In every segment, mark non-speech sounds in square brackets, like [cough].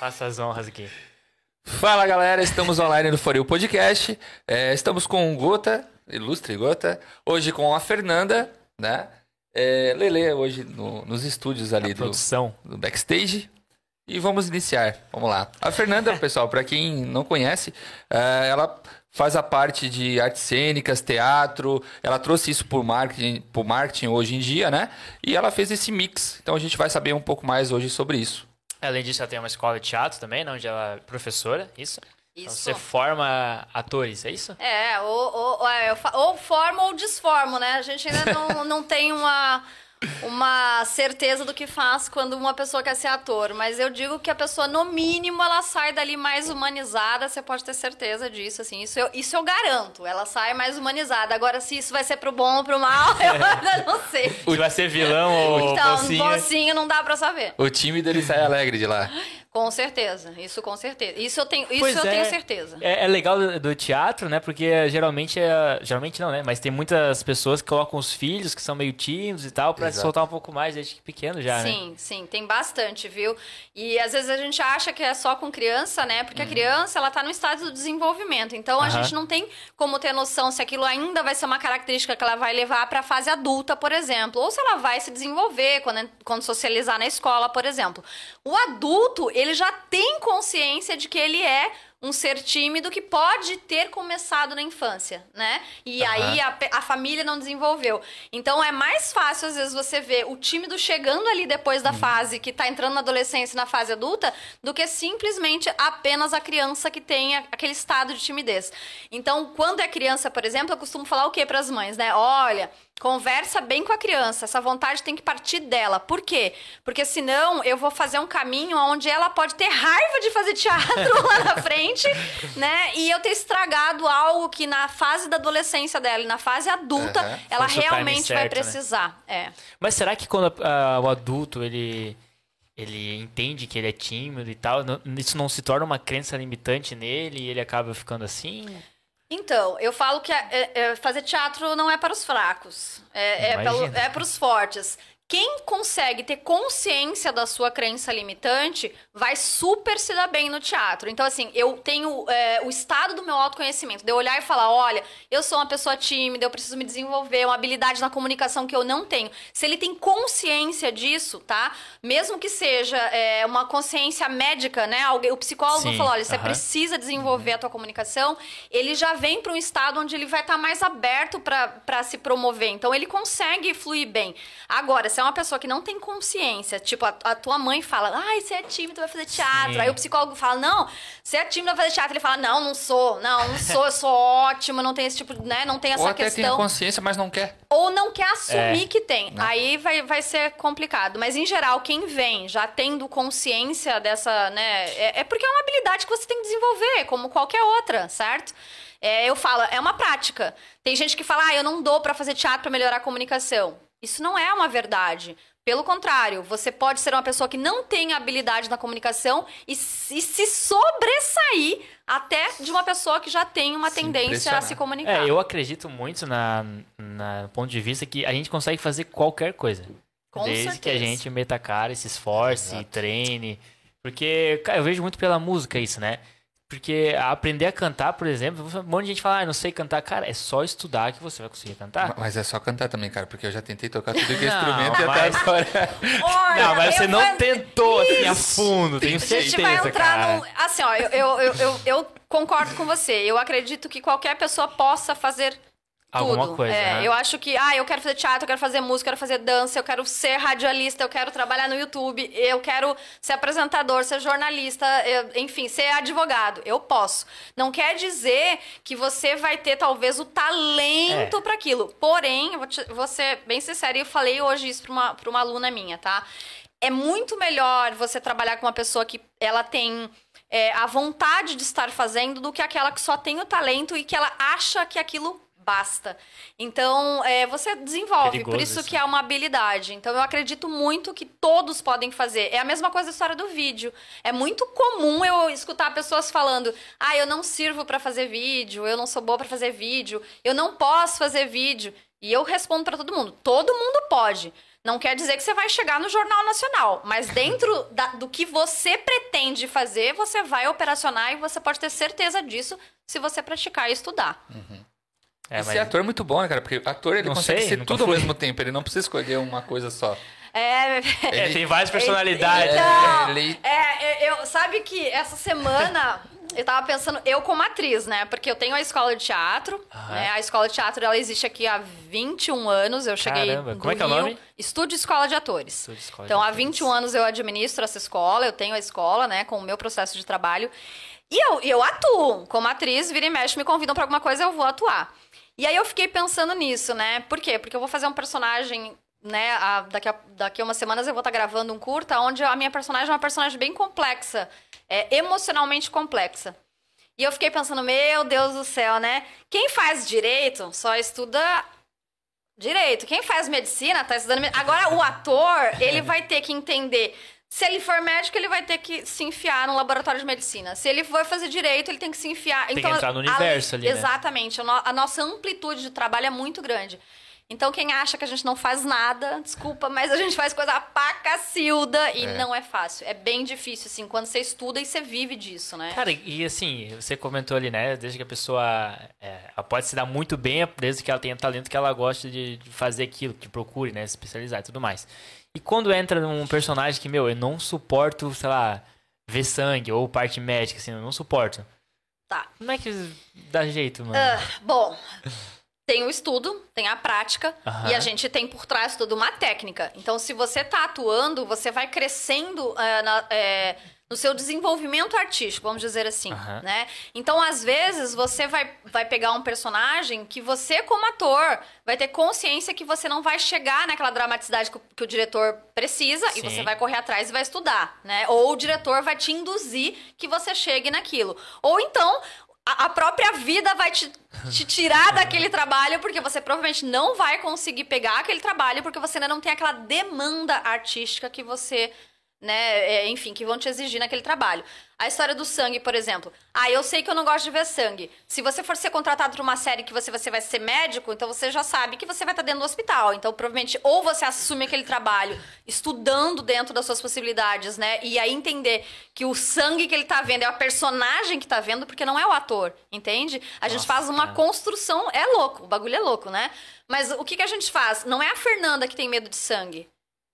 Faça as honras aqui. Fala galera, estamos online no Foril Podcast. É, estamos com o Gota, ilustre Gota. Hoje com a Fernanda, né? É, Lele hoje no- nos estúdios ali A do, produção. do backstage. E vamos iniciar. Vamos lá. A Fernanda, pessoal, para quem não conhece, é, ela faz a parte de artes cênicas, teatro. Ela trouxe isso por marketing, por marketing hoje em dia, né? E ela fez esse mix. Então a gente vai saber um pouco mais hoje sobre isso. Além disso, ela tem uma escola de teatro também, né, onde ela é professora, isso? Então Isso. você forma atores, é isso? É, ou, ou, é, eu fa- ou formo ou desformo, né? A gente ainda não, [laughs] não tem uma, uma certeza do que faz quando uma pessoa quer ser ator. Mas eu digo que a pessoa, no mínimo, ela sai dali mais humanizada. Você pode ter certeza disso, assim. Isso eu, isso eu garanto. Ela sai mais humanizada. Agora, se isso vai ser pro bom ou pro mal, [laughs] eu ainda não sei. Se vai ser vilão ou Então, mocinho não dá pra saber. O time dele sai alegre de lá. Com certeza. Isso com certeza. Isso eu tenho, isso Pois eu é. tenho certeza. É, é legal do, do teatro, né? Porque geralmente é. Geralmente não, né? Mas tem muitas pessoas que colocam os filhos que são meio tímidos e tal, pra Exato. soltar um pouco mais desde pequeno já, né? Sim, sim, tem bastante, viu? E às vezes a gente acha que é só com criança, né? Porque a criança, ela tá no estado do desenvolvimento. Então a Uhum. Aham. gente não tem como ter noção se aquilo ainda vai ser uma característica que ela vai levar pra fase adulta, por exemplo. Ou se ela vai se desenvolver quando, quando socializar na escola, por exemplo. O adulto, ele já tem consciência de que ele é um ser tímido que pode ter começado na infância, né? E Aham. aí a, a família não desenvolveu. Então é mais fácil, às vezes, você ver o tímido chegando ali depois da fase que tá entrando na adolescência e na fase adulta, do que simplesmente apenas a criança que tem aquele estado de timidez. Então, quando é criança, por exemplo, eu costumo falar o quê para as mães, né? Olha. Conversa bem com a criança, essa vontade tem que partir dela. Por quê? Porque senão eu vou fazer um caminho onde ela pode ter raiva de fazer teatro lá na frente, [laughs] né? E eu ter estragado algo que na fase da adolescência dela e na fase adulta, Aham. ela realmente vai certo, né? precisar. É. Mas será que quando ah, o adulto ele ele entende que ele é tímido e tal, isso não se torna uma crença limitante nele e ele acaba ficando assim? Então, eu falo que é- é- é, fazer teatro não é para os fracos, é, é, pelo- é para os fortes. Quem consegue ter consciência da sua crença limitante vai super se dar bem no teatro. Então, assim, eu tenho é, o estado do meu autoconhecimento, de eu olhar e falar: olha, eu sou uma pessoa tímida, eu preciso me desenvolver, uma habilidade na comunicação que eu não tenho. Se ele tem consciência disso, tá? Mesmo que seja é, uma consciência médica, né? O psicólogo Sim, falou: olha, você aham. precisa precisa desenvolver a tua comunicação, ele já vem para um estado onde ele vai estar mais aberto para se promover. Então ele consegue fluir bem. Agora, se é uma pessoa que não tem consciência, tipo, a, a tua mãe fala, ai, você é tímido, vai fazer teatro. Sim. Aí o psicólogo fala, não, você é tímido, vai fazer teatro. Ele fala, não, não sou, não, não sou, eu sou [laughs] ótimo, não tem esse tipo, né? Não tem essa Ou até tem questão consciência, mas não quer. ou não quer assumir É. que tem. Né? Aí vai, vai ser complicado. Mas, em geral, quem vem já tendo consciência dessa, né? É, é porque é uma habilidade que você tem que desenvolver, como qualquer outra, certo? É, eu falo, é uma prática. Tem gente que fala, ah, eu não dou pra fazer teatro pra melhorar a comunicação. Isso não é uma verdade. Pelo contrário, você pode ser uma pessoa que não tem habilidade na comunicação e, se- e se sobressair até de uma pessoa que já tem uma Se tendência a se comunicar. É, eu acredito muito na, na ponto de vista que a gente consegue fazer qualquer coisa. Com desde que a certeza. gente meta a cara, e se esforce, Exato. treine. Porque, cara, eu vejo muito pela música isso, né? Porque aprender a cantar, por exemplo, um monte de gente fala, ah, não sei cantar. Cara, é só estudar que você vai conseguir cantar. Mas é só cantar também, cara, porque eu já tentei tocar tudo que é instrumento e mas- até agora. Olha, Não, mas você não vou- tentou assim a fundo, tenho A gente certeza, vai entrar cara. num. Assim, ó, eu, eu, eu, eu, eu concordo com você. Eu acredito que qualquer pessoa possa fazer Alguma tudo. coisa, É, né? Eu acho que, ah, eu quero fazer teatro, eu quero fazer música, eu quero fazer dança, eu quero ser radialista, eu quero trabalhar no YouTube, eu quero ser apresentador, ser jornalista, eu- enfim, ser advogado. Eu posso. Não quer dizer que você vai ter, talvez, o talento É. para aquilo. Porém, eu vou, te- vou ser bem sincera, e eu falei hoje isso pra uma, pra uma aluna minha, tá? É muito melhor você trabalhar com uma pessoa que ela tem é, a vontade de estar fazendo do que aquela que só tem o talento e que ela acha que aquilo basta. Então, é, você desenvolve, Perigoso por isso isso. que é uma habilidade. Então, eu acredito muito que todos podem fazer. É a mesma coisa da história do vídeo. É muito comum eu escutar pessoas falando: ah, eu não sirvo pra fazer vídeo, eu não sou boa pra fazer vídeo, eu não posso fazer vídeo. E eu respondo pra todo mundo: todo mundo pode. Não quer dizer que você vai chegar no Jornal Nacional, mas [laughs] dentro da- do que você pretende fazer, você vai operacionar e você pode ter certeza disso se você praticar e estudar. É, Esse ator é muito bom, né, cara? Porque ator ele Não consegue sei, ser tudo ao fui. mesmo tempo. Ele não precisa escolher uma coisa só. É, É, Ele- tem várias personalidades. Então, ele- é, eu, sabe que essa semana eu tava pensando, eu como atriz, né? Porque eu tenho a escola de teatro, né? A escola de teatro, ela existe aqui há 21 anos, eu cheguei Caramba, do como é que é o nome? Estúdio Escola de Atores. Estúdio Escola de então, há Atores. 21 anos eu administro essa escola, eu tenho a escola, né? Com o meu processo de trabalho. E eu, eu atuo. Como atriz, vira e mexe, me convidam pra alguma coisa, eu vou atuar. E aí eu fiquei pensando nisso, né? Por quê? Porque eu vou fazer um personagem, né? a- daqui, a, daqui a umas semanas eu vou estar gravando um curta onde a minha personagem é uma personagem bem complexa, é, emocionalmente complexa. E eu fiquei pensando, meu Deus do céu, né? Quem faz direito só estuda direito. Quem faz medicina tá estudando. Agora, o ator, ele vai ter que entender. Se ele for médico, ele vai ter que se enfiar no laboratório de medicina. Se ele for fazer direito, ele tem que se enfiar. Tem que então, entrar no universo ali, né? Exatamente. A, no- a nossa amplitude de trabalho é muito grande. Então, quem acha que a gente não faz nada, desculpa, mas a gente faz coisa pra cacilda e É. não é fácil. É bem difícil, assim, quando você estuda e você vive disso, né? Cara, e assim, você comentou ali, né? Desde que a pessoa é, ela pode se dar muito bem, desde que ela tenha talento que ela gosta de, de fazer aquilo, que procure, né? Se especializar e tudo mais. E quando entra num personagem que, meu, eu não suporto, sei lá, ver sangue ou parte médica, assim, eu não suporto. Tá. Como é que dá jeito, mano? Ah, bom, tem o estudo, tem a prática e a gente tem por trás toda uma técnica. Então, se você tá atuando, você vai crescendo ah, na- é, no seu desenvolvimento artístico, vamos dizer assim, Aham. né? Então, às vezes, você vai, vai pegar um personagem que você, como ator, vai ter consciência que você não vai chegar naquela dramaticidade que o, que o diretor precisa e Sim. você vai correr atrás e vai estudar, né? Ou o diretor vai te induzir que você chegue naquilo. Ou então, a, a própria vida vai te, te tirar [laughs] daquele trabalho, porque você provavelmente não vai conseguir pegar aquele trabalho, porque você ainda não tem aquela demanda artística que você. Né, é, enfim, que vão te exigir naquele trabalho. A história do sangue, por exemplo. Ah, eu sei que eu não gosto de ver sangue. Se você for ser contratado para uma série que você, você vai ser médico, então você já sabe que você vai estar dentro do hospital. Então, provavelmente, ou você assume aquele trabalho estudando dentro das suas possibilidades, né? E aí entender que o sangue que ele tá vendo é a personagem que tá vendo, porque não é o ator, entende? A gente Nossa, faz uma cara. construção. É louco, o bagulho é louco, né? Mas o que, que a gente faz? Não é a Fernanda que tem medo de sangue.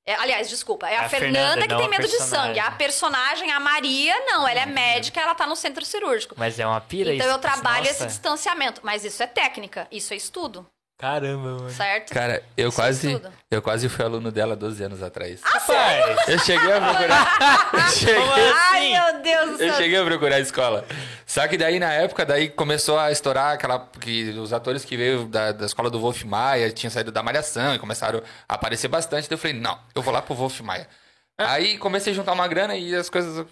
É, aliás, desculpa, é a, A Fernanda, Fernanda, que tem medo de sangue. A personagem, a Maria, não, ela é médica, ela tá no centro cirúrgico. Mas é uma pira Então isso? eu trabalho esse Nossa. distanciamento. Mas isso é técnica, isso é estudo, Caramba, mano. certo? Cara, eu Isso é quase, tudo. eu quase fui aluno dela 12 anos atrás. Rapaz, Eu cheguei a procurar. [laughs] eu, cheguei, Como Ai, assim? meu Deus do eu céu. cheguei a procurar a escola. Só que daí, na época, daí começou a estourar aquela. que os atores que veio da, da escola do Wolf Maia tinham saído da Malhação e começaram a aparecer bastante. Daí eu falei, não, eu vou lá pro Wolf Maia. Aí comecei a juntar uma grana e as coisas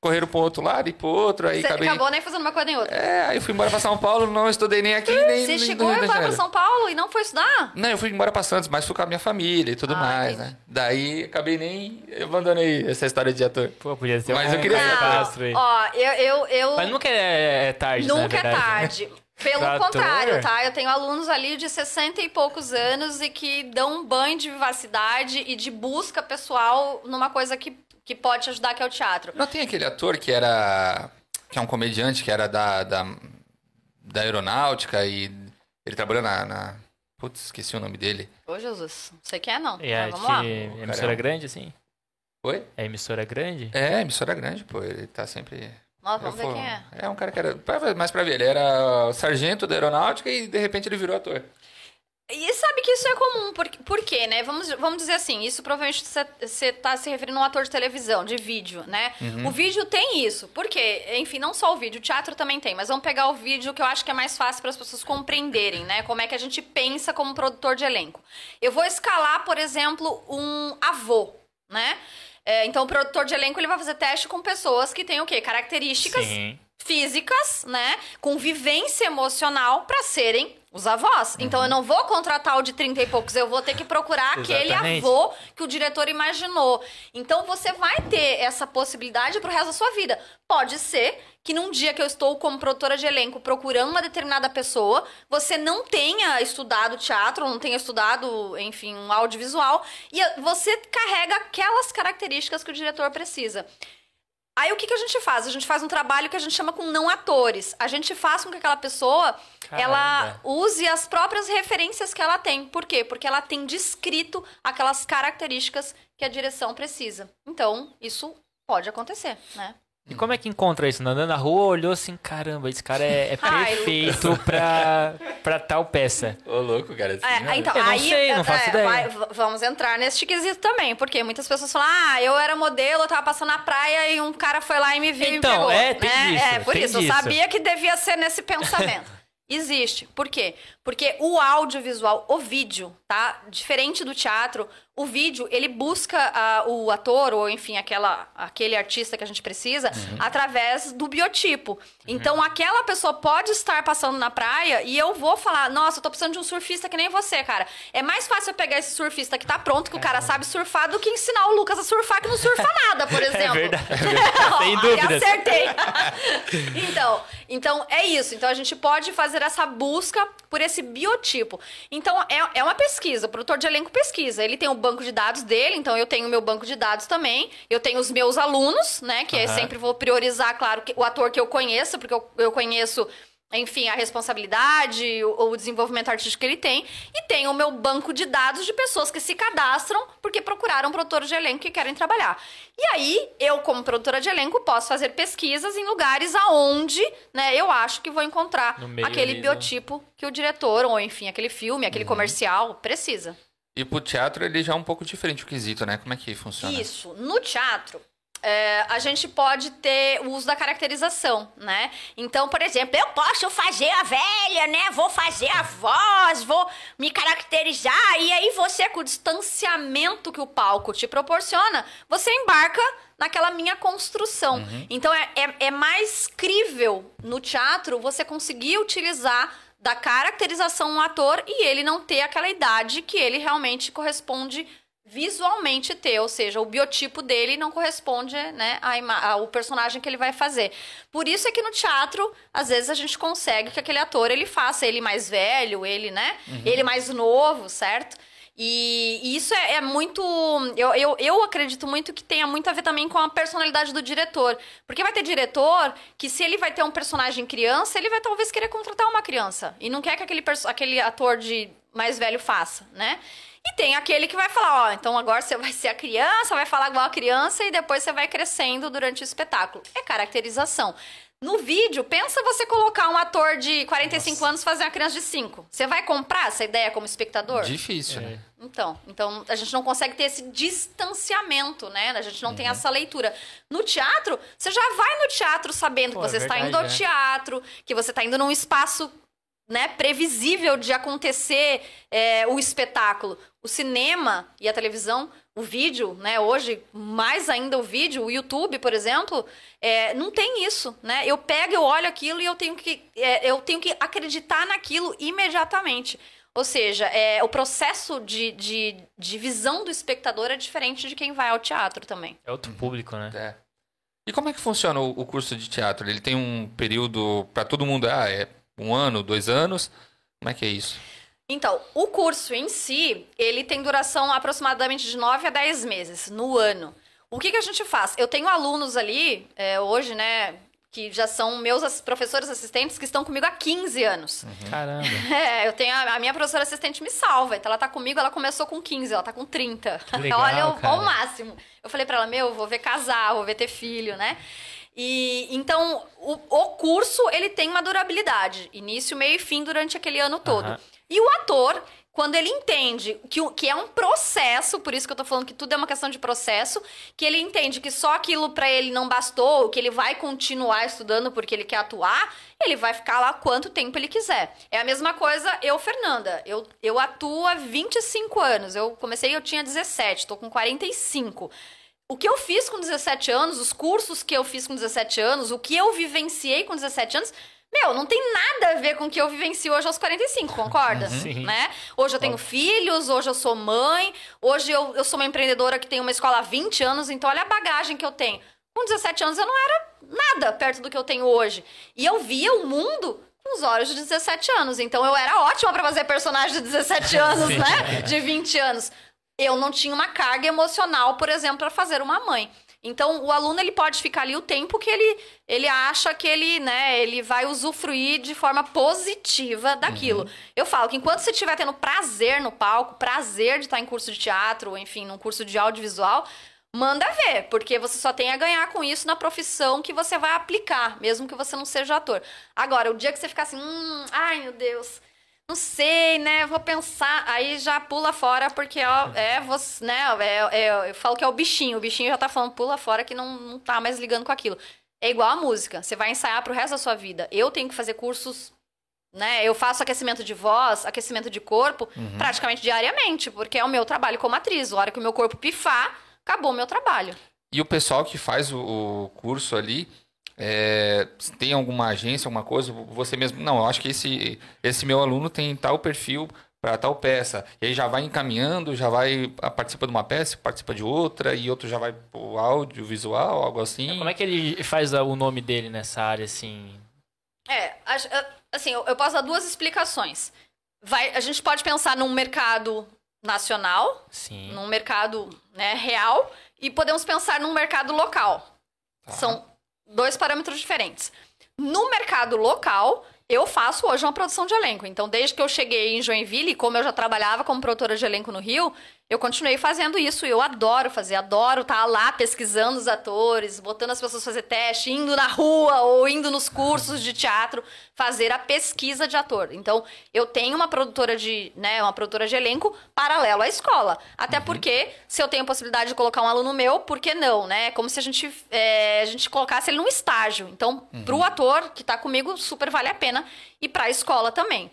correram pro outro lado e pro outro. Aí Você acabei. acabou nem fazendo uma coisa nem outra. É, aí eu fui embora pra São Paulo, não estudei nem aqui, nem, Você nem chegou agora pra. São Paulo e não foi estudar? Não, eu fui embora pra Santos, mas fui com a minha família e tudo Ah, mais, entendi. né? Daí acabei nem. Eu abandonei essa história de ator. Pô, podia ser Mas um eu queria- Não, aí. Ó, eu, eu, eu Mas nunca é, é tarde, na nunca é né? tarde. Pelo Pra contrário, ator? tá? Eu tenho alunos ali de 60 e poucos anos e que dão um banho de vivacidade e de busca pessoal numa coisa que, que pode te ajudar, que é o teatro. Não tem aquele ator que era. que é um comediante que era da. da, da aeronáutica e ele trabalhou na, na. Putz, esqueci o nome dele. Ô, Jesus, não sei quem é, não. E é, Mas vamos lá. é emissora Caramba. grande, assim? Oi? É emissora grande? É, emissora grande, pô. Ele tá sempre. Nossa, vamos ver quem é. É um cara que era. Mais pra ver, ele era sargento da aeronáutica e de repente ele virou ator. E sabe que isso é comum, por, por quê, né? Vamos, vamos dizer assim, isso provavelmente você tá se referindo a um ator de televisão, de vídeo, né? O vídeo tem isso. Por quê? Enfim, não só o vídeo, o teatro também tem, mas vamos pegar o vídeo que eu acho que é mais fácil para as pessoas compreenderem, né? Como é que a gente pensa como produtor de elenco. Eu vou escalar, por exemplo, um avô, né? É, então, o produtor de elenco ele vai fazer teste com pessoas que têm o quê? Características Sim. físicas, né, com vivência emocional para serem Os avós. Então eu não vou contratar o de 30 e poucos, eu vou ter que procurar aquele avô que o diretor imaginou. Então você vai ter essa possibilidade pro resto da sua vida. Pode ser que num dia que eu estou como produtora de elenco procurando uma determinada pessoa, você não tenha estudado teatro, não tenha estudado, enfim, um audiovisual, e você carrega aquelas características que o diretor precisa. Aí o que, que a gente faz? A gente faz um trabalho que a gente chama com não atores. A gente faz com que aquela pessoa ela Caramba. use as próprias referências que ela tem. Por quê? Porque ela tem descrito aquelas características que a direção precisa. Então, isso pode acontecer, né? E como é que encontra isso? Andando na rua, olhou assim, caramba, esse cara é, é [laughs] Ai, perfeito pra, pra tal peça. Ô, louco, cara. Assim, É, então, Eu não aí, sei, não faço é, ideia. vai- vamos entrar nesse quesito também, porque muitas pessoas falam, ah, eu era modelo, eu tava passando na praia e um cara foi lá e me viu Então, e me pegou. é, tem né? disso, É, por tem isso, eu sabia que devia ser nesse pensamento. [laughs] Existe. Por quê? Porque o audiovisual, o vídeo, tá? Diferente do teatro, o vídeo, ele busca ah, o ator, ou enfim, aquela, aquele artista que a gente precisa, Uhum. através do biotipo. Então, aquela pessoa pode estar passando na praia e eu vou falar, nossa, eu tô precisando de um surfista que nem você, cara. É mais fácil eu pegar esse surfista que tá pronto, que o cara sabe surfar, do que ensinar o Lucas a surfar, que não surfa nada, por [laughs] exemplo. verdade. Ó, [laughs] Sem aí dúvidas. acertei. [laughs] então, então, é isso. Então, a gente pode fazer essa busca por esse biotipo. Então, é, é uma pesquisa. O produtor de elenco pesquisa. Ele tem o banco de dados dele, então eu tenho o meu banco de dados também. Eu tenho os meus alunos, né? Que eu Aham. sempre vou priorizar, claro, o ator que eu conheço, porque eu, eu conheço... Enfim, a responsabilidade, o, o desenvolvimento artístico que ele tem. E tem o meu banco de dados de pessoas que se cadastram porque procuraram produtores de elenco que querem trabalhar. E aí, eu, como produtora de elenco, posso fazer pesquisas em lugares aonde, né, eu acho que vou encontrar aquele ali, né? biotipo que o diretor, ou enfim, aquele filme, aquele comercial, precisa. E pro teatro ele já é um pouco diferente o quesito, né? Como é que funciona? Isso. No teatro, é, a gente pode ter o uso da caracterização, né? Então, por exemplo, eu posso fazer a velha, né? Vou fazer a voz, vou me caracterizar. E aí você, com o distanciamento que o palco te proporciona, você embarca naquela minha construção. Então, é, é, é mais crível no teatro você conseguir utilizar da caracterização um ator e ele não ter aquela idade que ele realmente corresponde visualmente ter, ou seja, o biotipo dele não corresponde né, ao personagem que ele vai fazer. Por isso é que no teatro, às vezes a gente consegue que aquele ator ele faça ele mais velho, ele, né, ele mais novo, certo? E, isso é, é muito. Eu, eu, eu acredito muito que tenha muito a ver também com a personalidade do diretor. Porque vai ter diretor que, se ele vai ter um personagem criança, ele vai talvez querer contratar uma criança. E não quer que aquele, aquele ator de mais velho faça, né? E tem aquele que vai falar, ó, então agora você vai ser a criança, vai falar igual a criança e depois você vai crescendo durante o espetáculo. É caracterização. No vídeo, pensa você colocar um ator de 45 anos fazer uma criança de 5. Você vai comprar essa ideia como espectador? Difícil, né? Então, então a gente não consegue ter esse distanciamento, né? A gente não Uhum. tem essa leitura. No teatro, você já vai no teatro sabendo Pô, que você é está verdade, indo ao né? teatro, que você está indo num espaço né, previsível de acontecer é, o espetáculo. O cinema e a televisão, o vídeo, né? Hoje, mais ainda o vídeo, o YouTube, por exemplo, é, não tem isso, né? Eu pego, eu olho aquilo e eu tenho que, é, eu tenho que acreditar naquilo imediatamente. Ou seja, é, o processo de, de, de visão do espectador é diferente de quem vai ao teatro também. É outro público, né? É. E como é que funciona o, o curso de teatro? Ele tem um período para todo mundo? Ah, é um ano, dois anos? Como é que é isso? Então, o curso em si, ele tem duração aproximadamente de 9 a 10 meses no ano. O que, que a gente faz? Eu tenho alunos ali, é, hoje, né, que já são meus professores assistentes que estão comigo há 15 anos. Caramba. [laughs] É, eu tenho a, a minha professora assistente me salva. Então ela tá comigo, ela começou com 15, ela tá com 30. Que legal, Olha o, ao máximo. Eu falei pra ela, meu, vou ver casar, vou ver ter filho, né? E então o, o curso ele tem uma durabilidade, início, meio e fim durante aquele ano todo. Aham. E o ator, quando ele entende que, que é um processo, por isso que eu tô falando que tudo é uma questão de processo, que ele entende que só aquilo pra ele não bastou, que ele vai continuar estudando porque ele quer atuar, ele vai ficar lá quanto tempo ele quiser. É a mesma coisa eu, Fernanda. Eu, eu atuo há 25 anos. Eu comecei, eu tinha 17, tô com 45. O que eu fiz com 17 anos, os cursos que eu fiz com 17 anos, o que eu vivenciei com 17 anos, Meu, não tem nada a ver com o que eu vivencio hoje aos 45, concorda? Uhum. Sim. Né? Hoje eu tenho filhos, hoje eu sou mãe, hoje eu, eu sou uma empreendedora que tem uma escola há 20 anos, então olha a bagagem que eu tenho. Com 17 anos eu não era nada perto do que eu tenho hoje. E eu via o mundo com os olhos de 17 anos. Então eu era ótima para fazer personagem de 17 [laughs] anos, Sim. né? De 20 anos. Eu não tinha uma carga emocional, por exemplo, para fazer uma mãe. Então, o aluno ele pode ficar ali o tempo que ele, ele acha que ele, né, ele vai usufruir de forma positiva daquilo. Eu falo que enquanto você estiver tendo prazer no palco, prazer de estar em curso de teatro, enfim, num curso de audiovisual, manda ver, porque você só tem a ganhar com isso na profissão que você vai aplicar, mesmo que você não seja ator. Agora, o dia que você ficar assim, hum, ai meu Deus, não sei, né? Vou pensar. Aí já pula fora, porque ó, [laughs] é você, né? É, é- eu falo que é o bichinho. O bichinho já tá falando, pula fora que não, não tá mais ligando com aquilo. É igual a música. Você vai ensaiar pro resto da sua vida. Eu tenho que fazer cursos, né? Eu faço aquecimento de voz, aquecimento de corpo, praticamente diariamente, porque é o meu trabalho como atriz. A hora que o meu corpo pifar, acabou o meu trabalho. E o pessoal que faz o, o curso ali, é, tem alguma agência, alguma coisa? Você mesmo, não, eu acho que esse, esse meu aluno tem tal perfil para tal peça. E aí já vai encaminhando, já vai ah, participa de uma peça, participa de outra, e outro já vai pro áudio, visual, algo assim. Como é que ele faz o nome dele nessa área, assim? É, é, assim, eu eu posso dar duas explicações. Vai, a gente pode pensar num mercado nacional, Sim. num mercado né, real, e podemos pensar num mercado local. Tá. São dois parâmetros diferentes. No mercado local, eu faço hoje uma produção de elenco. Então, desde que eu cheguei em Joinville, como eu já trabalhava como produtora de elenco no Rio, eu continuei fazendo isso. E eu adoro fazer, adoro estar lá pesquisando os atores, botando as pessoas a fazer teste, indo na rua ou indo nos cursos de teatro, fazer a pesquisa de ator. Então, eu tenho uma produtora de, né, uma produtora de elenco paralelo à escola. Até porque, se eu tenho a possibilidade de colocar um aluno meu, por que não, né? É como se a gente, é, a gente colocasse ele num estágio. Então, pro ator que tá comigo, super vale a pena. E pra escola também.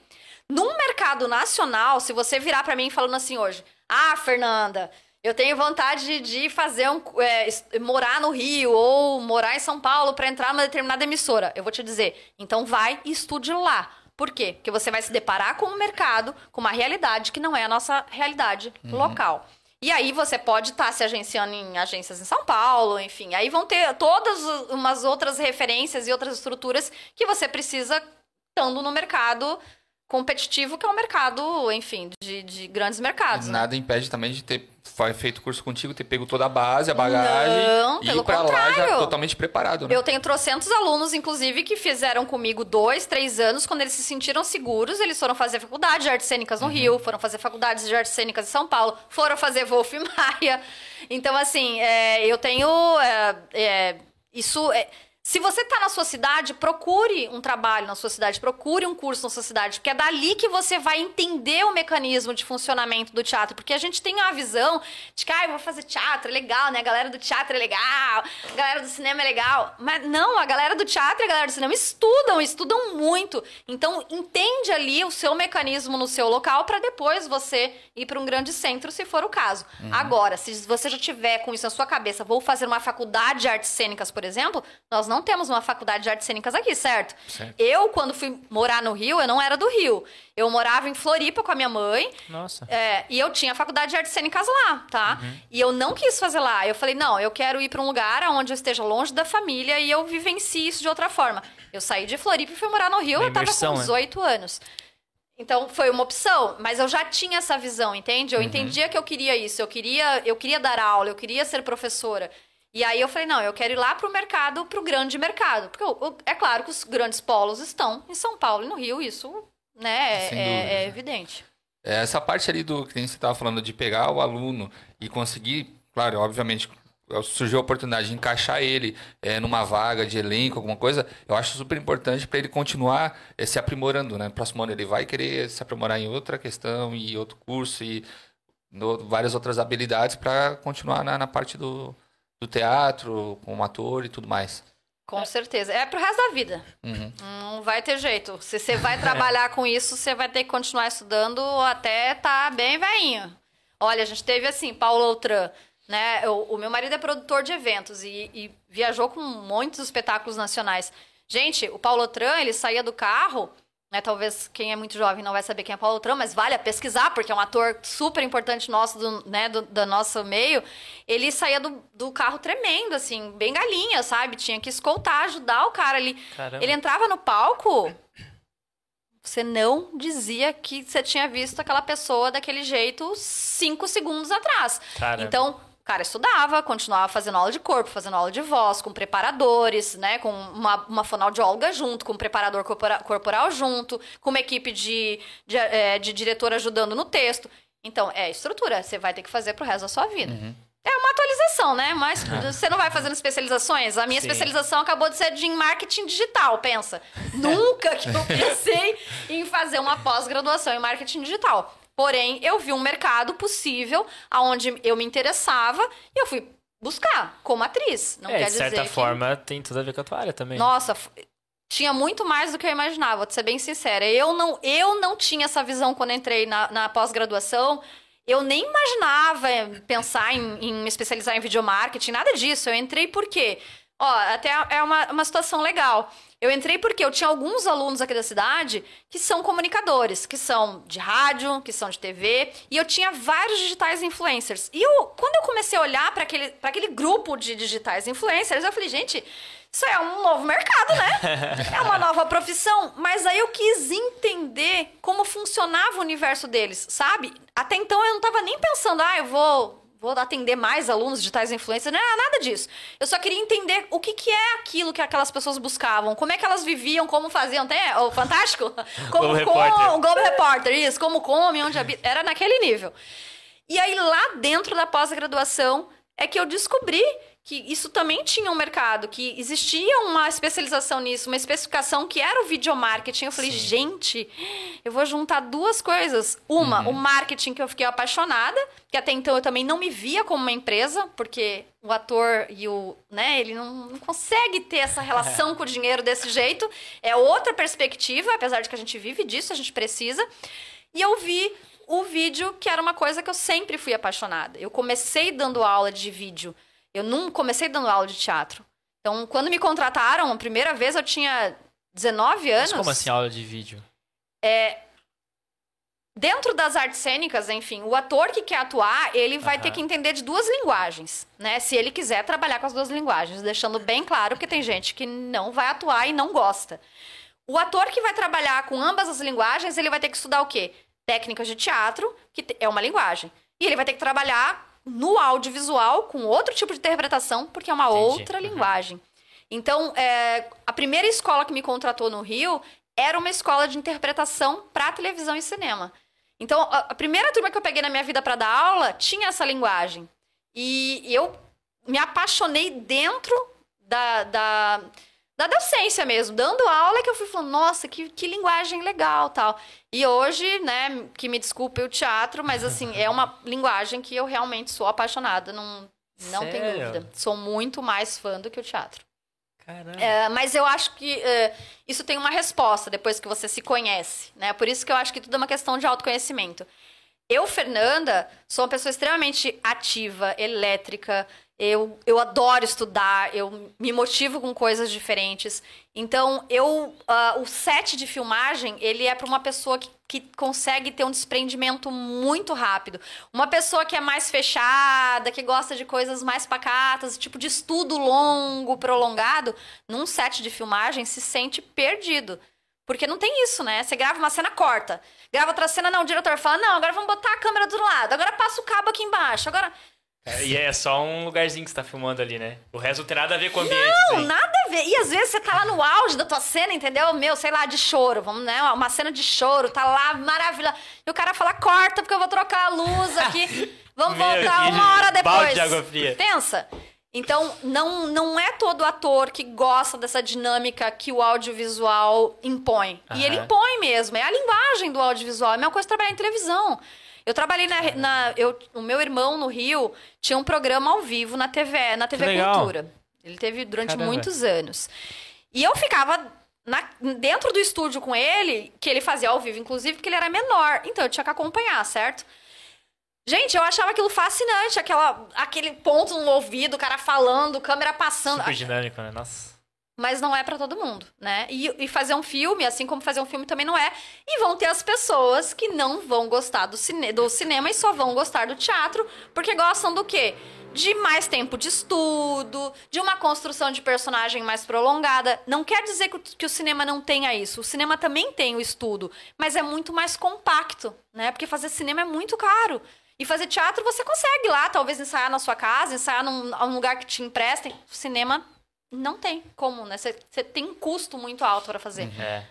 Num mercado nacional, se você virar pra mim falando assim hoje, ah, Fernanda, eu tenho vontade de, de fazer um, é, morar no Rio ou morar em São Paulo pra entrar numa determinada emissora. Eu vou te dizer, então vai e estude lá. Por quê? Porque você vai se deparar com um mercado, com uma realidade que não é a nossa realidade local. E aí você pode estar se agenciando em agências em São Paulo, enfim. Aí vão ter todas umas outras referências e outras estruturas que você precisa estando no mercado competitivo, que é um mercado, enfim, de, de grandes mercados. né? Nada impede também de ter feito curso contigo, ter pego toda a base, a bagagem Não, e pelo ir pra lá já contrário. totalmente preparado, né? Eu tenho trocentos alunos, inclusive, que fizeram comigo dois, três anos. Quando eles se sentiram seguros, eles foram fazer faculdade de artes cênicas Uhum. no Rio, foram fazer faculdades de artes cênicas em São Paulo, foram fazer Wolf Maia. Então, assim, é, eu tenho. é, é, isso. é- se você está na sua cidade, procure um trabalho na sua cidade, procure um curso na sua cidade, porque é dali que você vai entender o mecanismo de funcionamento do teatro. Porque a gente tem a visão de que, ah, eu vou fazer teatro, é legal, né? A galera do teatro é legal, a galera do cinema é legal. Mas não, a galera do teatro e a galera do cinema estudam, estudam muito. Então, entende ali o seu mecanismo no seu local para depois você ir para um grande centro, se for o caso. Agora, se você já tiver com isso na sua cabeça, vou fazer uma faculdade de artes cênicas, por exemplo, nós não temos uma faculdade de artes cênicas aqui, certo? Certo. Eu, quando fui morar no Rio, eu não era do Rio. Eu morava em Floripa com a minha mãe. Nossa. É, e eu tinha a faculdade de artes cênicas lá, tá? E eu não quis fazer lá. Eu falei, não, eu quero ir para um lugar onde eu esteja longe da família e eu vivencie isso de outra forma. Eu saí de Floripa e fui morar no Rio, Uma eu tava imersão, com né? 18 anos. Então foi uma opção, mas eu já tinha essa visão, entende? Eu entendia que eu queria isso, eu queria, eu queria dar aula, eu queria ser professora. E aí eu falei, não, eu quero ir lá pro mercado, pro grande mercado. Porque o- o- é claro que os grandes polos estão em São Paulo e no Rio, isso, né, é- é- é né? evidente. É, Essa parte ali do que você estava falando de pegar o aluno e conseguir, claro, obviamente, surgiu a oportunidade de encaixar ele é, numa vaga de elenco, alguma coisa, eu acho super importante para ele continuar é, se aprimorando, né? Próximo ano ele vai querer se aprimorar em outra questão e outro curso e no- várias outras habilidades para continuar na, na parte do, do teatro, como ator e tudo mais. Com certeza. É pro resto da vida. Uhum. Não vai ter jeito. Se você vai trabalhar [laughs] com isso, você vai ter que continuar estudando até tá bem velhinho. Olha, a gente teve assim, Paulo Outran, né? O, o meu marido é produtor de eventos e, e viajou com muitos espetáculos nacionais. Gente, o Paulo Tran, ele saía do carro, né? Talvez quem é muito jovem não vai saber quem é Paulo Tran, mas vale a pesquisar, porque é um ator super importante nosso, do, né, do, do nosso meio. Ele saía do, do carro tremendo, assim, bem galinha, sabe? Tinha que escoltar, ajudar o cara ali. Caramba. Ele entrava no palco, você não dizia que você tinha visto aquela pessoa daquele jeito cinco segundos atrás. Caramba. Então, cara estudava, continuava fazendo aula de corpo, fazendo aula de voz, com preparadores, né? Com uma, uma fonoaudióloga junto, com um preparador corpora- corporal junto, com uma equipe de, de, eh, de diretor ajudando no texto. Então, é estrutura. Você vai ter que fazer pro resto da sua vida. É uma atualização, né? Mas [laughs] você não vai fazendo especializações. A minha Sim. especialização acabou de ser de marketing digital, pensa. Nunca que eu [laughs] pensei em fazer uma pós-graduação em marketing digital. Porém, eu vi um mercado possível aonde eu me interessava e eu fui buscar como atriz. Não é, quer de certa dizer que... forma, tem tudo a ver com a tua área também. Nossa, tinha muito mais do que eu imaginava, vou ser bem sincera. Eu não, eu não tinha essa visão quando entrei na, na pós-graduação. Eu nem imaginava pensar em, em me especializar em videomarketing, nada disso. Eu entrei porque, ó, até é uma, uma situação legal. Eu entrei porque eu tinha alguns alunos aqui da cidade que são comunicadores, que são de rádio, que são de TV, e eu tinha vários digitais influencers. E eu, quando eu comecei a olhar para aquele, pra aquele grupo de digitais influencers, eu falei, gente, isso é um novo mercado, né? [laughs] É uma nova profissão. Mas aí eu quis entender como funcionava o universo deles, sabe? Até então eu não tava nem pensando, ah, eu vou, vou atender mais alunos digitais influencers. Não era nada disso. Eu só queria entender o que, que é aquilo que aquelas pessoas buscavam, como é que elas viviam, como faziam. Tem o Fantástico? [laughs] Como Globo com- Globo Repórter, isso. Como come, onde habita. Era naquele nível. E aí, lá dentro da pós-graduação, é que eu descobri que isso também tinha um mercado, que existia uma especialização nisso, uma especificação que era o videomarketing. Eu falei, Sim. gente, eu vou juntar duas coisas. Uma, o marketing que eu fiquei apaixonada, que até então eu também não me via como uma empresa, porque o ator e o, né, ele não, não consegue ter essa relação [laughs] com o dinheiro desse jeito. É outra perspectiva, apesar de que a gente vive disso, a gente precisa. E eu vi o vídeo, que era uma coisa que eu sempre fui apaixonada. Eu comecei dando aula de vídeo. Eu não comecei dando aula de teatro. Então, quando me contrataram, a primeira vez eu tinha 19 anos. Mas como assim aula de vídeo? Dentro das artes cênicas, enfim, o ator que quer atuar, ele vai Aham. ter que entender de duas linguagens, né? Se ele quiser trabalhar com as duas linguagens, deixando bem claro que tem gente que não vai atuar e não gosta. O ator que vai trabalhar com ambas as linguagens, ele vai ter que estudar o quê? Técnicas de teatro, que é uma linguagem. E ele vai ter que trabalhar no audiovisual com outro tipo de interpretação, porque é uma Entendi. outra Uhum. linguagem. Então, é, a primeira escola que me contratou no Rio era uma escola de interpretação para televisão e cinema. Então, a, a primeira turma que eu peguei na minha vida para dar aula tinha essa linguagem. E eu me apaixonei dentro da, da, da docência mesmo. Dando aula que eu fui falando, nossa, que, que linguagem legal tal. E hoje, né, que me desculpe o teatro, mas assim, é uma [laughs] linguagem que eu realmente sou apaixonada. Não, não tem dúvida. Sou muito mais fã do que o teatro. Caramba. É, mas eu acho que é, isso tem uma resposta depois que você se conhece, né? Por isso que eu acho que tudo é uma questão de autoconhecimento. Eu, Fernanda, sou uma pessoa extremamente ativa, elétrica. Eu, eu adoro estudar, eu me motivo com coisas diferentes. Então, eu ah, o set de filmagem, ele é para uma pessoa que, que consegue ter um desprendimento muito rápido. Uma pessoa que é mais fechada, que gosta de coisas mais pacatas, tipo de estudo longo, prolongado, num set de filmagem se sente perdido. Porque não tem isso, né? Você grava uma cena, corta. Grava outra cena, não, o diretor fala, não, agora vamos botar a câmera do lado, agora passa o cabo aqui embaixo, agora... É, e é só um lugarzinho que você tá filmando ali, né? O resto não tem nada a ver com o ambiente. Não, assim. nada a ver. E às vezes você tá lá no auge da tua cena, entendeu? Meu, sei lá, de choro. Vamos, né? Uma cena de choro, tá lá, maravilha. E o cara fala, corta, porque eu vou trocar a luz aqui. [laughs] Vamos Meu, voltar uma hora depois. balde de água fria. Pensa. Então, não, não é todo ator que gosta dessa dinâmica que o audiovisual impõe. E ele impõe mesmo. É a linguagem do audiovisual. É a mesma coisa trabalhar em televisão. Eu trabalhei na. na- eu, o meu irmão no Rio tinha um programa ao vivo na TV, na TV. Cultura. Ele teve durante Caramba. muitos anos. E eu ficava na- dentro do estúdio com ele, que ele fazia ao vivo, inclusive, porque ele era menor. Então eu tinha que acompanhar, certo? Gente, eu achava aquilo fascinante, aquela, aquele ponto no ouvido, o cara falando, câmera passando. Super dinâmico, né? Nossa. Mas não é pra todo mundo, né? E, e fazer um filme, assim como fazer um filme também não é. E vão ter as pessoas que não vão gostar do, cine do cinema e só vão gostar do teatro, porque gostam do quê? De mais tempo de estudo, de uma construção de personagem mais prolongada. Não quer dizer que o, que o cinema não tenha isso. O cinema também tem o estudo, mas é muito mais compacto, né? Porque fazer cinema é muito caro. E fazer teatro você consegue lá, talvez ensaiar na sua casa, ensaiar num, num lugar que te emprestem. Cinema não tem como, né? Você tem um custo muito alto para fazer. É.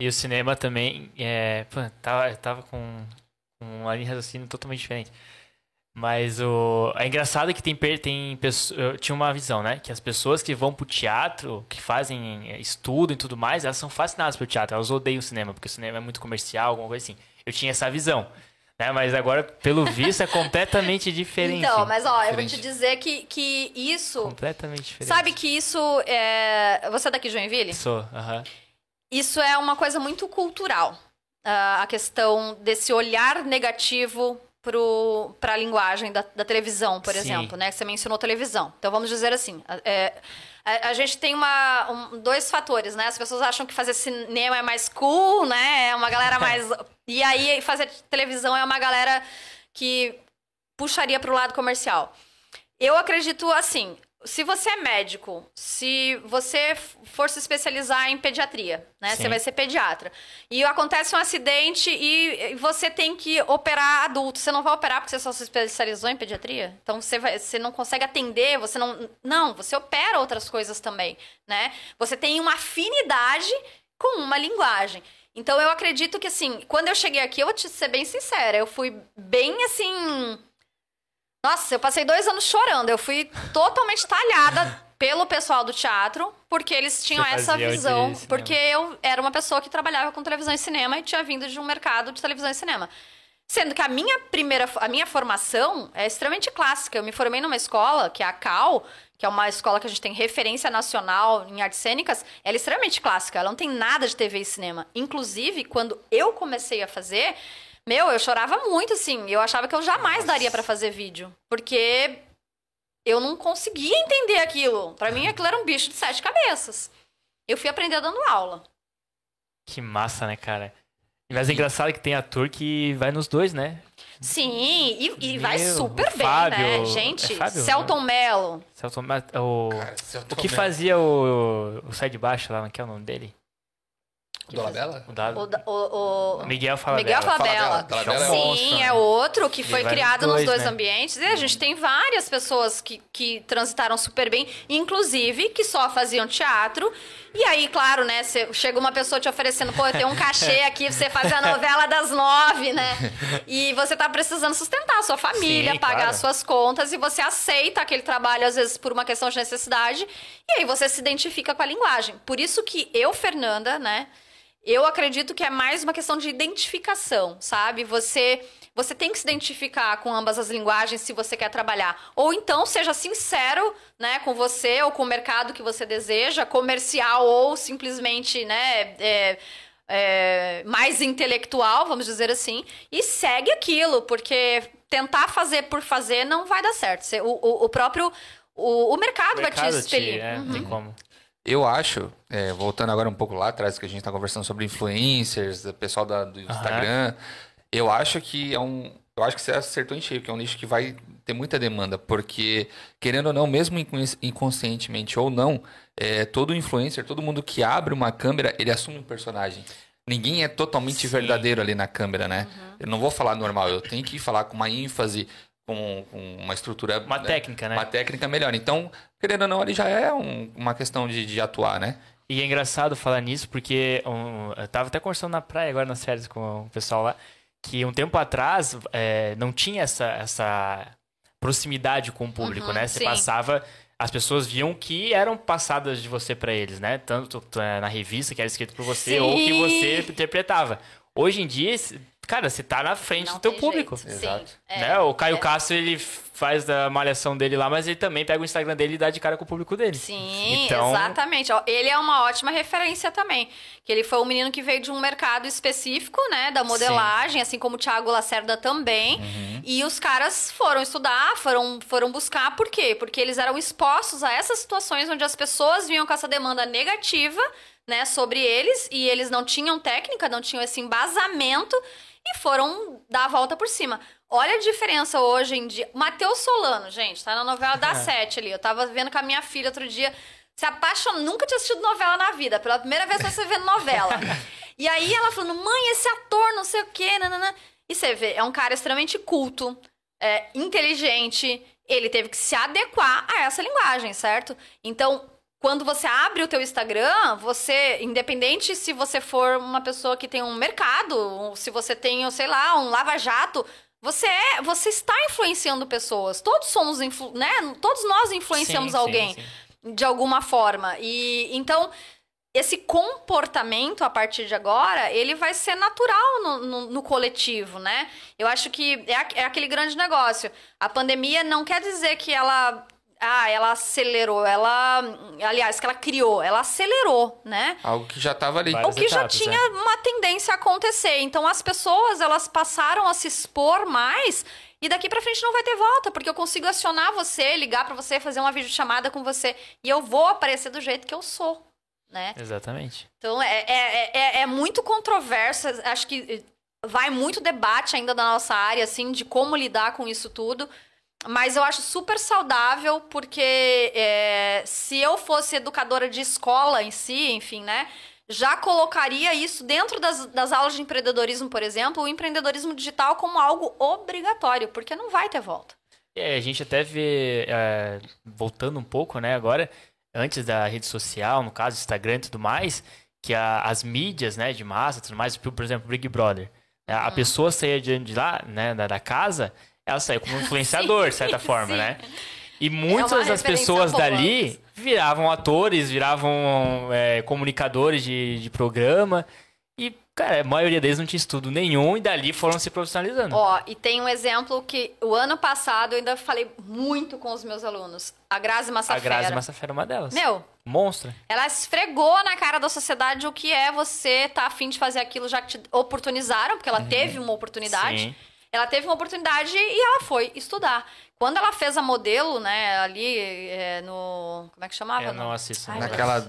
E o cinema também, é, pô, tava, tava com, uma linha de raciocínio totalmente diferente. Mas o é engraçado que tem tem eu tinha uma visão, né, que as pessoas que vão pro teatro, que fazem é, estudo e tudo mais, elas são fascinadas pelo teatro, elas odeiam o cinema, porque o cinema é muito comercial, alguma coisa assim. Eu tinha essa visão. Né? Mas agora, pelo visto, é completamente [laughs] diferente. Então, mas ó, diferente. eu vou te dizer que, que isso. Completamente diferente. Sabe que isso é. Você é daqui de Joinville? Sou, aham. Uh -huh. Isso é uma coisa muito cultural. Uh, a questão desse olhar negativo para a linguagem da, da televisão, por Sim. exemplo, né? Você mencionou televisão. Então vamos dizer assim. É, a, a, gente tem uma, um, dois fatores, né? As pessoas acham que fazer cinema é mais cool, né? É uma galera [laughs] mais. E aí fazer televisão é uma galera que puxaria para o lado comercial. Eu acredito assim, se você é médico, se você for se especializar em pediatria, né? Sim. Você vai ser pediatra. E acontece um acidente e você tem que operar adulto. Você não vai operar porque você só se especializou em pediatria? Então você, vai, você não consegue atender, você não. Não, você opera outras coisas também, né? Você tem uma afinidade com uma linguagem. Então eu acredito que assim, quando eu cheguei aqui, eu vou te ser bem sincera, eu fui bem assim nossa, eu passei dois anos chorando. Eu fui totalmente talhada [laughs] pelo pessoal do teatro, porque eles tinham essa visão. Porque eu era uma pessoa que trabalhava com televisão e cinema e tinha vindo de um mercado de televisão e cinema. Sendo que a minha primeira, a minha formação é extremamente clássica. Eu me formei numa escola, que é a CAL, que é uma escola que a gente tem referência nacional em artes cênicas, ela é extremamente clássica. Ela não tem nada de TV e cinema. Inclusive, quando eu comecei a fazer, meu, eu chorava muito, assim. Eu achava que eu jamais Nossa. daria para fazer vídeo. Porque eu não conseguia entender aquilo. Para mim, aquilo era um bicho de sete cabeças. Eu fui aprender dando aula. Que massa, né, cara? Mas é engraçado que tem ator que vai nos dois, né? Sim, e, e vai super bem, Fábio, né, gente? É Fábio, Celton né? Mello. Celton, o, Cara, Celton o que Mello. fazia o, o Sai de Baixo lá, não é o nome dele? O Dolabella? O, da... o, o, o, Miguel Falabella. Miguel Falabella. Falabella. Sim, é outro que foi criado dois, nos dois né? ambientes. E a gente tem várias pessoas que, que transitaram super bem, inclusive que só faziam teatro. E aí, claro, né? Cê, chega uma pessoa te oferecendo, pô, tem um cachê [laughs] aqui pra você fazer a novela das nove, né? E você tá precisando sustentar a sua família, Sim, pagar claro. as suas contas, e você aceita aquele trabalho, às vezes, por uma questão de necessidade, e aí você se identifica com a linguagem. Por isso que eu, Fernanda, né? Eu acredito que é mais uma questão de identificação, sabe? Você você tem que se identificar com ambas as linguagens se você quer trabalhar. Ou então seja sincero, né, com você ou com o mercado que você deseja, comercial ou simplesmente, né, é, é, mais intelectual, vamos dizer assim, e segue aquilo, porque tentar fazer por fazer não vai dar certo. O, o, o próprio o, o mercado, o mercado vai te expelir. Te, é, uhum. Tem como. Eu acho, é, voltando agora um pouco lá atrás, que a gente está conversando sobre influencers, pessoal da, do Instagram, uhum. eu acho que é um. Eu acho que você acertou em cheio, que é um nicho que vai ter muita demanda, porque, querendo ou não, mesmo inconscientemente ou não, é, todo influencer, todo mundo que abre uma câmera, ele assume um personagem. Ninguém é totalmente Sim. verdadeiro ali na câmera, né? Uhum. Eu não vou falar normal, eu tenho que falar com uma ênfase, com, com uma estrutura. Uma né? técnica, né? Uma técnica melhor. Então, querendo ou não, ali já é um, uma questão de, de atuar, né? E é engraçado falar nisso, porque um, eu tava até conversando na praia agora nas férias com o pessoal lá, que um tempo atrás é, não tinha essa, essa proximidade com o público, uhum, né? Você sim. passava, as pessoas viam que eram passadas de você para eles, né? Tanto é, na revista que era escrito por você sim. ou que você interpretava. Hoje em dia, cara, você tá na frente Não do teu público. jeito. Exato. Sim. É, né? O Caio é. Castro, ele faz da malhação dele lá, mas ele também pega o Instagram dele e dá de cara com o público dele. Sim, Então- exatamente. Ele é uma ótima referência também. Que ele foi um menino que veio de um mercado específico, né? Da modelagem, assim como o Thiago Lacerda também. Uhum. E os caras foram estudar, foram, foram buscar. Por quê? Porque eles eram expostos a essas situações onde as pessoas vinham com essa demanda negativa, né? Sobre eles. E eles não tinham técnica, não tinham esse embasamento. E foram dar a volta por cima. Olha a diferença hoje em dia. Matheus Solano, gente, tá na novela da [laughs] Sete ali. Eu tava vendo com a minha filha outro dia. Se apaixonou, nunca tinha assistido novela na vida. Pela primeira vez você vendo novela. [laughs] e aí ela falando, mãe, esse ator, não sei o quê, nanana. E você vê, é um cara extremamente culto, é, inteligente. Ele teve que se adequar a essa linguagem, certo? Então, quando você abre o teu Instagram, você, independente se você for uma pessoa que tem um mercado, ou se você tem, sei lá, um lava-jato, você é, você está influenciando pessoas. Todos somos, influ, né? Todos nós influenciamos Sim, sim, alguém sim. de alguma forma. E então esse comportamento a partir de agora, ele vai ser natural no, no- no coletivo, né? Eu acho que é, é aquele grande negócio. A pandemia não quer dizer que ela. Ah, ela acelerou, ela. Aliás, que ela criou, ela acelerou, né? Algo que já tava ali. Vai. O Várias que já etapas, tinha uma tendência a acontecer. Então as pessoas, elas passaram a se expor mais e daqui pra frente não vai ter volta, porque eu consigo acionar você, ligar pra você, fazer uma videochamada com você e eu vou aparecer do jeito que eu sou, né? Exatamente. Então é, é, é, é muito controverso, acho que vai muito debate ainda da nossa área, assim, de como lidar com isso tudo. Mas eu acho super saudável, porque é, se eu fosse educadora de escola em si, enfim, né? Já colocaria isso dentro das, das aulas de empreendedorismo, por exemplo, o empreendedorismo digital como algo obrigatório, porque não vai ter volta. É, a gente até vê, é, voltando um pouco, né, agora, antes da rede social, no caso, Instagram e tudo mais, que a- as mídias, né, de massa e tudo mais, por exemplo, Big Brother, né, a pessoa saía de, de lá, né, da, da casa, ela saía como [laughs] influenciador, de certa forma, sim. né? E muitas das referência pessoas boa. dali viravam atores, viravam é, comunicadores de, de programa. E, cara, a maioria deles não tinha estudo nenhum e dali foram se profissionalizando. Ó, e tem um exemplo que o ano passado eu ainda falei muito com os meus alunos. A Grazi a Massafera. Grazi Massafera é uma delas. Meu, Monstra. ela esfregou na cara da sociedade o que é você tá afim de fazer aquilo já que te oportunizaram, porque ela teve uma oportunidade. Sim. Ela teve uma oportunidade e ela foi estudar. Quando ela fez a modelo, né, ali é, no. Como é que chamava? Eu No- não assisto. Ai. Naquela.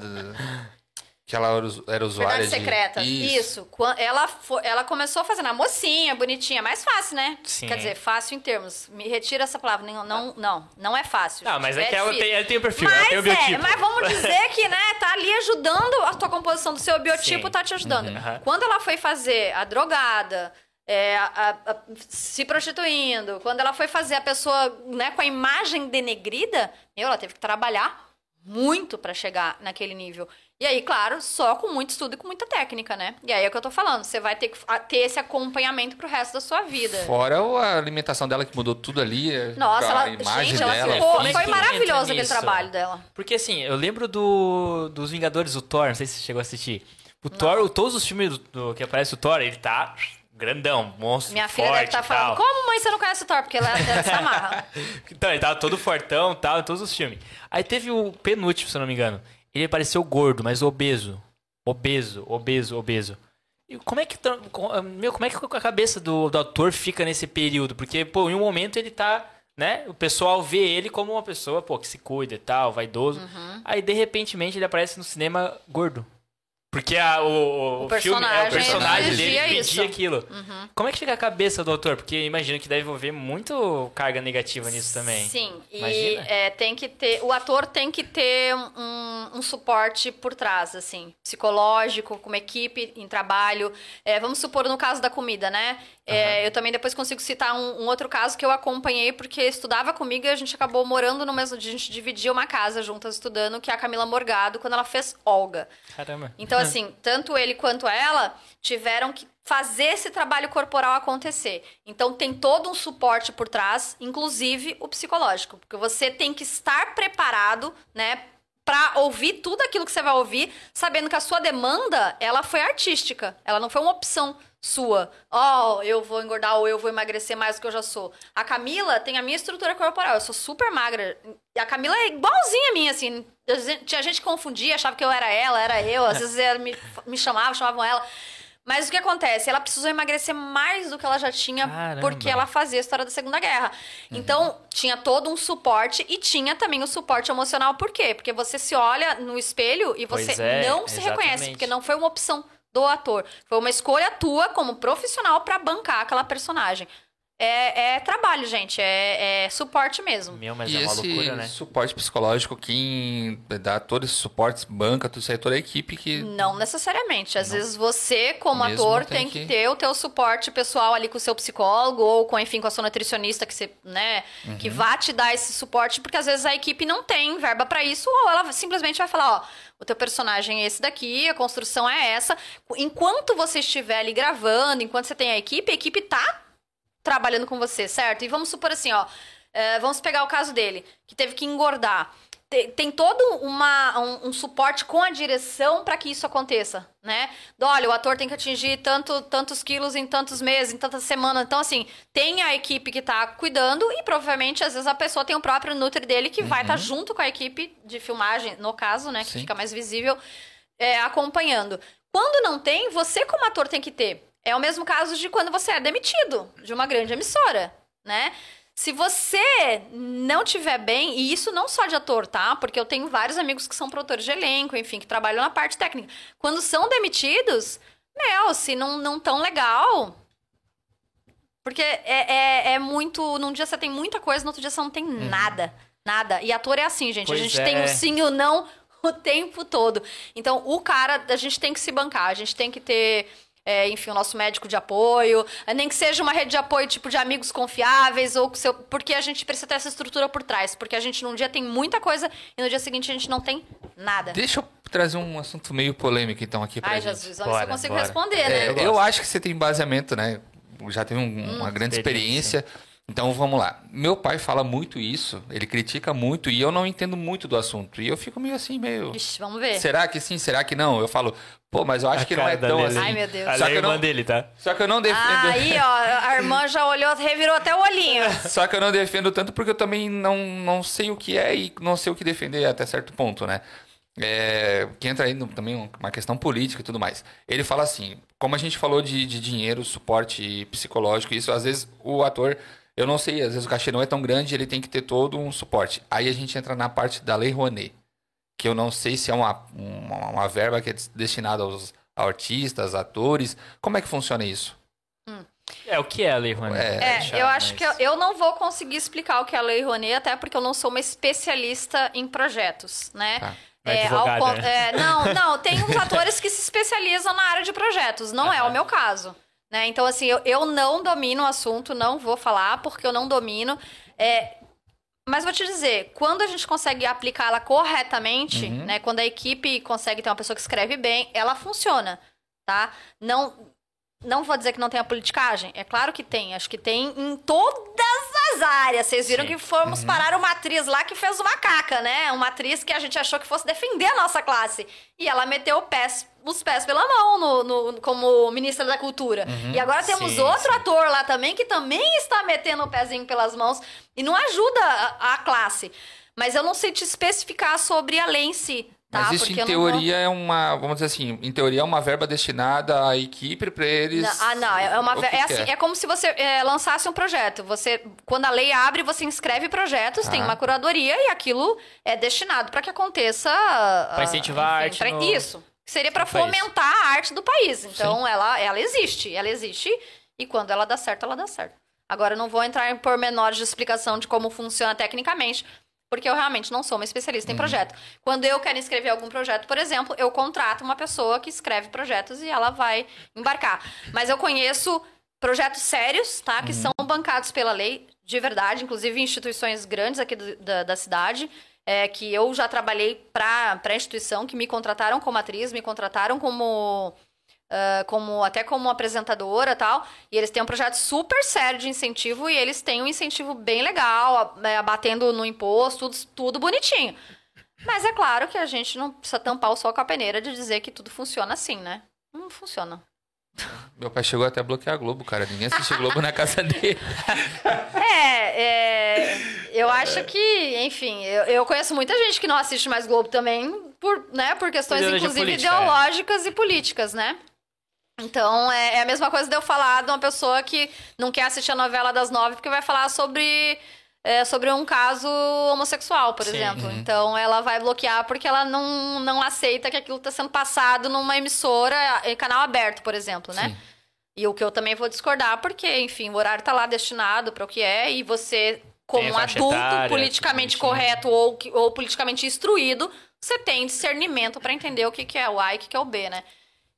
Que ela era usu- era usuária Verdades de... secretas. Isso. Quan- Ela, fo- ela começou fazendo a mocinha, bonitinha, mais fácil, né? Sim. Quer dizer, fácil em termos. Me retira essa palavra. Não, não, não, não é fácil. Não, gente. mas é, que ela tem, ela tem o perfil, ela Mas tem o é, biotipo. mas vamos dizer que, né, tá ali ajudando a tua composição do seu biotipo, Sim. tá te ajudando. Uhum. Quando ela foi fazer a drogada, é, a- a- se prostituindo, quando ela foi fazer a pessoa, né, com a imagem denegrida, meu, ela teve que trabalhar muito pra chegar naquele nível. E aí, claro, só com muito estudo e com muita técnica, né? E aí é o que eu tô falando, você vai ter que ter esse acompanhamento pro resto da sua vida. Fora o- a alimentação dela que mudou tudo ali. Nossa, a ela, imagem gente, ela dela. ficou, é foi maravilhoso aquele nisso? trabalho dela. Porque assim, eu lembro do, dos Vingadores do Thor, não sei se você chegou a assistir. O Thor, o- todos os filmes do, do- que aparece o Thor, ele tá grandão, monstro, Minha filha forte deve estar e falando, como mãe você não conhece o Thor? Porque ela, ela se amarra. [laughs] Então, ele tava todo fortão e tal, em todos os filmes. Aí teve o penúltimo, se eu não me engano. Ele apareceu gordo, mas obeso. Obeso, obeso, obeso. E como é que. co- Meu, como é que a cabeça do, do ator fica nesse período? Porque, pô, em um momento ele tá. Né? O pessoal vê ele como uma pessoa, pô, que se cuida e tal, vaidoso. Uhum. Aí, de repente, ele aparece no cinema gordo. Porque a- o, o, O filme, é, o personagem dele pedia isso. aquilo. Como é que fica a cabeça do autor? Porque imagino que deve envolver muito carga negativa nisso também. Sim, e Imagina. é, tem que ter. O ator tem que ter um, um suporte por trás, assim, psicológico, como equipe, em trabalho. É, vamos supor no caso da comida, né? É, Eu também depois consigo citar um, um outro caso que eu acompanhei, porque estudava comigo e a gente acabou morando no mesmo. A gente dividia uma casa juntas estudando, que é a Camila Morgado, quando ela fez Olga. Caramba. Então, assim, tanto ele quanto ela tiveram que fazer esse trabalho corporal acontecer. Então, tem todo um suporte por trás, inclusive o psicológico, porque você tem que estar preparado, né? Pra ouvir tudo aquilo que você vai ouvir, sabendo que a sua demanda, ela foi artística. Ela não foi uma opção sua. Ó, oh, eu vou engordar ou eu vou emagrecer mais do que eu já sou. A Camila tem a minha estrutura corporal. Eu sou super magra. E a Camila é igualzinha a mim, assim. Tinha gente que confundia, achava que eu era ela, era eu. Às [laughs] vezes ela me, me chamava, chamavam ela. Mas o que acontece? Ela precisou emagrecer mais do que ela já tinha, Caramba. porque ela fazia a história da Segunda Guerra. Uhum. Então, tinha todo um suporte e tinha também o suporte emocional. Por quê? Porque você se olha no espelho e você é, não se exatamente. reconhece, porque não foi uma opção do ator. Foi uma escolha tua como profissional para bancar aquela personagem. É, é, trabalho, gente. É, é, suporte mesmo. Meu, mas e é uma esse loucura, né? suporte psicológico, quem dá todo esse suporte, banca, tudo isso aí, toda a equipe que... Não necessariamente. Às não. vezes você, como mesmo ator, tem, que... que... ter o teu suporte pessoal ali com o seu psicólogo ou com, enfim, com a sua nutricionista que você, né, uhum. que vá te dar esse suporte, porque às vezes a equipe não tem verba para isso ou ela simplesmente vai falar, ó, o teu personagem é esse daqui, a construção é essa. Enquanto você estiver ali gravando, enquanto você tem a equipe, a equipe tá trabalhando com você, certo? E vamos supor assim, ó. É, vamos pegar o caso dele, que teve que engordar. Tem, tem todo uma, um, um, suporte com a direção para que isso aconteça, né? Olha, o ator tem que atingir tanto, tantos quilos em tantos meses, em tantas semanas. Então, assim, tem a equipe que tá cuidando e provavelmente, às vezes, a pessoa tem o próprio Nutri dele que uhum. vai estar tá junto com a equipe de filmagem, no caso, né? Que Sim. fica mais visível, é, acompanhando. Quando não tem, você como ator tem que ter é o mesmo caso de quando você é demitido de uma grande emissora, né? Se você não tiver bem, e isso não só de ator, tá? Porque eu tenho vários amigos que são produtores de elenco, enfim, que trabalham na parte técnica. Quando são demitidos, meu, se não, não tão legal. Porque é, é, é, muito. Num dia você tem muita coisa, no outro dia você não tem uhum. nada. Nada. E ator é assim, gente. Pois a gente é. tem o sim e o não [laughs] o tempo todo. Então, o cara, a gente tem que se bancar, a gente tem que ter é, enfim, o nosso médico de apoio, nem que seja uma rede de apoio tipo de amigos confiáveis, ou seu, porque a gente precisa ter essa estrutura por trás, porque a gente num dia tem muita coisa e no dia seguinte a gente não tem nada. Deixa eu trazer um assunto meio polêmico então aqui pra Ai, gente. Jesus, olha se eu consigo bora. responder, é, né? eu, eu, acho que você tem embasamento, né? Já teve um, hum, uma grande experiência. experiência então vamos lá. Meu pai fala muito isso, ele critica muito e eu não entendo muito do assunto. E eu fico meio assim, meio. Ixi, vamos ver. Será que sim? Será que não? Eu falo, pô, mas eu acho a que não é tão dele. assim. Ai, meu Deus. Só que é não... dele, tá? Só que eu não defendo. Aí, ó, a irmã já olhou, revirou até o olhinho. [laughs] Só que eu não defendo tanto porque eu também não, não sei o que é e não sei o que defender até certo ponto, né? É, que entra aí no, também uma questão política e tudo mais. Ele fala assim, como a gente falou de, de dinheiro, suporte psicológico, isso às vezes o ator eu não sei, às vezes o cachê não é tão grande, ele tem que ter todo um suporte. Aí a gente entra na parte da Lei Rouanet, que eu não sei se é uma, uma, uma verba que é destinada aos artistas, atores. Como é que funciona isso? Hum. É, o que é a Lei Rouanet? É, é eu acho mas... que eu, eu, não vou conseguir explicar o que é a Lei Rouanet, até porque eu não sou uma especialista em projetos, né? Ah. É, ao, é, não, não, [laughs] tem uns atores que se especializam na área de projetos, não é o meu caso. Né? Então, assim, eu, eu não domino o assunto, não vou falar porque eu não domino. É, mas vou te dizer, quando a gente consegue aplicá-la corretamente, uhum. né? Quando a equipe consegue ter uma pessoa que escreve bem, ela funciona, tá? Não, não vou dizer que não tem a politicagem. É claro que tem. Acho que tem em todas as áreas. Vocês viram Sim. que fomos uhum. parar uma atriz lá que fez uma caca, né? Uma atriz que a gente achou que fosse defender a nossa classe. E ela meteu pés, os pés pela mão no, no como ministra da Cultura. Uhum. E agora temos sim, outro sim. ator lá também que também está metendo o pezinho pelas mãos e não ajuda a, a classe. Mas eu não sei te especificar sobre a lei em si. Tá? Mas isso em teoria vou... é uma, vamos dizer assim, em teoria é uma verba destinada à equipe para eles. Não, ah, não, é uma é assim, é? é? como se você é, lançasse um projeto. Você, quando a lei abre, você inscreve projetos, ah. tem uma curadoria e aquilo é destinado para que aconteça. Para incentivar enfim, a arte. Pra, no... Isso. Seria para fomentar a arte do país. Então ela, ela existe, ela existe e quando ela dá certo, ela dá certo. Agora eu não vou entrar em pormenores de explicação de como funciona tecnicamente, porque eu realmente não sou uma especialista em uhum. projeto. Quando eu quero escrever algum projeto, por exemplo, eu contrato uma pessoa que escreve projetos e ela vai embarcar. Mas eu conheço projetos sérios, tá? Que uhum. são bancados pela lei, de verdade, inclusive instituições grandes aqui do, da, da cidade. É, que eu já trabalhei para a instituição, que me contrataram como atriz, me contrataram como Uh, como até como apresentadora tal. E eles têm um projeto super sério de incentivo e eles têm um incentivo bem legal, é, abatendo no imposto, tudo, tudo bonitinho. Mas é claro que a gente não precisa tampar o sol com a peneira de dizer que tudo funciona assim, né? Não funciona. [laughs] Meu pai chegou até a bloquear a Globo, cara. Ninguém assiste Globo na casa dele. [laughs] É, é, eu acho que, enfim, eu, eu conheço muita gente que não assiste mais Globo também, por, né, por questões, Ideologia inclusive, política, é. ideológicas e políticas, né? Então, é, é a mesma coisa de eu falar de uma pessoa que não quer assistir a novela das nove porque vai falar sobre, é, sobre um caso homossexual, por Sim. exemplo. Então, ela vai bloquear porque ela não, não aceita que aquilo está sendo passado numa emissora, em canal aberto, por exemplo, né? Sim. E o que eu também vou discordar, porque, enfim, o horário tá lá destinado para o que é, e você, como um adulto etária, politicamente correto ou, ou politicamente instruído, você tem discernimento para entender o que, que é o A e o que, que é o B, né?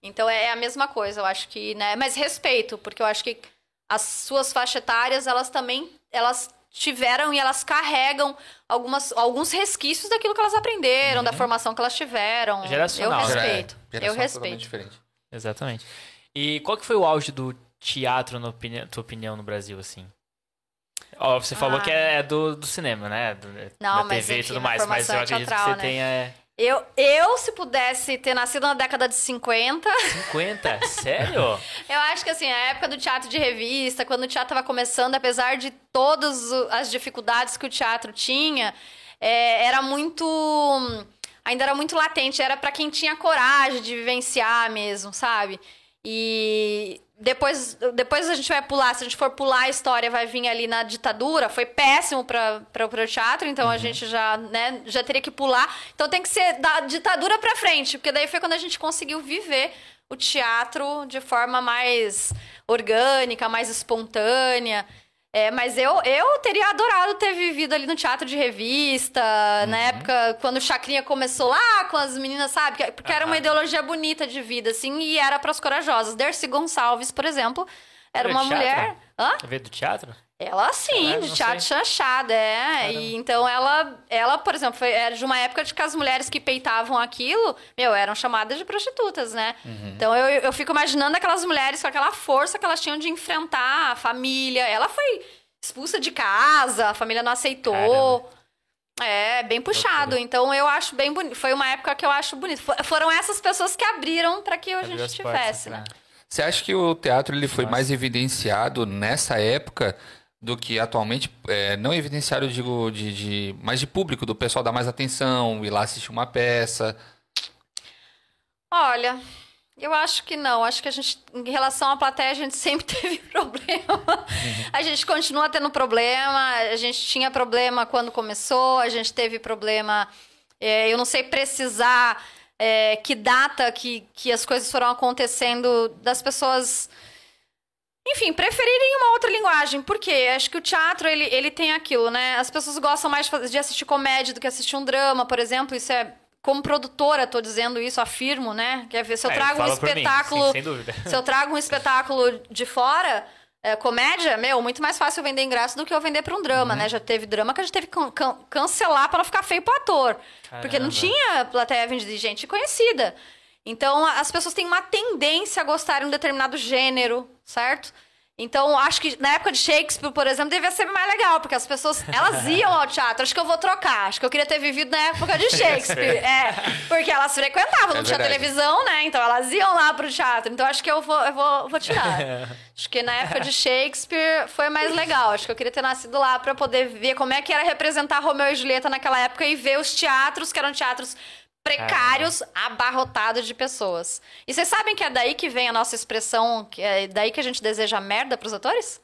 Então é a mesma coisa, eu acho que, né? Mas respeito, porque eu acho que as suas faixas etárias, elas também, elas tiveram e elas carregam algumas, alguns resquícios daquilo que elas aprenderam, da formação que elas tiveram. Uhum. Geracional, Eu né? respeito. Eu respeito. diferente. Exatamente. E qual que foi o auge do teatro, na opini- tua opinião, no Brasil, assim? Ó, você falou Ah. que é do, do cinema, né? Do, Não, da mas TV e tudo mais. Mas eu acredito que teatral, você né? tenha é, Eu, eu, se pudesse ter nascido na década de 50, 50. Sério? [laughs] eu acho que assim, a época do teatro de revista, quando o teatro estava começando, apesar de todas as dificuldades que o teatro tinha, é, era muito. Ainda era muito latente, era para quem tinha coragem de vivenciar mesmo, sabe? E depois, depois a gente vai pular, se a gente for pular a história, vai vir ali na ditadura. Foi péssimo para o teatro, então a gente já, né, já teria que pular. Então tem que ser da ditadura para frente, porque daí foi quando a gente conseguiu viver o teatro de forma mais orgânica, mais espontânea. É, mas eu, eu teria adorado ter vivido ali no teatro de revista, na época quando o Chacrinha começou lá com as meninas, sabe? Que- Porque era uma ideologia bonita de vida, assim, e era para as corajosas. Dercy Gonçalves, por exemplo, era uma mulher. Hã? Veio do teatro? Ela sim, Caralho, de teatro sei. chanchada, é. Caramba. E então ela, ela, por exemplo, foi, era de uma época de que as mulheres que peitavam aquilo, meu, eram chamadas de prostitutas, né? Uhum. Então eu, eu fico imaginando aquelas mulheres com aquela força que elas tinham de enfrentar a família. Ela foi expulsa de casa, a família não aceitou. É, bem puxado. Loucura. Então eu acho bem bonito. Foi uma época que eu acho bonito. Fo- Foram essas pessoas que abriram para que a Abriu gente as portas, tivesse, né? Você acha que o teatro ele foi Nossa. mais evidenciado nessa época do que atualmente? É, não evidenciado, eu digo, de, de, mas de público, do pessoal dar mais atenção, ir lá assistir uma peça. Olha, eu acho que não. Acho que a gente, em relação à plateia, a gente [laughs] sempre teve problema. A gente continua tendo problema. A gente tinha problema quando começou, a gente teve problema. é, eu não sei precisar é, que data que, que as coisas foram acontecendo das pessoas. Enfim, preferirem uma outra linguagem. Por quê? Acho que o teatro, ele, ele tem aquilo, né? As pessoas gostam mais de assistir comédia do que assistir um drama, por exemplo. Isso é... Como produtora, tô dizendo isso, afirmo, né? Quer ver, se eu É, trago um por mim, espetáculo... sim, sem dúvida. [laughs] Se eu trago um espetáculo de fora, é, comédia, meu, muito mais fácil eu vender ingresso do que eu vender pra um drama, Uhum. né? Já teve drama que a gente teve que can- can- cancelar pra não ficar feio pro ator. Porque não Caramba. tinha plateia de gente conhecida. Então, as pessoas têm uma tendência a gostarem de um determinado gênero, certo? Então, acho que na época de Shakespeare, por exemplo, devia ser mais legal, porque as pessoas, elas [laughs] iam ao teatro. Acho que eu vou trocar. Acho que eu queria ter vivido na época de [laughs] Shakespeare. é, porque elas frequentavam, não É tinha televisão, né? Então, elas iam lá pro teatro. Então, acho que eu vou, eu vou, vou tirar. [laughs] Acho que na época de Shakespeare foi mais legal. Acho que eu queria ter nascido lá pra poder ver como é que era representar Romeu e Julieta naquela época e ver os teatros, que eram teatros precários, abarrotados de pessoas. E vocês sabem que é daí que vem a nossa expressão, que é daí que a gente deseja merda pros atores?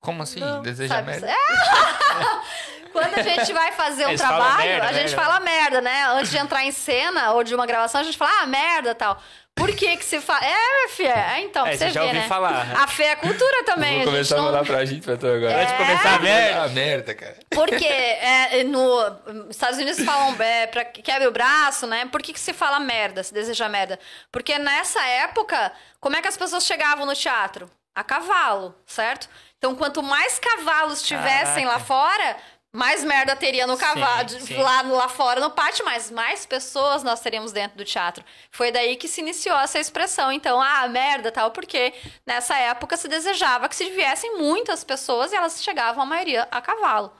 Como assim? Não, Deseja Sabe? merda? É. [laughs] Quando a gente vai fazer um Eles trabalho, merda, a gente merda. fala merda, né? Antes de entrar em cena ou de uma gravação, a gente fala, ah, merda tal. Por que que se fala? É, minha filha, é então, É, você já ver, ouviu né? falar. A fé é cultura também. Vou a gente começar a não- mandar pra gente pra tu agora. Antes de começar a merda. Ah, merda, cara. Porque é, no nos Estados Unidos falam é, pra que quebra o braço, né? Por que, que se fala merda, se deseja merda? Porque nessa época, como é que as pessoas chegavam no teatro? A cavalo, certo? Então, quanto mais cavalos tivessem lá Caraca. fora, mais merda teria no cavalo, sim. lá, lá fora no pátio, mas mais pessoas nós teríamos dentro do teatro. Foi daí que se iniciou essa expressão. Então, ah, merda, tal, porque nessa época se desejava que se viessem muitas pessoas e elas chegavam, a maioria, a cavalo.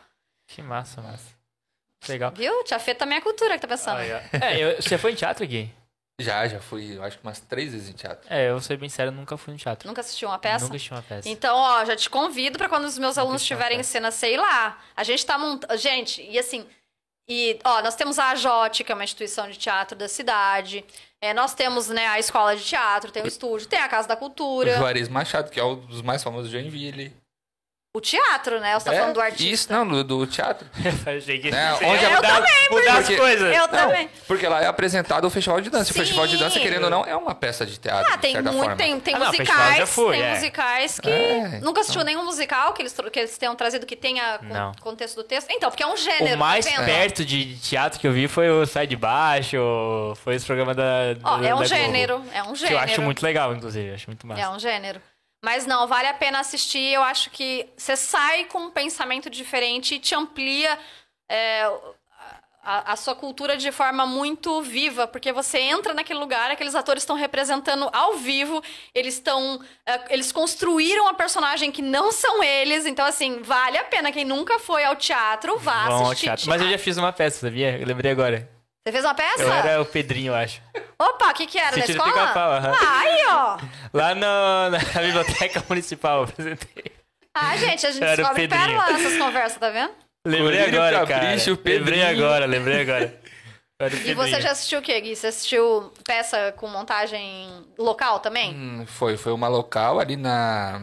Que massa, massa. Legal. Viu? Te afeta a minha cultura que tá pensando. Ó. É, eu- você foi em teatro, Gui? Já, já fui, eu acho que umas três vezes em teatro. É, eu sou bem sério, eu nunca fui no teatro. Nunca assistiu uma peça? Nunca assisti uma peça. Então, ó, já te convido pra quando os meus alunos assisti uma estiverem em cena, sei lá. A gente tá montando. Gente, e assim. E, ó, nós temos a AJOT, que é uma instituição de teatro da cidade. É, nós temos, né, a escola de teatro, tem o estúdio, tem a Casa da O Cultura. Juarez Machado, que é um dos mais famosos de Joinville. O teatro, né? Você tá É, falando do artista. Isso, não, do, do teatro. [laughs] Eu achei que É, você onde é- mudar, mudar as porque- coisas. Eu Não, também. porque lá é apresentado o Festival de Dança. Sim. O Festival de Dança, querendo ou não, é uma peça de teatro, Ah, de tem certa muito, forma. tem, tem Ah, não, musicais, já fui, tem é. musicais que É, nunca assistiu nenhum musical que eles, que eles tenham trazido que tenha Não. contexto do texto. Então, porque é um gênero, O mais tá vendo? perto de teatro que eu vi foi o Sai de Baixo, foi esse programa da. Ó, da- é da um Globo, gênero, é um Que gênero. eu acho muito legal, inclusive. eu Acho muito massa. É um gênero. Mas não, vale a pena assistir. Eu acho que você sai com um pensamento diferente e te amplia é, a, a sua cultura de forma muito viva, porque você entra naquele lugar, aqueles atores estão representando ao vivo, eles estão. é, eles construíram a personagem que não são eles. Então, assim, vale a pena. Quem nunca foi ao teatro, vá Vão ao assistir. teatro. Mas eu já fiz uma peça, sabia? Eu lembrei agora. Você fez uma peça? Eu era o Pedrinho, eu acho. Opa, o que, que era? Sítio do na escola? Pica-Pau, aham. Ah, aí, ó. Lá no- na [laughs] biblioteca municipal, eu apresentei. Ah, gente, a gente Era descobre pérola nessas conversas, tá vendo? Lembrei Colírio, agora, cara. Capricho, Lembrei Pedrinho. agora, lembrei agora. [laughs] Era o E você já assistiu o quê, Gui? Você assistiu peça com montagem local também? Hum, foi, foi uma local ali na...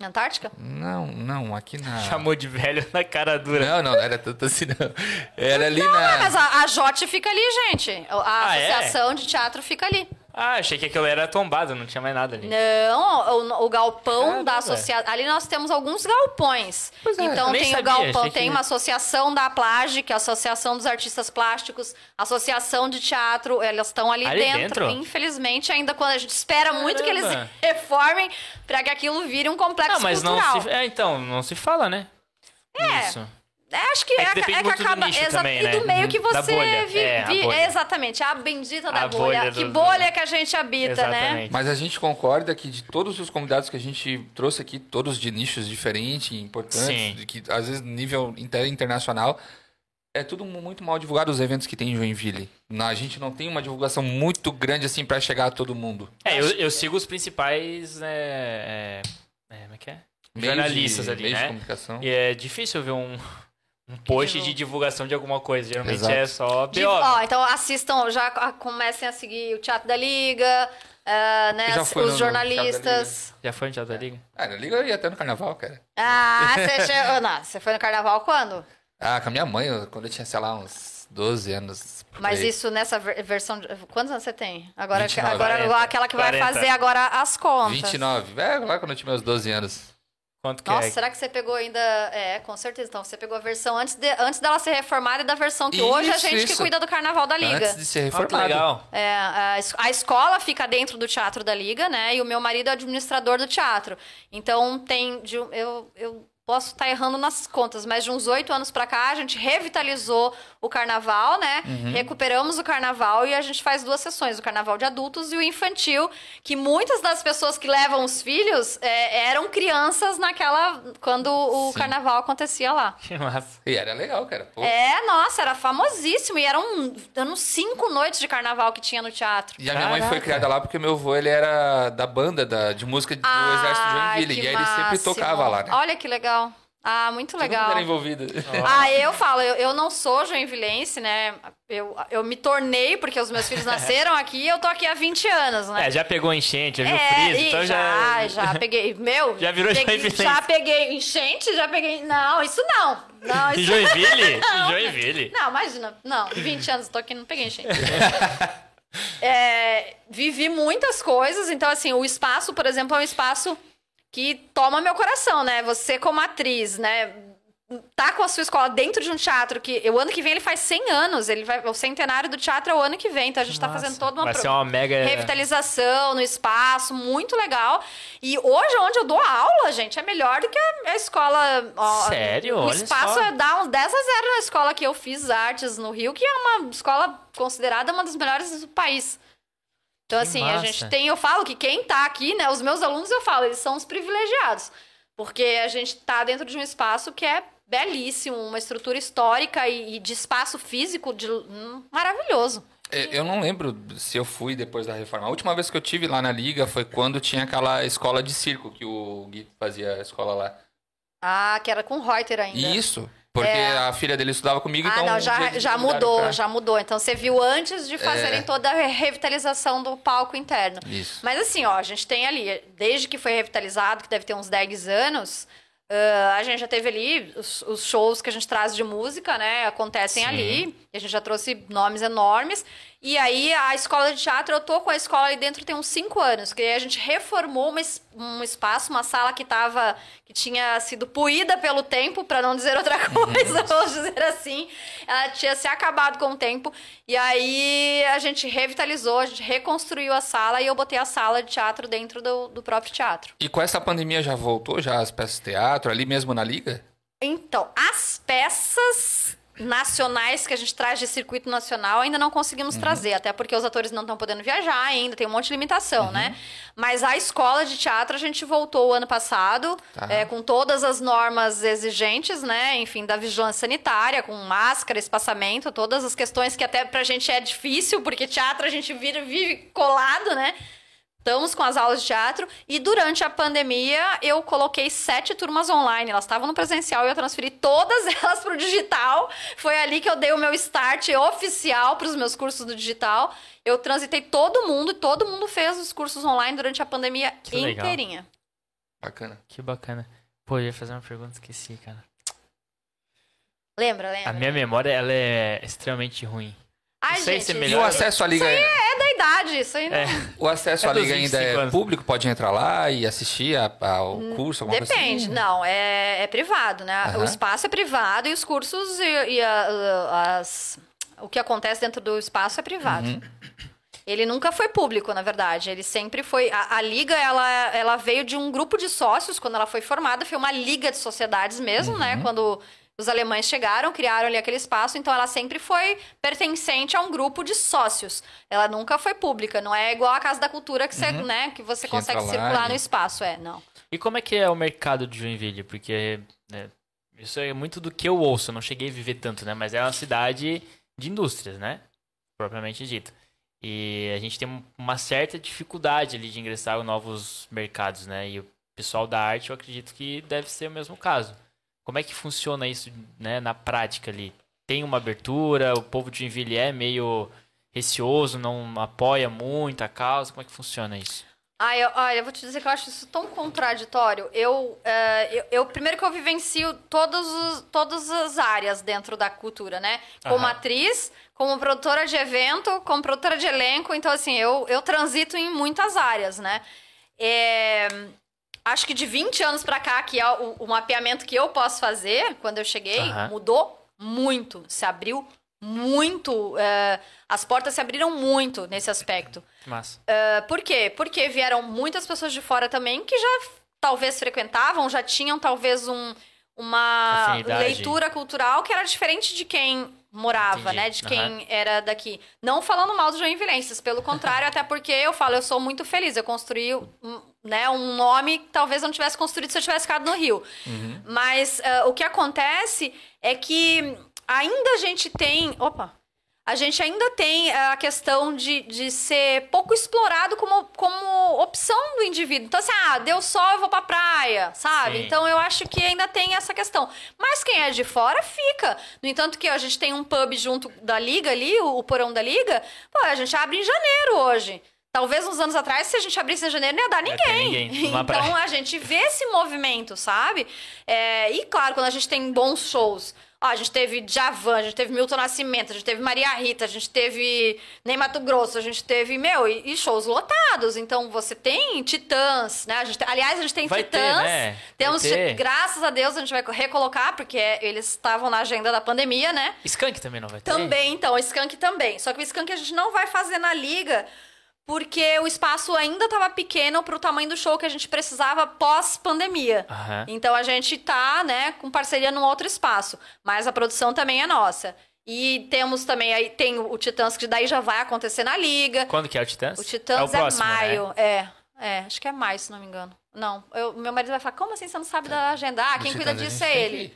Na Antártica? Não, não, aqui na... Chamou de velho na cara dura. Não, não, não era tanto assim, não. Era ali Ah, na... mas a, a JOT fica ali, gente. A Ah, é? Associação de Teatro fica ali. Ah, achei que aquilo era tombado, não tinha mais nada ali. Não, o, o galpão Caramba. da associação. Ali nós temos alguns galpões. Pois é, então eu nem tem o sabia, galpão, achei tem que- uma associação da Plage, que é a Associação dos Artistas Plásticos, Associação de Teatro, elas estão ali, Ali dentro. dentro? Infelizmente, ainda quando a gente espera muito que eles Caramba. [laughs] reformem para que aquilo vire um complexo Não, mas não cultural. se. É, então, não se fala, né? É. Isso. É, acho que É é, que é que muito do acaba. exa- também, e né? do meio que você bolha. vive. É, vi- bolha. exatamente, a bendita da A bolha. bolha que do- bolha que a gente habita, né? Exatamente. Mas a gente concorda que de todos os convidados que a gente trouxe aqui, todos de nichos diferentes, importantes, Sim. que às vezes nível inter- internacional, é tudo mu- muito mal divulgado os eventos que tem em Joinville. A gente não tem uma divulgação muito grande assim pra chegar a todo mundo. É, eu, eu sigo os principais. É, é, é, como é que é? Meios Jornalistas de, ali, meios de né? comunicação. E é difícil ver um, um post de divulgação de alguma coisa. Geralmente Exato. é só De- BO. ó, então assistam, já comecem a seguir o Teatro da Liga, ah, né? No- os no jornalistas. Já foi no Teatro da Liga? Ah, na Liga eu ia até no carnaval, cara. Ah, [laughs] você chegou. Não, você foi no carnaval quando? Ah, com a minha mãe, quando eu tinha, sei lá, uns 12 anos. Mas aí. isso nessa ver- versão. De... Quantos anos você tem? Agora, 29. agora 40. aquela que vai 40. fazer agora as contas. 29. É, lá quando eu tinha meus 12 anos. Quanto que Nossa, é? será que você pegou ainda. É, com certeza. Então, você pegou a versão antes, de- antes dela ser reformada e da versão que hoje a Isso, gente que isso. cuida do carnaval da Liga. Antes de ser Ah, que reformado. legal. É, a, es- a escola fica dentro do teatro da Liga, né? E o meu marido é administrador do teatro. Então tem. de um- eu, eu posso estar errando nas contas, mas de uns oito anos pra cá, a gente revitalizou o carnaval, né? Uhum. Recuperamos o carnaval e a gente faz duas sessões: o carnaval de adultos e o infantil. Que muitas das pessoas que levam os filhos é, eram crianças naquela. quando o Sim. carnaval acontecia lá. Que massa. E era legal, cara. Pô. É, nossa, era famosíssimo. E eram, eram cinco noites de carnaval que tinha no teatro. E a minha mãe foi Caraca. criada lá porque meu avô ele era da banda da, de música do Exército de Joinville. E aí ele sempre tocava lá, né? Olha que legal. Ah, muito Todo mundo legal. era envolvido. Ah, eu falo, eu, eu não sou joinvilense, né? Eu, eu me tornei porque os meus filhos nasceram aqui e eu tô aqui há 20 anos, né? É, já pegou enchente, já viu É, freeze, então já, já. já [laughs] peguei. Meu, Já virou peguei, joinvilense. Já peguei enchente, já peguei. Não, isso não. Não, Em isso Joinville? [laughs] Não. Em Joinville. Não, imagina. Não, 20 anos eu tô aqui, não peguei enchente. [laughs] É, vivi muitas coisas, então assim, o espaço, por exemplo, é um espaço que toma meu coração, né? Você como atriz, né? Tá com a sua escola dentro de um teatro que o ano que vem ele faz 100 anos, ele vai o centenário do teatro é o ano que vem, então a gente tá Nossa, fazendo toda uma Vai pro- ser uma mega. revitalização no espaço, muito legal. E hoje, onde eu dou aula, gente, é melhor do que a, escola. ó, Sério? O Olha espaço só. é dá uns 10 a 0 na escola que eu fiz artes no Rio, que é uma escola considerada uma das melhores do país. Então, Que assim, a massa. gente tem, eu falo que quem tá aqui, né, os meus alunos, eu falo, eles são os privilegiados. Porque a gente tá dentro de um espaço que é belíssimo, uma estrutura histórica e, e de espaço físico de, hum, maravilhoso. É, Eu não lembro se eu fui depois da reforma. A última vez que eu tive lá na liga foi quando tinha aquela escola de circo que o Gui fazia a escola lá. Ah, que era com o Reuter ainda. Isso, porque É. a filha dele estudava comigo, Ah, então... não, já, já mudou, pra- já mudou. Então você viu antes de fazerem É. toda a revitalização do palco interno. Isso. Mas assim, ó, a gente tem ali, desde que foi revitalizado, que deve ter uns 10 anos, ah, a gente já teve ali os, os shows que a gente traz de música, né? Acontecem Sim. ali. A gente já trouxe nomes enormes. E aí, a escola de teatro, eu tô com a escola ali dentro tem uns 5 anos. Que aí a gente reformou uma um espaço, uma sala que tava. que tinha sido puída pelo tempo, para não dizer outra coisa, vamos dizer assim. Ela tinha se acabado com o tempo. E aí a gente revitalizou, a gente reconstruiu a sala e eu botei a sala de teatro dentro do, do próprio teatro. E com essa pandemia já voltou já as peças de teatro ali mesmo na liga? Então, as peças nacionais que a gente traz de circuito nacional ainda não conseguimos trazer, até porque os atores não estão podendo viajar ainda, tem um monte de limitação, né? Mas a escola de teatro a gente voltou o ano passado, Tá. é, com todas as normas exigentes, né? Enfim, da vigilância sanitária, com máscara, espaçamento, todas as questões que até pra gente é difícil, porque teatro a gente vira, vive colado, né? Estamos com as aulas de teatro e durante a pandemia eu coloquei sete turmas online. Elas estavam no presencial e eu transferi todas [laughs] elas para o digital. Foi ali que eu dei o meu start oficial para os meus cursos do digital. Eu transitei todo mundo e todo mundo fez os cursos online durante a pandemia Que legal. inteirinha. Bacana. Que bacana. Pô, eu ia fazer uma pergunta, esqueci, cara. Lembra, lembra? A minha memória, ela é extremamente ruim. Ai, sei gente, se é E melhor- o acesso à liga, é da idade, isso aí não... É, o acesso É à liga ainda 25 é anos. público? Pode entrar lá e assistir ao curso, alguma coisa Depende, assim? não, é, é privado, né? Aham. O espaço é privado e os cursos e, e a- as, o que acontece dentro do espaço é privado. Uhum. Ele nunca foi público, na verdade. Ele sempre foi. A, a liga, ela, ela veio de um grupo de sócios quando ela foi formada. Foi uma liga de sociedades mesmo, né? Uhum. Quando os alemães chegaram, criaram ali aquele espaço. Então, ela sempre foi pertencente a um grupo de sócios. Ela nunca foi pública. Não é igual a Casa da Cultura que você, né, que você Que consegue circular e- no espaço. É, não. E como é que é o mercado de Joinville? Porque né, isso é muito do que eu ouço, eu não cheguei a viver tanto, né? Mas é uma cidade de indústrias, né? Propriamente dito. E a gente tem uma certa dificuldade ali de ingressar em novos mercados, né? E o pessoal da arte, eu acredito que deve ser o mesmo caso. Como é que funciona isso, né, na prática ali? Tem uma abertura, o povo de Joinville é meio receoso, não apoia muito a causa, como é que funciona isso? Ah, eu, olha, eu vou te dizer que eu acho isso tão contraditório. Eu, eh, eu, eu- primeiro que eu vivencio todos os, todas as áreas dentro da cultura, né? Como Aham. atriz, como produtora de evento, como produtora de elenco. Então, assim, eu, eu transito em muitas áreas, né? É, acho que de 20 anos pra cá, que é o, o mapeamento que eu posso fazer, quando eu cheguei, Aham. mudou muito. Se abriu muito. eh, as portas se abriram muito nesse aspecto. Massa. Uh, Por quê? Porque vieram muitas pessoas de fora também que já talvez frequentavam, já tinham talvez um, uma Afinidade. leitura cultural que era diferente de quem morava, Entendi. né? De quem Aham. era daqui. Não falando mal dos joinvilenses, pelo contrário, [laughs] até porque eu falo, eu sou muito feliz. Eu construí um, né, um nome que talvez eu não tivesse construído se eu tivesse ficado no Rio. Uhum. Mas uh, o que acontece é que ainda a gente tem. Opa! A gente ainda tem uh, a questão de, de ser pouco explorado como, como opção do indivíduo. Então, assim, ah, deu sol, eu vou pra praia, sabe? Sim. Então, eu acho que ainda tem essa questão. Mas quem é de fora, fica. No entanto, que a gente tem um pub junto da Liga ali, o, o porão da Liga, pô, a gente abre em janeiro hoje. Talvez uns anos atrás, se a gente abrisse em janeiro, não ia dar ninguém. ninguém então, praia. a gente vê esse movimento, sabe? É, e claro, quando a gente tem bons shows. Ó, a gente teve Javan, a gente teve Milton Nascimento, a gente teve Maria Rita, a gente teve Ney Mato Grosso, a gente teve, meu, e, e shows lotados. Então você tem Titãs, né? A gente aliás, a gente tem Vai ter, Titãs. né? Vai Temos, ter. graças a Deus, a gente vai recolocar, porque eles estavam na agenda da pandemia, né? Skunk também não vai ter? Também, então, o Skank também. Só que o Skank a gente não vai fazer na liga porque o espaço ainda estava pequeno para o tamanho do show que a gente precisava pós-pandemia. Aham. Então a gente tá, né, com parceria num outro espaço, mas a produção também é nossa. E temos também aí tem o Titãs que daí já vai acontecer na liga. Quando que é o Titãs? O Titãs é, é, o próximo, maio, Né? é. É, acho que é maio, se não me engano. Não, eu- meu marido vai falar, como assim você não sabe da agenda? Ah, quem cuida disso é ele. que-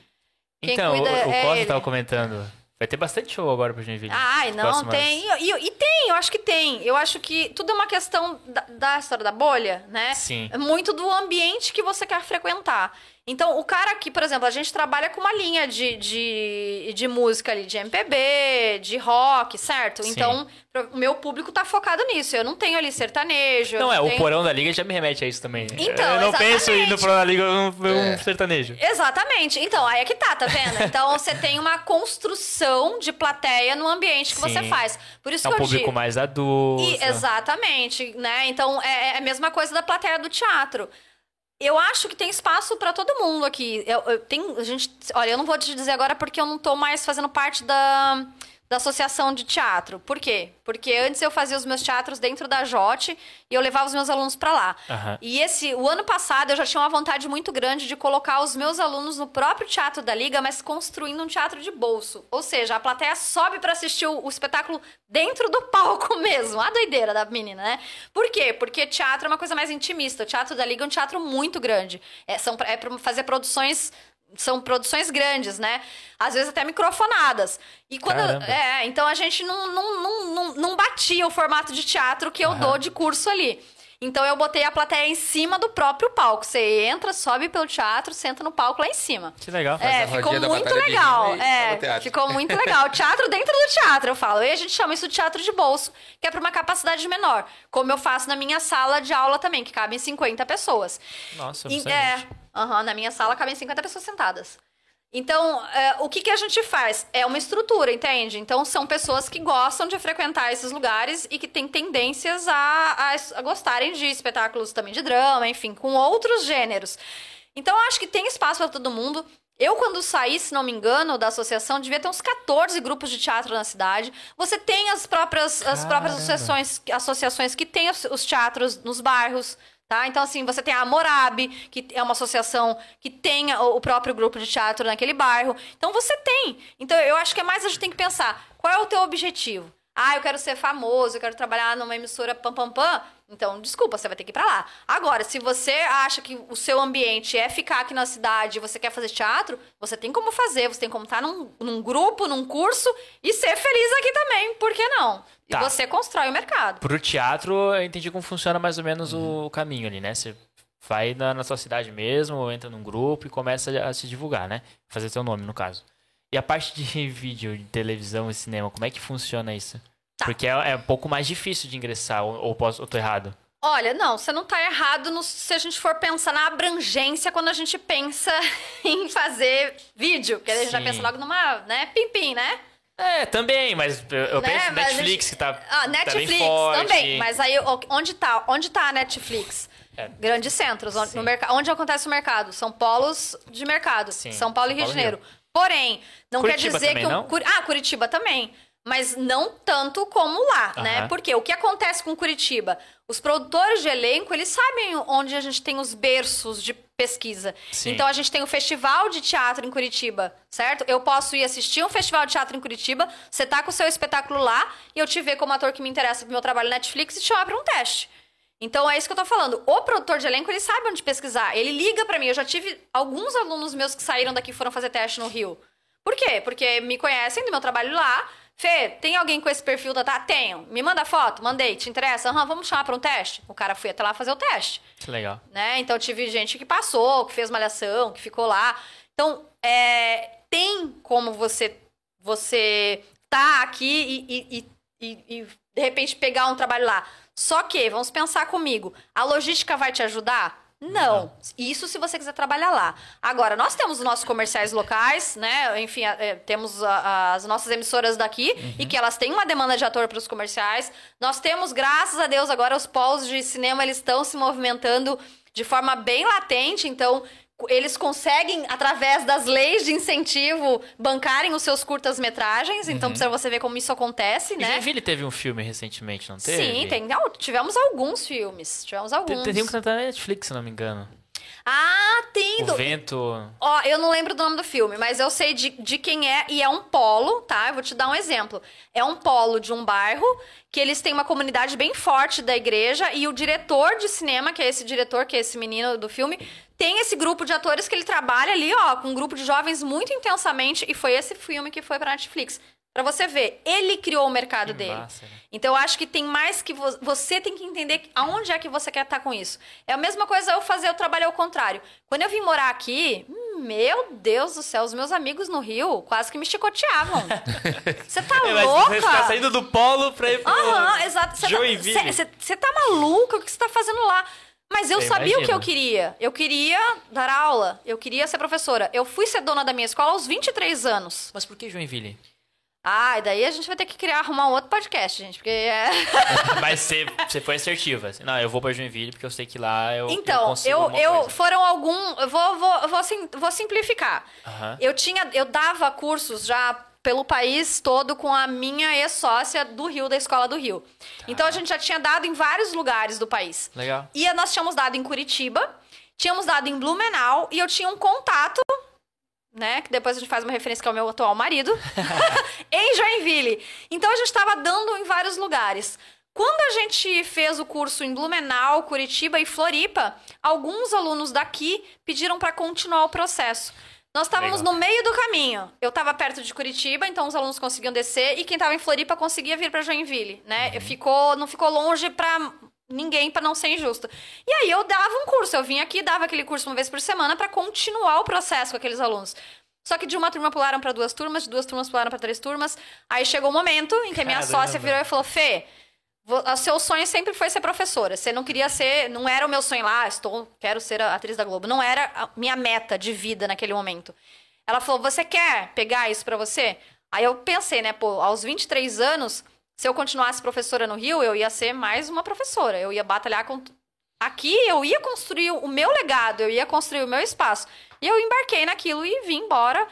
Quem Então, o, cuida o é Costa ele. tava comentando Vai ter bastante show agora pra Joinville. Ai, Nas não, próximas- tem. E, e tem, eu acho que tem. Eu acho que tudo é uma questão da, da história da bolha, né? Sim. Muito do ambiente que você quer frequentar. Então, o cara aqui, por exemplo, a gente trabalha com uma linha de, de, de música ali, de MPB, de rock, certo? Sim. Então, o meu público tá focado nisso. Eu não tenho ali sertanejo. Não, é, o tenho- porão da liga já me remete a isso também. Então, eu não penso em ir no exatamente. porão da liga um, um É. sertanejo. Exatamente. Então, aí é que tá, tá vendo? Então, você tem uma construção de plateia no ambiente que você Sim. faz. Por isso É um que eu público digo. mais adulto. E- exatamente, né? Então é, é a mesma coisa da plateia do teatro. Eu acho que tem espaço pra todo mundo aqui. Eu, eu tenho, a gente, olha, eu não vou te dizer agora porque eu não tô mais fazendo parte da, da associação de teatro. Por quê? Porque antes eu fazia os meus teatros dentro da Jote e eu levava os meus alunos pra lá. Aham. E esse, o ano passado eu já tinha uma vontade muito grande de colocar os meus alunos no próprio teatro da liga, mas construindo um teatro de bolso. Ou seja, a plateia sobe pra assistir o, o espetáculo dentro do palco [laughs] mesmo. A doideira da menina, né? Por quê? Porque teatro é uma coisa mais intimista. O teatro da liga é um teatro muito grande. É, são, é pra fazer produções são produções grandes, né? Às vezes até microfonadas. E quando. Caramba. É, então a gente não, não, não, não, não batia o formato de teatro que eu Aham. dou de curso ali. Então eu botei a plateia em cima do próprio palco. Você entra, sobe pelo teatro, senta no palco lá em cima. Que legal. É, a ficou muito legal. É, ficou muito [laughs] legal. Teatro dentro do teatro, eu falo. E a gente chama isso de teatro de bolso, que é para uma capacidade menor. Como eu faço na minha sala de aula também, que cabem 50 pessoas. Nossa, E- bastante é, aham, na minha sala cabem 50 pessoas sentadas. Então, é, o que, que a gente faz? É uma estrutura, entende? Então, são pessoas que gostam de frequentar esses lugares e que têm tendências a, a, a gostarem de espetáculos também de drama, enfim, com outros gêneros. Então, eu acho que tem espaço para todo mundo. Eu, quando saí, se não me engano, da associação, devia ter uns 14 grupos de teatro na cidade. Você tem as próprias, as próprias associações, associações que têm os, os teatros nos bairros. Tá? Então, assim, você tem a Morabe, que é uma associação que tem o próprio grupo de teatro naquele bairro. Então, você tem. Então, eu acho que é mais a gente tem que pensar, qual é o teu objetivo? Ah, eu quero ser famoso, eu quero trabalhar numa emissora pam pam pam. Então, desculpa, você vai ter que ir pra lá. Agora, se você acha que o seu ambiente é ficar aqui na cidade e você quer fazer teatro, você tem como fazer, você tem como estar num, num grupo, num curso e ser feliz aqui também. Por que não? E Tá. você constrói o mercado. Pro teatro, eu entendi como funciona mais ou menos o caminho ali, né? Você vai na, na sua cidade mesmo, ou entra num grupo e começa a se divulgar, né? Fazer seu nome, no caso. E a parte de [laughs] vídeo, de televisão e cinema, como é que funciona isso? Tá. Porque é, é um pouco mais difícil de ingressar, ou, ou, posso, ou tô errado? Olha, não, você não tá errado no- se a gente for pensar na abrangência quando a gente pensa [laughs] em fazer vídeo. Porque a gente já pensa logo numa, né, pim-pim, né? É, também, mas eu, Né, penso mas Netflix, gente- que tá, Ah, tá bem Netflix forte. também. Mas aí, onde tá? Onde tá a Netflix? É. Grandes centros. Sim. no onde acontece o mercado? São polos de mercado. Sim, São Paulo e São Rio de Janeiro. Porém, não Curitiba quer dizer que... Um, não? Ah, Curitiba também. Mas não tanto como lá, né? Aham. Porque o que acontece com Curitiba? Os produtores de elenco, eles sabem onde a gente tem os berços de pesquisa. Sim. Então, a gente tem o festival de teatro em Curitiba, certo? Eu posso ir assistir um festival de teatro em Curitiba, você tá com o seu espetáculo lá, e eu te ver como ator que me interessa pro meu trabalho na Netflix e te chamar um teste. Então, é isso que eu tô falando. O produtor de elenco, ele sabe onde pesquisar. Ele liga pra mim. Eu já tive alguns alunos meus que saíram daqui e foram fazer teste no Rio. Por quê? Porque me conhecem do meu trabalho lá. Fê, tem alguém com esse perfil da... Tá, tenho. Me manda foto. Mandei. Te interessa? Aham, vamos chamar pra um teste? O cara foi até lá fazer o teste Que legal. né? Então tive gente que passou, que fez malhação, que ficou lá. Então, é, tem como você você tá aqui e- e- e- e, de repente pegar um trabalho lá. Só que, vamos pensar comigo, a logística vai te ajudar? Não. Isso se você quiser trabalhar lá. Agora, nós temos os nossos comerciais locais, né? Enfim, é, temos as nossas emissoras daqui e que elas têm uma demanda de ator para os comerciais. Nós temos, graças a Deus, agora os polos de cinema eles estão se movimentando de forma bem latente, então eles conseguem, através das leis de incentivo, bancarem os seus curtas-metragens. Então, pra você ver como isso acontece, E né? Joinville teve um filme recentemente, não teve? Sim, tem, não, tivemos alguns filmes. Tivemos Tem, alguns. tem um que tá na Netflix, se não me engano. Ah, tem. O do- Vento... Ó, eu não lembro do nome do filme, mas eu sei de, de quem é, e é um polo, tá? Eu vou te dar um exemplo. É um polo de um bairro que eles têm uma comunidade bem forte da igreja, e o diretor de cinema, que é esse diretor, que é esse menino do filme, tem esse grupo de atores que ele trabalha ali, ó, com um grupo de jovens muito intensamente. E foi esse filme que foi pra Netflix. Pra você ver, ele criou o mercado Que dele. massa, né? Então eu acho que tem mais que vo- você tem que entender aonde é que você quer estar com isso. É a mesma coisa eu fazer o trabalho ao contrário. Quando eu vim morar aqui, hum, meu Deus do céu, os meus amigos no Rio quase que me chicoteavam. [laughs] Você tá É, mas louca? Você tá saindo do polo pra ir pro... Aham, exato. Você tá, tá maluca? O que você tá fazendo lá? Mas eu Eu sabia o que imagino. eu queria. Eu queria dar aula. Eu queria ser professora. Eu fui ser dona da minha escola aos 23 anos. Mas por que Joinville? Ah, e daí a gente vai ter que criar, arrumar um outro podcast, gente. Porque é... [laughs] Mas você, você foi assertiva. Não, eu vou pra Joinville porque eu sei que lá eu, eu Então, consigo eu, alguma eu coisa. foram algum. Eu vou, vou, eu vou, sim- vou simplificar. Aham. Eu tinha, eu dava cursos já pelo país todo com a minha ex-sócia do Rio, da escola do Rio. Tá. Então a gente já tinha dado em vários lugares do país. Legal. E nós tínhamos dado em Curitiba, tínhamos dado em Blumenau e eu tinha um contato, né? Que depois a gente faz uma referência que é o meu atual marido, [laughs] [laughs] em Joinville. Então a gente estava dando em vários lugares. Quando a gente fez o curso em Blumenau, Curitiba e Floripa, alguns alunos daqui pediram para continuar o processo. Nós estávamos no meio do caminho. Eu estava perto de Curitiba, então os alunos conseguiam descer e quem estava em Floripa conseguia vir para Joinville, né? Ficou, não ficou longe para ninguém para não ser injusto. E aí eu dava um curso, eu vinha aqui, dava aquele curso uma vez por semana para continuar o processo com aqueles alunos. Só que de uma turma pularam para duas turmas, de duas turmas pularam para três turmas. Aí chegou o momento em que a minha Caramba. sócia virou e falou: "Fê, o seu sonho sempre foi ser professora. Você não queria ser, não era o meu sonho lá, estou, quero ser atriz da Globo. Não era a minha meta de vida naquele momento. Ela falou: "Você quer pegar isso pra você?" Aí eu pensei, né, pô, aos 23 anos, se eu continuasse professora no Rio, eu ia ser mais uma professora. Eu ia batalhar com aqui, eu ia construir o meu legado, eu ia construir o meu espaço. E eu embarquei naquilo e vim embora.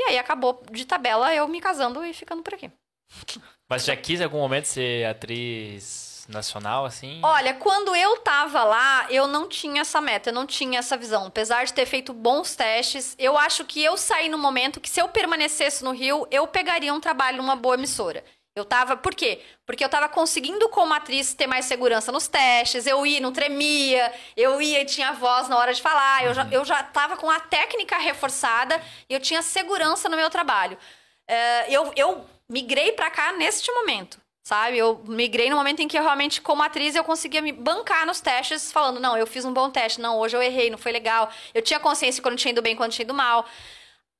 E aí acabou de tabela eu me casando e ficando por aqui. [laughs] Mas já quis em algum momento ser atriz nacional, assim? Olha, quando eu tava lá, eu não tinha essa meta, eu não tinha essa visão. Apesar de ter feito bons testes, eu acho que eu saí no momento que se eu permanecesse no Rio, eu pegaria um trabalho numa boa emissora. Eu tava. Por quê? Porque eu tava conseguindo, como atriz, ter mais segurança nos testes. Eu ia, não tremia. Eu ia e tinha voz na hora de falar. Eu já, eu já tava com a técnica reforçada e eu tinha segurança no meu trabalho. É, eu, eu migrei pra cá neste momento. Sabe? Eu migrei no momento em que eu realmente, como atriz, eu conseguia me bancar nos testes, falando, não, eu fiz um bom teste, não, hoje eu errei, não foi legal. Eu tinha consciência quando tinha ido bem, quando tinha ido mal.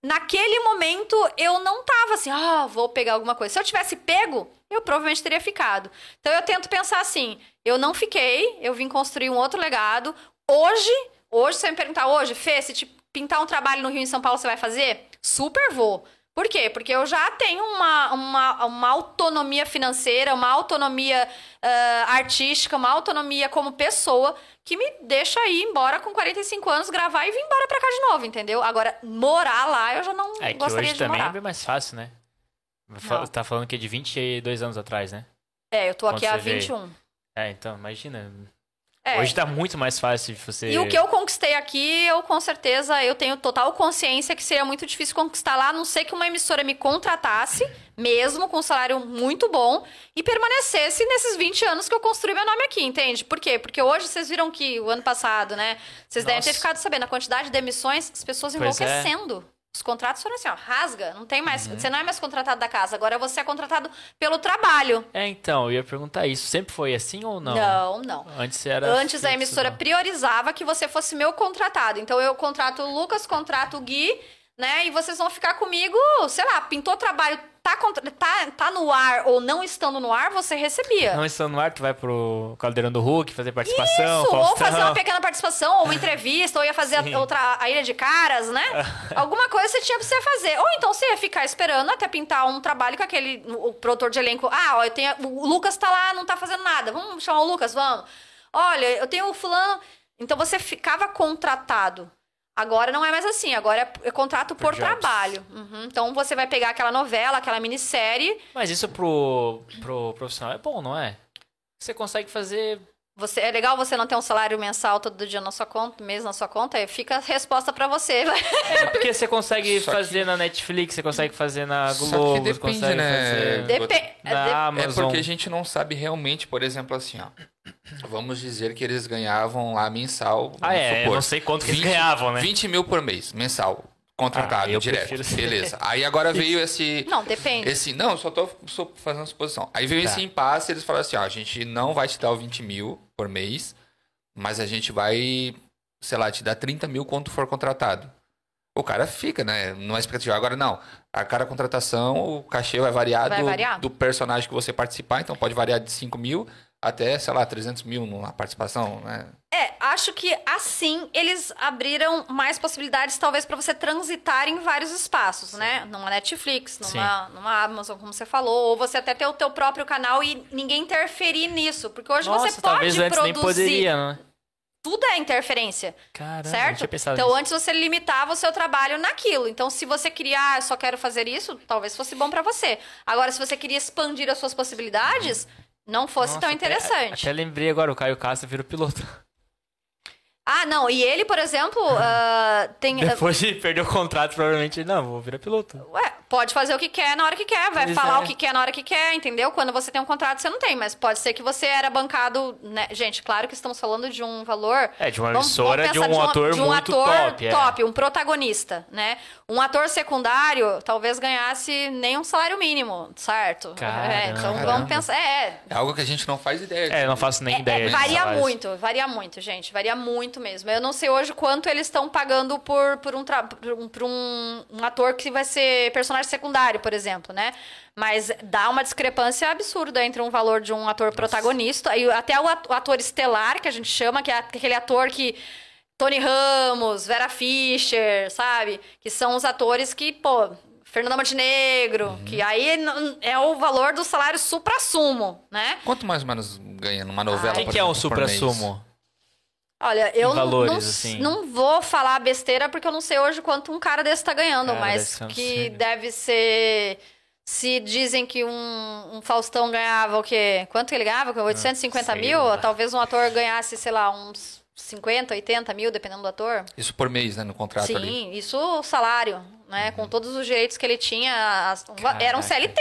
Naquele momento, eu não tava assim, ah, vou pegar alguma coisa. Se eu tivesse pego, eu provavelmente teria ficado. Então eu tento pensar assim, eu não fiquei, eu vim construir um outro legado. Hoje, hoje, se você me perguntar hoje, Fê, se te pintar um trabalho no Rio em São Paulo, você vai fazer? Super vou. Por quê? Porque eu já tenho uma, uma, uma autonomia financeira, uma autonomia ah, artística, uma autonomia como pessoa que me deixa ir embora com 45 anos, gravar e vir embora pra cá de novo, entendeu? Agora, morar lá eu já não É que gostaria hoje de também morar. é bem mais fácil, né? Não. Tá falando que é de 22 anos atrás, né? É, eu tô aqui Quando há você veio. 21. É, então, imagina. É. Hoje tá muito mais fácil de você... E o que eu conquistei aqui, eu com certeza, eu tenho total consciência que seria muito difícil conquistar lá, a não ser que uma emissora me contratasse, mesmo com um salário muito bom, e permanecesse nesses 20 anos que eu construí meu nome aqui, entende? Por quê? Porque hoje vocês viram que o ano passado, né? Vocês devem ter Nossa. ficado sabendo a quantidade de emissões, as pessoas Pois é. Os contratos foram assim, ó, rasga, não tem mais. Uhum. Você não é mais contratado da casa, agora você é contratado pelo trabalho. É, então, eu ia perguntar isso. Sempre foi assim ou não? Não, não. Antes era... Antes a fixo, emissora não. priorizava que você fosse meu contratado. Então eu contrato o Lucas, contrato o Gui, né? E vocês vão ficar comigo, sei lá, pintou trabalho, tá, contra- tá, tá no ar ou não estando no ar, você recebia. Não estando no ar, tu vai pro Caldeirão do Hulk fazer participação, Isso, ou fazer uma pequena participação, ou uma [laughs] entrevista, ou ia fazer Sim. outra, a Ilha de Caras, né? [laughs] Alguma coisa você tinha pra você fazer. Ou então você ia ficar esperando até pintar um trabalho com aquele o produtor de elenco. Ah, ó, eu tenho, o Lucas tá lá, não tá fazendo nada. Vamos chamar o Lucas, vamos. Olha, eu tenho o fulano. Então você ficava contratado. Agora não é mais assim, agora é, é contrato por, Por trabalho. Uhum. Então você vai pegar aquela novela, aquela minissérie, Mas isso pro, pro profissional é bom, não é? Você consegue fazer... Você, é legal você não ter um salário mensal todo dia na sua conta, mês na sua conta, aí fica a resposta pra você. [laughs] É porque você consegue Só que- fazer na Netflix, você consegue fazer na Só que Globo, você depende, consegue né? fazer Depe- na É Amazon. porque a gente não sabe realmente, por exemplo, assim, ó. Vamos dizer que eles ganhavam lá mensal. Ah, é, eu supor, não sei quanto que eles ganhavam, né? 20 mil por mês, mensal. Contratado, Ah, eu direto. prefiro Beleza. Aí agora veio [laughs] esse. Não, depende. Esse, não, eu só tô só fazendo suposição. Aí veio Tá. esse impasse, eles falaram assim: ó, a gente não vai te dar o 20 mil por mês, mas a gente vai, sei lá, te dar 30 mil quando for contratado. O cara fica, né? Numa expectativa. Agora não. A cada contratação, o cachê vai variar, Vai do, variar. do personagem que você participar. Então pode variar de 5 mil até, sei lá, 300 mil numa participação, né? É, acho que assim eles abriram mais possibilidades, talvez, pra você transitar em vários espaços, né? Numa Netflix, numa, numa Amazon, como você falou, ou você até ter o teu próprio canal e ninguém interferir nisso. Porque hoje Nossa, você pode talvez antes nem produzir. poderia, né? Tudo é interferência. Caramba, Certo? Então, nisso. antes você limitava o seu trabalho naquilo. Então, se você queria, ah, eu só quero fazer isso, talvez fosse bom pra você. Agora, se você queria expandir as suas possibilidades, não fosse Nossa, tão até- interessante. Até lembrei agora, o Caio Castro vira o piloto. Ah, não, e ele, por exemplo, [laughs] ah, tem. Depois de perder o contrato, provavelmente, não, vou virar piloto. Ué, pode fazer o que quer na hora que quer, vai Pois falar é. o que quer na hora que quer, entendeu? Quando você tem um contrato, você não tem, mas pode ser que você era bancado, né? Gente, claro que estamos falando de um valor. É, de uma Vamos- emissora, vamos de um pensar ator de um muito ator top. é. top, um protagonista, né? Um ator secundário talvez ganhasse nem um salário mínimo, certo? Caramba. É, então vamos pensar. É, É algo que a gente não faz ideia. É, não faço nem é, ideia. é, varia salários. muito, varia muito, gente. Varia muito mesmo. Eu não sei hoje quanto eles estão pagando por, por, um, tra- por, um, por um- um ator que vai ser personagem secundário, por exemplo, né? Mas dá uma discrepância absurda entre um valor de um ator protagonista e até o at- o ator estelar, que a gente chama, que é aquele ator que. Tony Ramos, Vera Fischer, sabe? Que são os atores que, pô. Fernanda Montenegro, Uhum. que aí é o valor do salário supra-sumo, né? Quanto mais ou menos ganha numa novela? Quem por que é um supra-sumo? Olha, eu valores, não, assim. não vou falar besteira porque eu não sei hoje quanto um cara desse tá ganhando, Cara, mas que deve ser. Se dizem que um, um Faustão ganhava o quê? Quanto que ele ganhava? 850 Ah, sei mil? lá. Talvez um ator ganhasse, sei lá, uns 50, 80 mil, dependendo do ator. Isso por mês, né? No contrato Sim, ali. Uhum. isso o salário, né? Com todos os direitos que ele tinha. as- era um. CLT.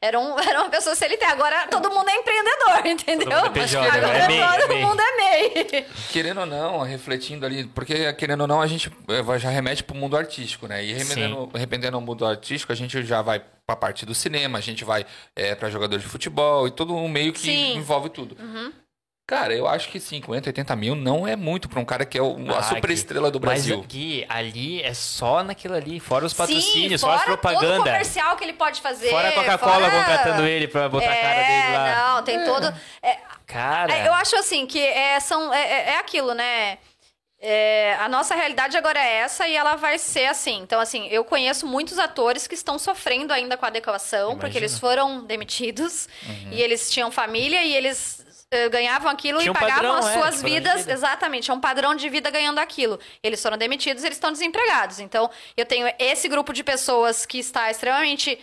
Era, um, [laughs] era uma pessoa CLT. Agora todo mundo é empreendedor, entendeu? mundo é PJ, Agora é MEI, é todo MEI. mundo é MEI. Querendo ou não, refletindo ali, porque querendo ou não, a gente eh, já remete pro mundo artístico, né? E remendendo, arrependendo ao mundo artístico, a gente já vai pra parte do cinema, a gente vai é, para jogador de futebol e todo um meio que Sim. envolve tudo. Cara, eu acho que 50, 80 mil não é muito pra um cara que é o- a Ah, super estrela do Gui, Mas, Brasil. Gui, ali é só naquilo ali, fora os Sim, patrocínios, fora fora as todo o propaganda. comercial que ele pode fazer. Fora a Coca-Cola fora- contratando ele pra botar a cara dele É, lá. não, tem todo... é, Cara, é, eu acho assim, que é, são, é, é- é aquilo, né? É, a nossa realidade agora é essa e ela vai ser assim. Então, assim, eu conheço muitos atores que estão sofrendo ainda com a adequação, porque Imagino. eles foram demitidos Uhum. e eles tinham família e eles ganhavam aquilo Tinha e um pagavam padrão, as é, suas de vidas. vida. Exatamente, é um padrão de vida ganhando aquilo. Eles foram demitidos, eles estão desempregados. Então, eu tenho esse grupo de pessoas que está extremamente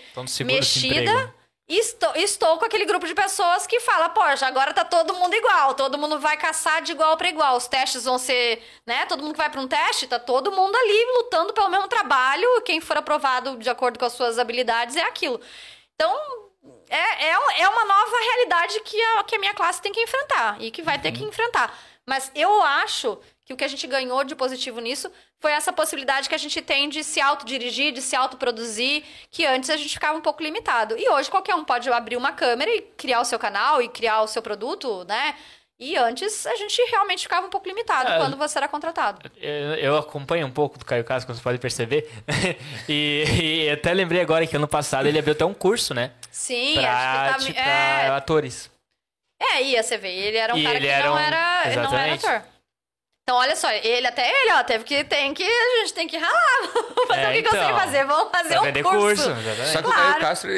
mexida. E estou, estou com aquele grupo de pessoas que fala, poxa, agora tá todo mundo igual, todo mundo vai caçar de igual para igual. Os testes vão ser, né? Todo mundo que vai para um teste, tá todo mundo ali lutando pelo mesmo trabalho. Quem for aprovado de acordo com as suas habilidades é aquilo. Então, é, é, é uma nova realidade que a, que a minha classe tem que enfrentar e que vai ter que enfrentar. Mas eu acho que o que a gente ganhou de positivo nisso foi essa possibilidade que a gente tem de se autodirigir, de se autoproduzir, que antes a gente ficava um pouco limitado. E hoje qualquer um pode abrir uma câmera e criar o seu canal e criar o seu produto, né? E antes a gente realmente ficava um pouco limitado É. quando você era contratado. Eu, eu acompanho um pouco do Caio Castro, como você pode perceber. [laughs] e, e até lembrei agora que ano passado ele abriu até um curso, né? Sim, pra, acho que tipo, tá, pra é, atores. É, ia, você vê. Ele era um E cara ele que era não, um- era, não era ator. Então, olha só, ele até ele, ó, teve que, tem que, a gente tem que ralar. [laughs] Vamos fazer É, o que, que eu sei então. fazer? Vamos fazer um curso. curso. Só que o Claro. Caio Castro,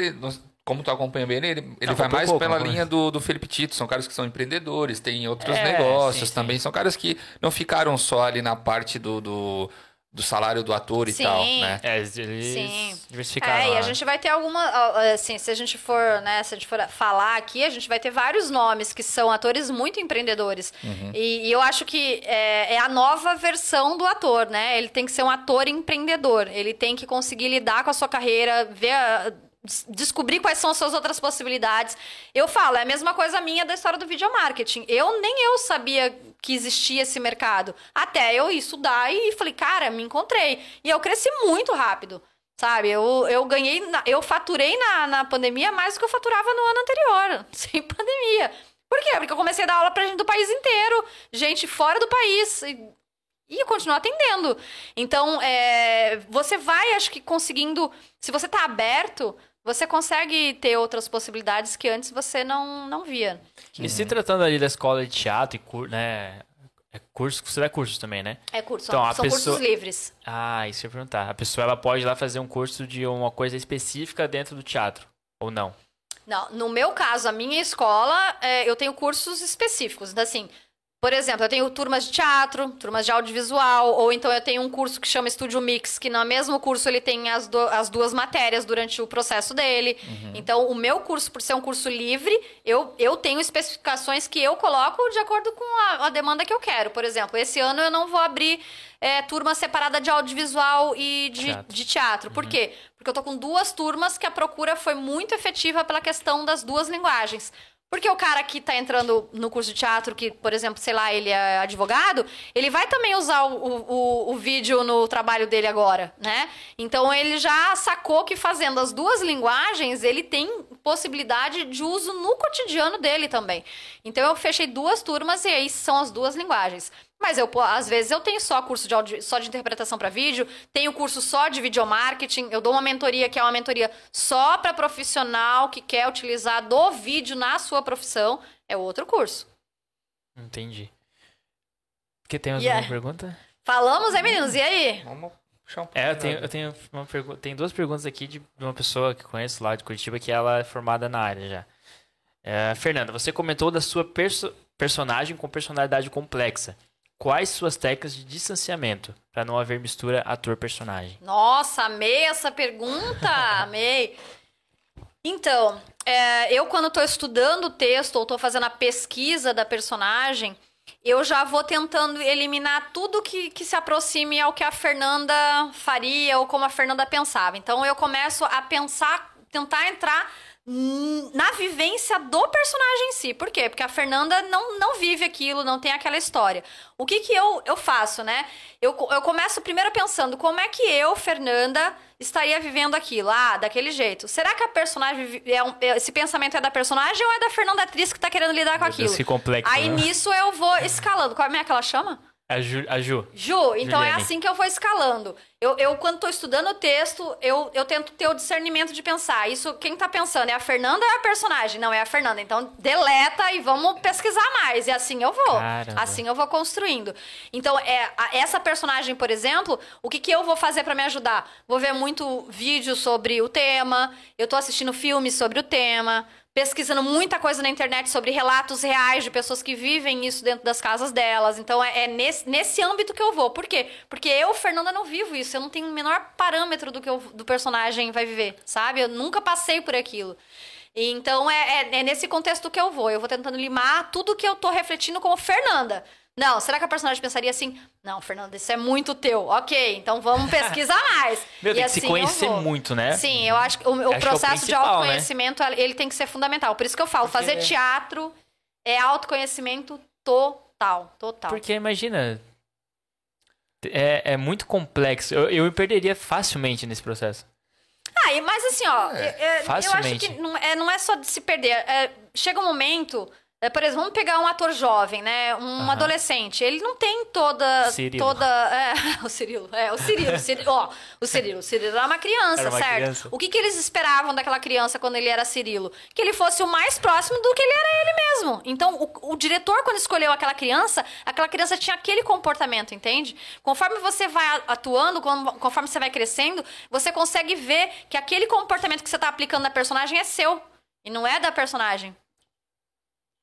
como tu acompanha bem ele, ele, Não, vai mais pouco, pela linha do, do Felipe Tito. São caras que são empreendedores, têm outros É, negócios sim, também. sim. São caras que não ficaram só ali na parte do, do, do salário do ator e Sim. tal, né? É, eles Sim. diversificaram. É, e a gente vai ter alguma. Assim, se a gente for, né, se a gente for falar aqui, a gente vai ter vários nomes que são atores muito empreendedores. Uhum. E, e eu acho que é, é a nova versão do ator, né? Ele tem que ser um ator empreendedor. Ele tem que conseguir lidar com a sua carreira, ver. a- descobrir quais são as suas outras possibilidades. Eu falo, é a mesma coisa minha da história do video marketing. Eu nem eu sabia que existia esse mercado. Até eu estudar e falei, cara, me encontrei. E eu cresci muito rápido. Sabe, eu, eu ganhei, eu faturei na, na pandemia mais do que eu faturava no ano anterior, [laughs] sem pandemia. Por quê? Porque eu comecei a dar aula pra gente do país inteiro, gente fora do país. E, e atendendo. Então, é, você vai, acho que, conseguindo. Se você tá aberto, você consegue ter outras possibilidades que antes você não, não via. E se tratando ali da escola de teatro e cur, né? É curso, você dá cursos também, né? É curso, Então, são, são pessoa- cursos livres. Ah, isso eu ia perguntar. A pessoa ela pode ir lá fazer um curso de uma coisa específica dentro do teatro, ou não? Não, no meu caso, a minha escola, é, eu tenho cursos específicos. Então, assim, por exemplo, eu tenho turmas de teatro, turmas de audiovisual, ou então eu tenho um curso que chama Estúdio Mix, que no mesmo curso ele tem as, do- as duas matérias durante o processo dele. Então, o meu curso, por ser um curso livre, eu, eu tenho especificações que eu coloco de acordo com a, a demanda que eu quero. Por exemplo, esse ano eu não vou abrir é, turma separada de audiovisual e de Teatro. de teatro. Por quê? Porque eu tô com duas turmas que a procura foi muito efetiva pela questão das duas linguagens. Porque o cara que tá entrando no curso de teatro, que, por exemplo, sei lá, ele é advogado, ele vai também usar o, o, o vídeo no trabalho dele agora, né? Então ele já sacou que fazendo as duas linguagens, ele tem possibilidade de uso no cotidiano dele também. Então eu fechei duas turmas e aí são as duas linguagens. Mas eu, às vezes eu tenho só curso de áudio, só de interpretação para vídeo, tenho curso só de videomarketing, eu dou uma mentoria que é uma mentoria só para profissional que quer utilizar do vídeo na sua profissão, é outro curso. Entendi. Que tem mais Yeah. uma pergunta? Falamos, é meninos? E aí? Vamos puxar um pouco. É, eu tenho, eu tenho uma pergunta. Tem duas perguntas aqui de uma pessoa que conheço lá de Curitiba que ela é formada na área já. É, Fernanda, você comentou da sua perso- personagem com personalidade complexa. Quais suas técnicas de distanciamento para não haver mistura ator-personagem? Nossa, amei essa pergunta, [laughs] amei. Então, é, eu quando estou estudando o texto ou estou fazendo a pesquisa da personagem, eu já vou tentando eliminar tudo que, que se aproxime ao que a Fernanda faria ou como a Fernanda pensava. Então, eu começo a pensar, tentar entrar na vivência do personagem em si. Por quê? Porque a Fernanda não, não vive aquilo, não tem aquela história. O que que eu, eu faço, né? Eu, eu começo primeiro pensando como é que eu, Fernanda, estaria vivendo aquilo. Ah, daquele jeito. Será que a personagem... É um- é- esse pensamento é da personagem ou é da Fernanda atriz que tá querendo lidar com aquilo? que complexo, Aí né? nisso eu vou escalando. Como é que ela chama? A Ju, a Ju. Ju, então é Juliane. assim que eu vou escalando. Eu, eu quando tô estudando o texto, eu, eu tento ter o discernimento de pensar. Isso, quem tá pensando, é a Fernanda ou é a personagem? Não, é a Fernanda. Então, deleta e vamos pesquisar mais. E assim eu vou. Caramba. Assim eu vou construindo. Então, é, a- essa personagem, por exemplo, o que, que eu vou fazer pra me ajudar? Vou ver muito vídeo sobre o tema, eu tô assistindo filmes sobre o tema, pesquisando muita coisa na internet sobre relatos reais de pessoas que vivem isso dentro das casas delas. Então, é, é nesse, nesse âmbito que eu vou. Por quê? Porque eu, Fernanda, não vivo isso. Eu não tenho o menor parâmetro do que o do personagem vai viver, sabe? Eu nunca passei por aquilo. Então, é, é- é nesse contexto que eu vou. Eu vou tentando limar tudo que eu tô refletindo como Fernanda. Não, será que a personagem pensaria assim? Não, Fernanda, isso é muito teu. Ok, então vamos pesquisar mais. [laughs] Meu, E tem que se assim eu conhecer muito, né? Sim, eu acho que o, o Acho que é o processo de né? autoconhecimento, ele tem que ser fundamental. Por isso que eu falo, fazer Porque- teatro é autoconhecimento total, total. Porque imagina. É, é muito complexo. Eu, eu me perderia facilmente nesse processo. Ah, mas assim, ó, É, é- é, eu acho que não é, não é só de se perder. é, chega um momento. É, por exemplo, vamos pegar um ator jovem, né? Um adolescente. Ele não tem toda. Cirilo. toda é, [laughs] o Cirilo. É, o Cirilo. o Cirilo ó, o Cirilo. O Cirilo era uma criança, Era uma certo? criança. O que, que eles esperavam daquela criança quando ele era Cirilo? Que ele fosse o mais próximo do que ele era ele mesmo. Então, o, o diretor, quando escolheu aquela criança, aquela criança tinha aquele comportamento, entende? Conforme você vai atuando, con- conforme você vai crescendo, você consegue ver que aquele comportamento que você tá aplicando na personagem é seu. E não é da personagem.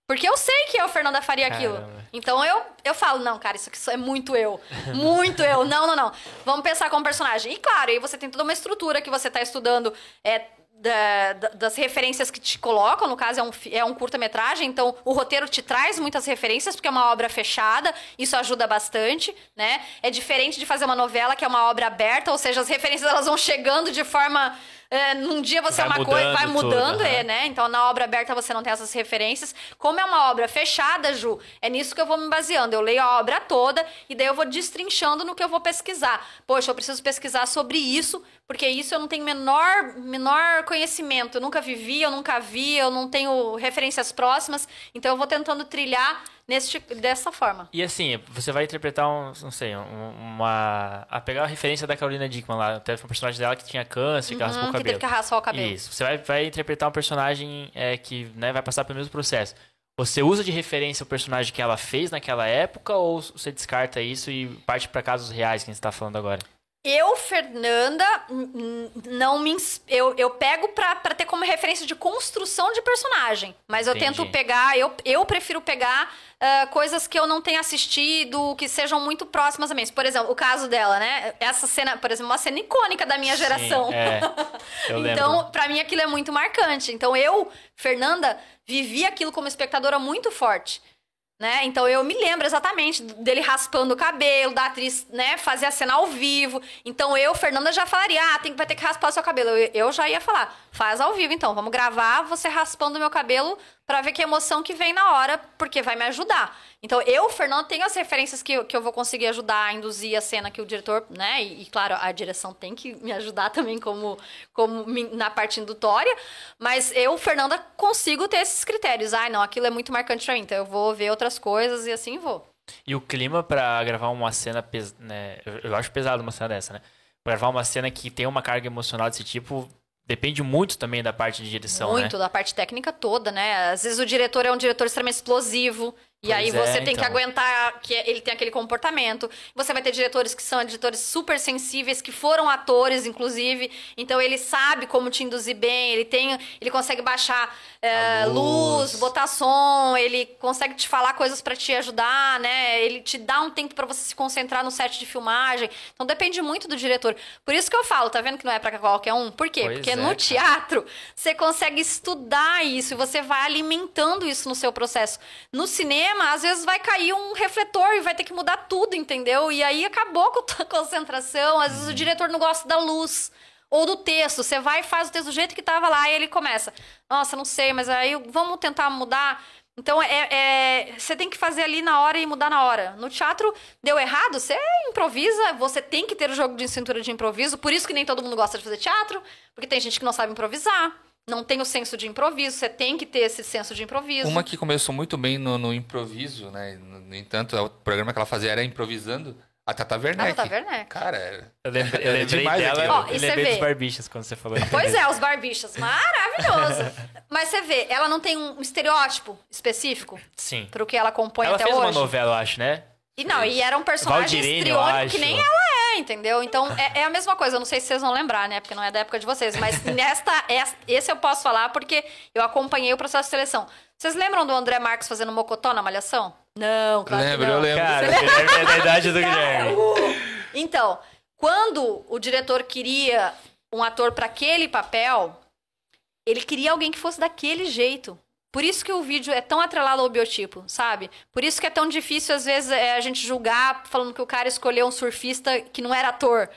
Porque eu sei que eu, Fernanda, faria aquilo. Caramba. Então eu, eu falo, não, cara, isso aqui é muito eu. Muito eu. Não, não, não. Vamos pensar como personagem. E claro, aí você tem toda uma estrutura que você tá estudando é, da- da- das referências que te colocam. No caso, é um, é um curta-metragem, então o roteiro te traz muitas referências, porque é uma obra fechada, isso ajuda bastante, né? É diferente de fazer uma novela, que é uma obra aberta, ou seja, as referências elas vão chegando de forma é, num dia você Vai é uma coisa, vai mudando tudo, é, né? Então na obra aberta você não tem essas referências. Como é uma obra fechada, Ju, é nisso que eu vou me baseando. Eu leio a obra toda e daí eu vou destrinchando no que eu vou pesquisar. Poxa, eu preciso pesquisar sobre isso, porque isso eu não tenho menor, menor conhecimento. Eu nunca vivi, eu nunca vi, eu não tenho referências próximas. Então eu vou tentando trilhar nesse, dessa forma. E assim, você vai interpretar um, não sei, um- uma. A pegar a referência da Carolina Dickman lá, até foi um personagem dela que tinha câncer, que raspou Uhum, o que cabelo. teve que raspar o cabelo. Isso. Você vai, vai interpretar um personagem é, que né, vai passar pelo mesmo processo. Você usa de referência o personagem que ela fez naquela época ou você descarta isso e parte para casos reais que a gente está falando agora? Eu, Fernanda, não me. Eu, eu pego pra, pra ter como referência de construção de personagem. Mas eu Entendi. tento pegar. Eu, eu prefiro pegar ah, coisas que eu não tenha assistido, que sejam muito próximas a mim. Por exemplo, o caso dela, né? Essa cena, por exemplo, uma cena icônica da minha geração. Sim, é. Eu [laughs] lembro. Então, pra mim, aquilo é muito marcante. Então, eu, Fernanda, vivi aquilo como espectadora muito forte. Né? Então eu me lembro exatamente dele raspando o cabelo, da atriz, né, fazer a cena ao vivo. Então eu, Fernanda, já falaria: "Ah, tem vai ter que raspar o seu cabelo". Eu, eu já ia falar: "Faz ao vivo então, vamos gravar você raspando o meu cabelo pra ver que emoção que vem na hora, porque vai me ajudar". Então eu, Fernanda, tenho as referências que, eu- que eu vou conseguir ajudar a induzir a cena que o diretor, né, e, e, claro, a direção tem que me ajudar também como como na parte indutória, mas eu, Fernanda, consigo ter esses critérios. Ai, não, aquilo é muito marcante pra mim, então eu vou ver outras coisas e assim vou. E o clima pra gravar uma cena, pes... né? Eu acho pesado uma cena dessa, né? Pra gravar uma cena que tem uma carga emocional desse tipo, depende muito também da parte de direção, Muito, né? da parte técnica toda, né? Às vezes o diretor é um diretor extremamente explosivo. E Pois aí é, você tem que então. aguentar que ele tem aquele comportamento. Você vai ter diretores que são diretores super sensíveis, que foram atores, inclusive. Então ele sabe como te induzir bem, ele tem. Ele consegue baixar é, luz. luz. botar som, ele consegue te falar coisas pra te ajudar, né? Ele te dá um tempo pra você se concentrar no set de filmagem. Então depende muito do diretor. Por isso que eu falo, tá vendo que não é pra qualquer um? Por quê? Pois Porque é, no teatro você consegue estudar isso e você vai alimentando isso no seu processo. No cinema, às vezes vai cair um refletor e vai ter que mudar tudo, entendeu? E aí acabou com a tua [laughs] concentração. Às Uhum. vezes o diretor não gosta da luz. Ou do texto, você vai e faz o texto do jeito que tava lá e ele começa. Nossa, não sei, mas aí vamos tentar mudar. Então, é, é- você tem que fazer ali na hora e mudar na hora. No teatro, deu errado, você improvisa, você tem que ter o jogo de cintura de improviso. Por isso que nem todo mundo gosta de fazer teatro, porque tem gente que não sabe improvisar, não tem o senso de improviso, você tem que ter esse senso de improviso. Uma que começou muito bem no, no improviso, né? No, no entanto, o programa que ela fazia era improvisando. A Tata Werneck. A Tata Werneck. Cara, era- Eu lembrei, eu É lembrei demais dela. Ó, eu e você lembrei dos vê. barbichas quando você falou. [laughs] Pois é, os barbichas. Maravilhoso. [laughs] Mas você vê, ela não tem um estereótipo específico Sim. pro que ela compõe Ela até fez hoje. uma novela, eu acho, né? E não, e era um personagem Valdirene, que nem ela é, entendeu? Então é, é a mesma coisa. Eu não sei se vocês vão lembrar, né? Porque não é da época de vocês. Mas [laughs] nesta, es- esse eu posso falar porque eu acompanhei o processo de seleção. Vocês lembram do André Marques fazendo mocotó na Malhação? Não, claro que Lembro, não. eu lembro. Cara, é da idade do Guilherme. Então, quando o diretor queria um ator para aquele papel, ele queria alguém que fosse daquele jeito. Por isso que o vídeo é tão atrelado ao biotipo, sabe? Por isso que é tão difícil, às vezes, é, a gente julgar falando que o cara escolheu um surfista que não era ator.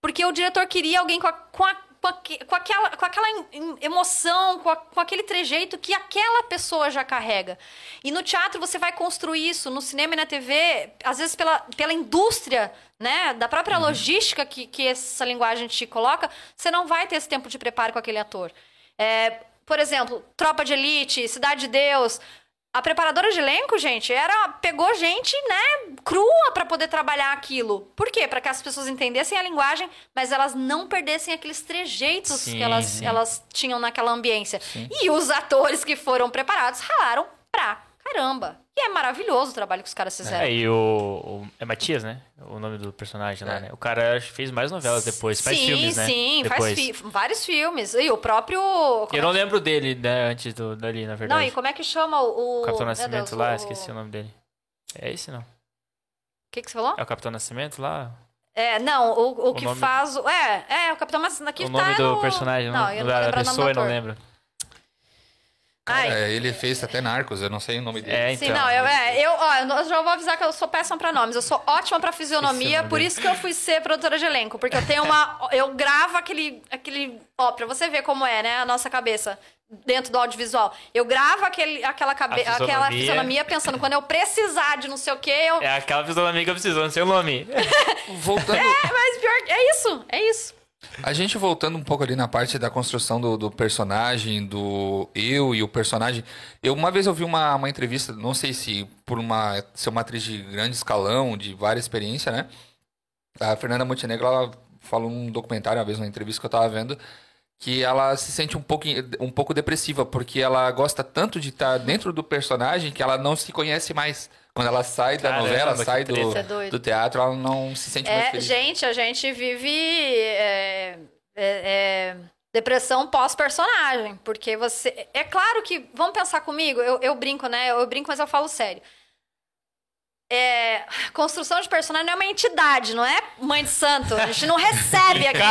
Porque o diretor queria alguém com, a- com, a- com, aque- com aquela, com aquela em- em- emoção, com, a- com aquele trejeito que aquela pessoa já carrega. E no teatro você vai construir isso, no cinema e na TV, às vezes pela, pela indústria, né? Da própria logística que, que essa linguagem te coloca, você não vai ter esse tempo de preparo com aquele ator. É, por exemplo, Tropa de Elite, Cidade de Deus. A preparadora de elenco, gente, era pegou gente, né, crua pra poder trabalhar aquilo. Por quê? Pra que as pessoas entendessem a linguagem, mas elas não perdessem aqueles trejeitos Sim, que elas, sim. elas tinham naquela ambiência. E os atores que foram preparados ralaram pra caramba. E é maravilhoso o trabalho que os caras fizeram. É, e o, o- É Matias, né? O nome do personagem lá, É. né? O cara que fez mais novelas depois. Faz sim, filmes, né? sim, depois. faz fi- vários filmes. E o próprio. como Eu é não lembro dele, né? Antes do, dali, na verdade. Não, e como é que chama o. O Capitão Nascimento Deus, lá, o- esqueci o nome dele. É esse, não? O que, que você falou? É o Capitão Nascimento lá? É, não, o, o que nome- faz. o- É, é, o Capitão aqui o tá nome do no- personagem, não, Não, eu não da lembrar o nome do pessoa eu não ator. Lembro. Ai. É, ele fez até Narcos, eu não sei o nome dele. É, então. Sim, não, eu, é, eu, ó, eu já vou avisar que eu sou péssima pra nomes. Eu sou ótima pra fisionomia, Fisionomia. por isso que eu fui ser produtora de elenco. Porque eu tenho uma. [laughs] Eu gravo aquele. aquele ó, pra você ver como é, né? A nossa cabeça dentro do audiovisual. Eu gravo aquele, aquela, cabe, fisionomia. aquela fisionomia pensando, quando eu precisar de não sei o quê, eu. É aquela amiga que eu preciso, não sei o nome. [laughs] Voltando, É, mas pior. É isso, é isso. A gente voltando um pouco ali na parte da construção do, do personagem, do eu e o personagem. Eu uma vez eu vi uma, uma entrevista, não sei se por uma ser uma atriz de grande escalão, de várias experiência, né? A Fernanda Montenegro, ela falou num documentário, uma vez numa entrevista que eu tava vendo, que ela se sente um pouco, um pouco depressiva, porque ela gosta tanto de estar dentro do personagem que ela não se conhece mais. Quando ela sai da Caramba, novela, sai do, é doido. do teatro, ela não se sente mais É, feliz. gente, a gente vive é, é, é, depressão pós-personagem. Porque você. É claro que. Vamos pensar comigo, eu, eu brinco, né? Eu brinco, mas eu falo sério. É, construção de personagem não é uma entidade, não é mãe de santo. A gente não recebe aquilo.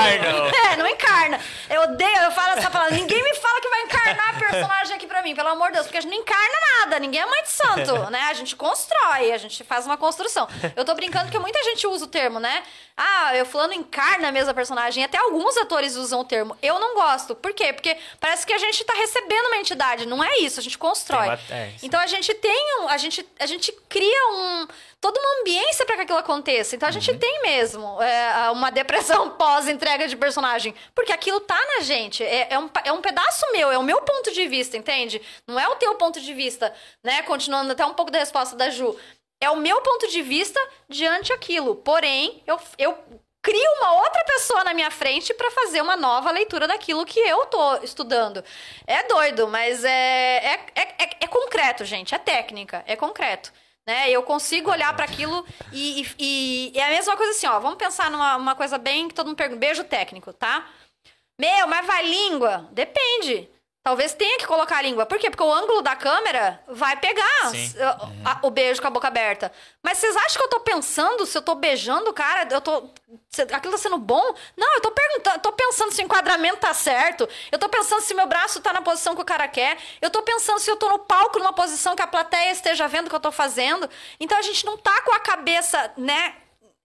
É, não encarna. Eu odeio, eu falo essa palavra. Ninguém me fala que vai encarnar personagem aqui pra mim, pelo amor de Deus, porque a gente não encarna nada. Ninguém é mãe de santo, né? A gente constrói, a gente faz uma construção. Eu tô brincando porque muita gente usa o termo, né? Ah, eu fulano encarna mesmo a personagem. Até alguns atores usam o termo. Eu não gosto. Por quê? Porque parece que a gente tá recebendo uma entidade. Não é isso, a gente constrói. É. Então a gente tem um, a gente, a gente cria um toda uma ambiência para que aquilo aconteça. Então a gente tem mesmo é, uma depressão [laughs] pós entrega de personagem, porque aquilo tá na gente. É, é um, é um pedaço meu, é o meu ponto de vista, entende? Não é o teu ponto de vista, né? Continuando até um pouco da resposta da Ju. É o meu ponto de vista diante aquilo. Porém, eu, eu crio uma outra pessoa na minha frente para fazer uma nova leitura daquilo que eu tô estudando. É doido, mas é, é, é, é, é concreto, gente. É técnica, é concreto. Né? Eu consigo olhar para aquilo e, e, e é a mesma coisa assim, ó. Vamos pensar numa uma coisa bem que todo mundo pergunta. Beijo técnico, tá? Meu, mas vai língua? Depende. Talvez tenha que colocar a língua. Por quê? Porque o ângulo da câmera vai pegar Sim. s- a- o beijo com a boca aberta. Mas vocês acham que eu tô pensando se eu tô beijando o cara? Eu tô. se aquilo tá sendo bom? Não, eu tô perguntando, tô pensando se o enquadramento tá certo. Eu tô pensando se meu braço tá na posição que o cara quer. Eu tô pensando se eu tô no palco numa posição que a plateia esteja vendo o que eu tô fazendo. Então a gente não tá com a cabeça, né,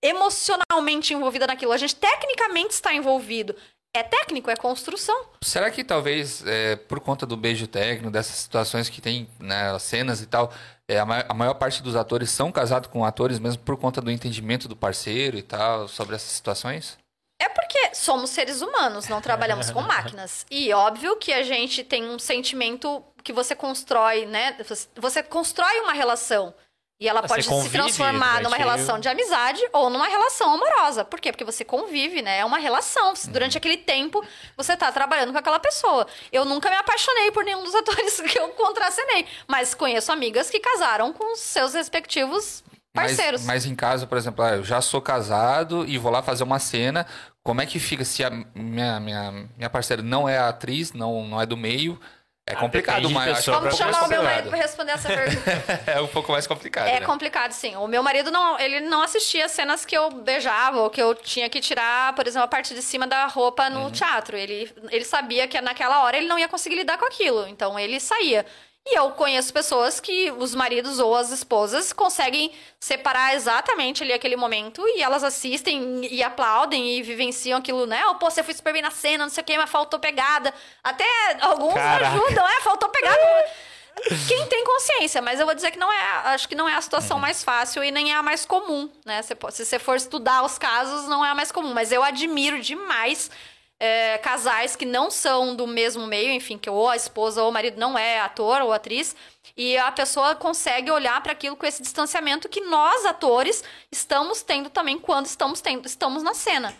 emocionalmente envolvida naquilo. A gente tecnicamente está envolvido. É técnico, é construção. Será que talvez, é, por conta do beijo técnico, dessas situações que tem, né, as cenas e tal, é, a, ma- a maior parte dos atores são casados com atores mesmo por conta do entendimento do parceiro e tal, sobre essas situações? É porque somos seres humanos, não trabalhamos com [laughs] máquinas. E óbvio que a gente tem um sentimento que você constrói, né? Você constrói uma relação. E ela pode se convive transformar numa relação de amizade ou numa relação amorosa. Por quê? Porque você convive, né? É uma relação. Durante aquele tempo, você tá trabalhando com aquela pessoa. Eu nunca me apaixonei por nenhum dos atores [laughs] que eu contracenei. Mas conheço amigas que casaram com seus respectivos parceiros. Mas, mas em caso, por exemplo, ah, eu já sou casado e vou lá fazer uma cena, como é que fica se a minha, minha, minha parceira não é atriz, não, não é do meio? É complicado, mas acho Vamos é pouco chamar o meu marido pra responder essa pergunta. [laughs] É um pouco mais complicado. É né? complicado, sim. O meu marido não, ele não assistia cenas que eu beijava ou que eu tinha que tirar, por exemplo, a parte de cima da roupa no teatro. Ele, ele sabia que naquela hora ele não ia conseguir lidar com aquilo, então ele saía. E eu conheço pessoas que os maridos ou as esposas conseguem separar exatamente ali aquele momento e elas assistem e aplaudem e vivenciam aquilo, né? Oh, pô, você foi super bem na cena, não sei o que, mas faltou pegada. Até alguns Caraca. ajudam, é, faltou pegada. Quem tem consciência, mas eu vou dizer que não é, acho que não é a situação mais fácil e nem é a mais comum, né? Pode- se você for estudar os casos, não é a mais comum, mas eu admiro demais é, casais que não são do mesmo meio, enfim, que ou a esposa ou o marido não é ator ou atriz, e a pessoa consegue olhar para aquilo com esse distanciamento que nós, atores, estamos tendo também quando estamos tendo, estamos na cena.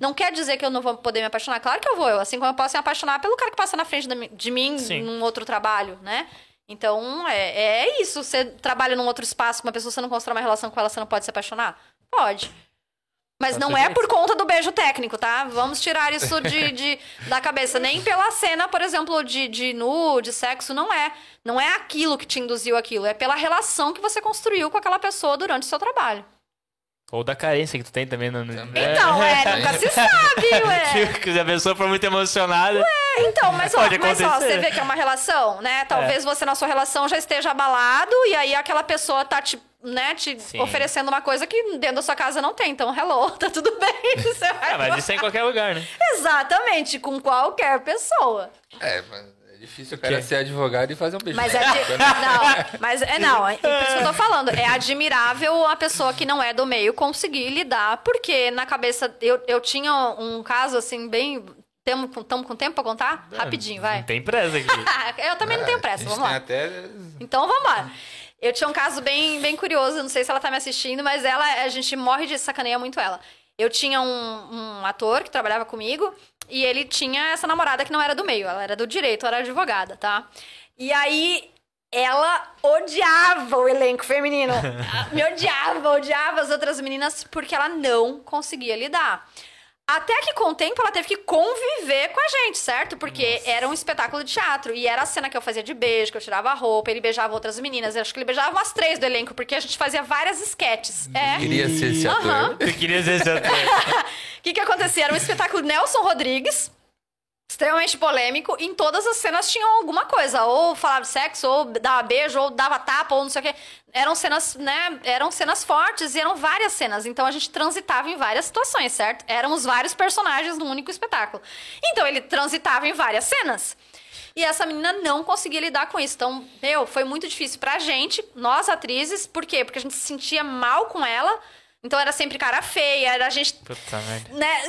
Não quer dizer que eu não vou poder me apaixonar, claro que eu vou, assim como eu posso me apaixonar pelo cara que passa na frente de mim Sim. num outro trabalho, né? Então, é, é isso. Você trabalha num outro espaço com uma pessoa, você não constrói uma relação com ela, você não pode se apaixonar? Pode. Mas não é por conta do beijo técnico, tá? Vamos tirar isso de, [laughs] de- da cabeça. Nem pela cena, por exemplo, de, de nu, de sexo, não é. Não é aquilo que te induziu aquilo. É pela relação que você construiu com aquela pessoa durante o seu trabalho. Ou da carência que tu tem também. No, no- Também. Então, é, nunca se [laughs] sabe, ué. [laughs] Tipo, se a pessoa for muito emocionada. Então, mas, ó, mas ó, você vê que é uma relação, né? Talvez você na sua relação já esteja abalado e aí aquela pessoa tá te, né, te Sim. oferecendo uma coisa que dentro da sua casa não tem. Então, hello, [laughs] tá tudo bem. [laughs] Você vai Ah, mas isso é em qualquer lugar, né? Exatamente, com qualquer pessoa. É, mas é difícil o cara ser advogado e fazer um beijo. Mas é de... [laughs] Não, mas é não, é por isso que eu tô falando. É admirável a pessoa que não é do meio conseguir lidar, porque na cabeça. Eu, eu tinha um caso assim, bem. Tamo, com- tamo com tempo pra contar? Rapidinho, vai. Não tem pressa aqui. eu também não tenho pressa, vamos lá. até... Então vamos lá. Eu tinha um caso bem, bem curioso, não sei se ela tá me assistindo, mas ela, a gente morre de sacaneia muito ela. Eu tinha um, um ator que trabalhava comigo e ele tinha essa namorada que não era do meio, ela era do direito, ela era advogada, tá? E aí ela odiava o elenco feminino. [laughs] Me odiava, odiava as outras meninas porque ela não conseguia lidar. Até que com o tempo ela teve que conviver com a gente, certo? Porque era um espetáculo de teatro. E era a cena que eu fazia de beijo, que eu tirava a roupa, ele beijava outras meninas. Eu acho que ele beijava umas três do elenco, porque a gente fazia várias esquetes. É. Queria ser esse ator. Aham. Eu queria dizer isso até. O que, que acontecia? Era um espetáculo Nelson Rodrigues, extremamente polêmico. Em todas as cenas tinham alguma coisa. Ou falava sexo, ou dava beijo, ou dava tapa, ou não sei o quê. Eram cenas, né? Eram cenas fortes e eram várias cenas. Então a gente transitava em várias situações, certo? Éramos vários personagens num único espetáculo. Então ele transitava em várias cenas. E essa menina não conseguia lidar com isso. Então, meu, foi muito difícil pra gente, nós atrizes. Por quê? Porque a gente se sentia mal com ela. Então era sempre cara feia, era a gente Puta merda. né,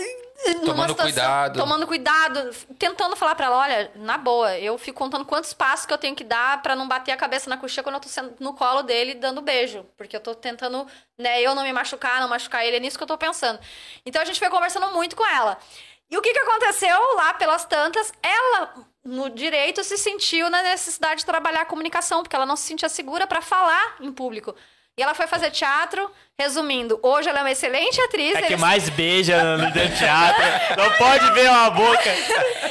Tomando cuidado. Tomando cuidado, tentando falar pra ela, olha, na boa, eu fico contando quantos passos que eu tenho que dar pra não bater a cabeça na coxinha quando eu tô sendo no colo dele dando beijo, porque eu tô tentando, né, eu não me machucar, não machucar ele, é nisso que eu tô pensando. Então a gente foi conversando muito com ela. E o que que aconteceu lá pelas tantas? Ela no direito se sentiu na necessidade de trabalhar a comunicação, porque ela não se sentia segura pra falar em público. E ela foi fazer teatro, resumindo, hoje ela é uma excelente atriz. É que eles- mais beija no teatro. [laughs] Não pode ver uma boca.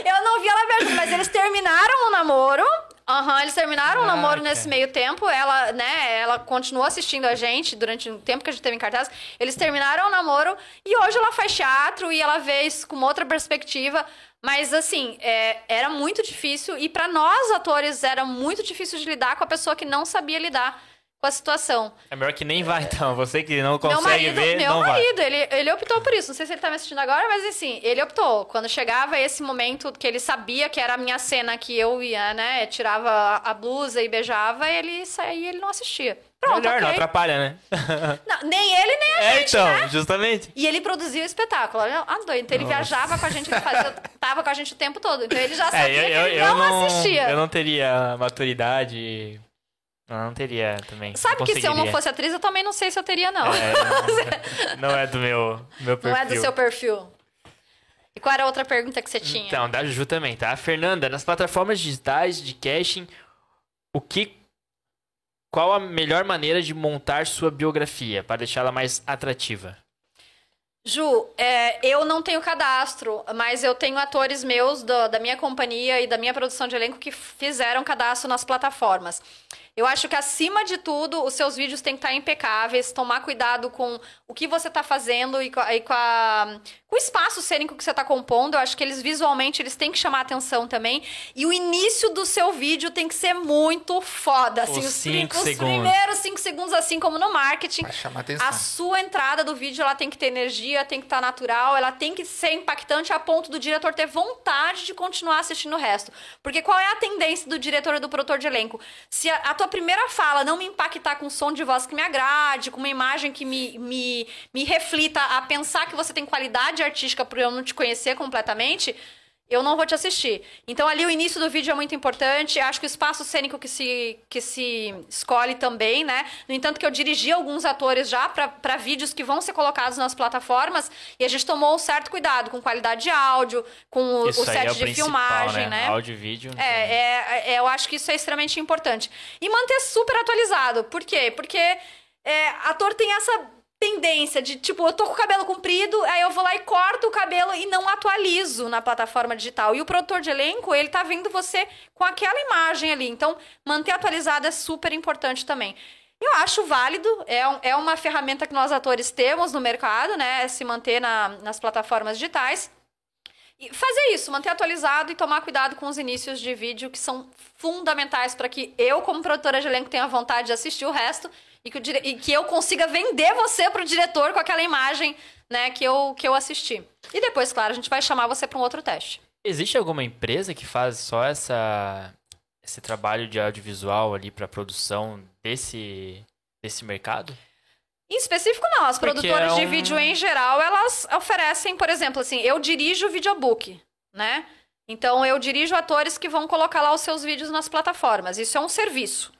Eu não vi ela beijando, mas eles terminaram o namoro. Aham, eles terminaram o namoro nesse meio tempo. Ela, né, ela continuou assistindo a gente durante o tempo que a gente teve em cartaz. Eles terminaram o namoro e hoje ela faz teatro e ela vê isso com outra perspectiva. Mas, assim, é, era muito difícil. E pra nós, atores, era muito difícil de lidar com a pessoa que não sabia lidar com a situação. É melhor que nem vai, então. Você que não Meu consegue marido, ver, meu não vai. marido ele, ele optou por isso. Não sei se ele tá me assistindo agora, mas assim, ele optou. Quando chegava esse momento que ele sabia que era a minha cena que eu ia, né, tirava a- blusa e beijava, ele saía e ele não assistia. Pronto, Melhor, não ok. atrapalha, né? [laughs] Não, nem ele, nem a É, gente, então, né? justamente. E ele produzia o espetáculo. Ah, doido. Então ele viajava com a gente, ele fazia, [laughs] tava com a gente o tempo todo. Então ele já É, sabia eu, que eu, ele eu não, não, assistia. eu não teria maturidade. Não, não teria também. Sabe que se eu não fosse atriz, eu também não sei se eu teria, não. É, não, [laughs] não é do meu, meu perfil. não é do seu perfil. E qual era a outra pergunta que você tinha? Então, da Juju também, tá? Fernanda, nas plataformas digitais de caching, o que. Qual a melhor maneira de montar sua biografia para deixá-la mais atrativa? Ju, é, eu não tenho cadastro, mas eu tenho atores meus do- da minha companhia e da minha produção de elenco que fizeram cadastro nas plataformas. Eu acho que, acima de tudo, os seus vídeos têm que estar impecáveis, tomar cuidado com o que você está fazendo e, com, a- e com, a- com o espaço cênico que você está compondo. Eu acho que eles, visualmente, eles têm que chamar atenção também. E o início do seu vídeo tem que ser muito foda. Assim, Os os, cinco os segundos. primeiros cinco segundos, assim como no marketing. Pra chamar atenção. A sua entrada do vídeo ela tem que ter energia, tem que estar natural, ela tem que ser impactante a ponto do diretor ter vontade de continuar assistindo o resto. Porque qual é a tendência do diretor e do produtor de elenco? Se a, a tua primeira fala não me impactar com um som de voz que me agrade, com uma imagem que me, me, me reflita a pensar que você tem qualidade artística por eu não te conhecer completamente, eu não vou te assistir. Então, ali, o início do vídeo é muito importante. Acho que o espaço cênico que se, que se escolhe também, né? No entanto, que eu dirigi alguns atores já para vídeos que vão ser colocados nas plataformas e a gente tomou um certo cuidado com qualidade de áudio, com o, o Isso aí set é o de filmagem, né? né? Áudio e vídeo. É, é, é, eu acho que isso é extremamente importante. E manter super atualizado. Por quê? Porque é, ator tem essa tendência de, tipo, eu tô com o cabelo comprido, aí eu vou lá e corto o cabelo e não atualizo na plataforma digital. E o produtor de elenco, ele tá vendo você com aquela imagem ali. Então, manter atualizado é super importante também. Eu acho válido, é, um- é uma ferramenta que nós atores temos no mercado, né? É se manter na- nas plataformas digitais. E fazer isso, manter atualizado e tomar cuidado com os inícios de vídeo que são fundamentais para que eu, como produtora de elenco, tenha vontade de assistir o resto e que, o e que eu consiga vender você pro diretor com aquela imagem né, que, eu, que eu assisti. E depois, claro, a gente vai chamar você para um outro teste. Existe alguma empresa que faz só essa esse trabalho de audiovisual ali para produção desse desse mercado? Em específico, não. As Porque produtoras é de um- vídeo em geral, elas oferecem, por exemplo, assim, eu dirijo o videobook, né? Então, eu dirijo atores que vão colocar lá os seus vídeos nas plataformas. Isso é um serviço.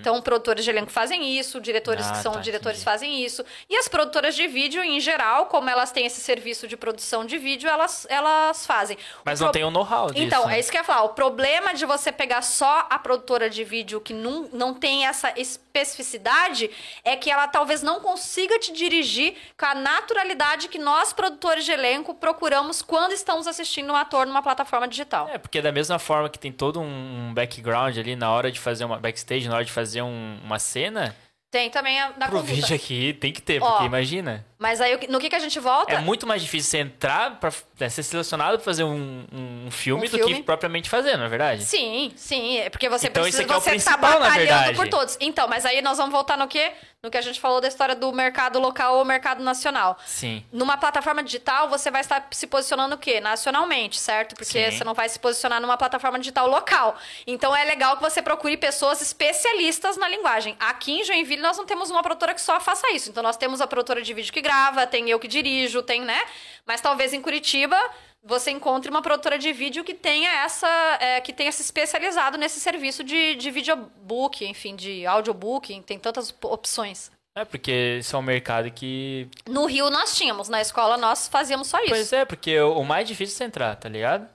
Então, produtores de elenco fazem isso, diretores Uhum. Ah, que são tá, diretores entendi. fazem isso. E as produtoras de vídeo, em geral, como elas têm esse serviço de produção de vídeo, elas, elas fazem. Mas O não pro- tem o know-how disso. então, né? é isso que eu ia falar. O problema de você pegar só a produtora de vídeo que não, não tem essa especificidade é que ela talvez não consiga te dirigir com a naturalidade que nós, produtores de elenco, procuramos quando estamos assistindo um ator numa plataforma digital. É, porque da mesma forma que tem todo um background ali na hora de fazer uma backstage, na hora de fazer um- uma cena, Tem também a, na pro conduta. vídeo aqui tem que ter, Ó, porque imagina. Mas aí que- no que, que a gente volta? É muito mais difícil você entrar pra né, ser selecionado pra fazer um, um filme Um do filme. que propriamente fazer, não é verdade? Sim, sim, é porque você Então, precisa isso aqui é o você tá batalhando por todos. Então, mas aí nós vamos voltar no quê? No que a gente falou da história do mercado local ou mercado nacional. Sim. Numa plataforma digital, você vai estar se posicionando o quê? Nacionalmente, certo? Porque Sim. você não vai se posicionar numa plataforma digital local. Então é legal que você procure pessoas especialistas na linguagem. Aqui em Joinville nós não temos uma produtora que só faça isso. Então nós temos a produtora de vídeo que grava, tem eu que dirijo, tem, né? Mas talvez em Curitiba você encontre uma produtora de vídeo que tenha essa. é, que tenha se especializado nesse serviço de, de videobook, enfim, de audiobook, tem tantas opções. É, porque isso é um mercado que. No Rio nós tínhamos, na escola nós fazíamos só isso. Pois é, porque o o mais difícil é você entrar, tá ligado?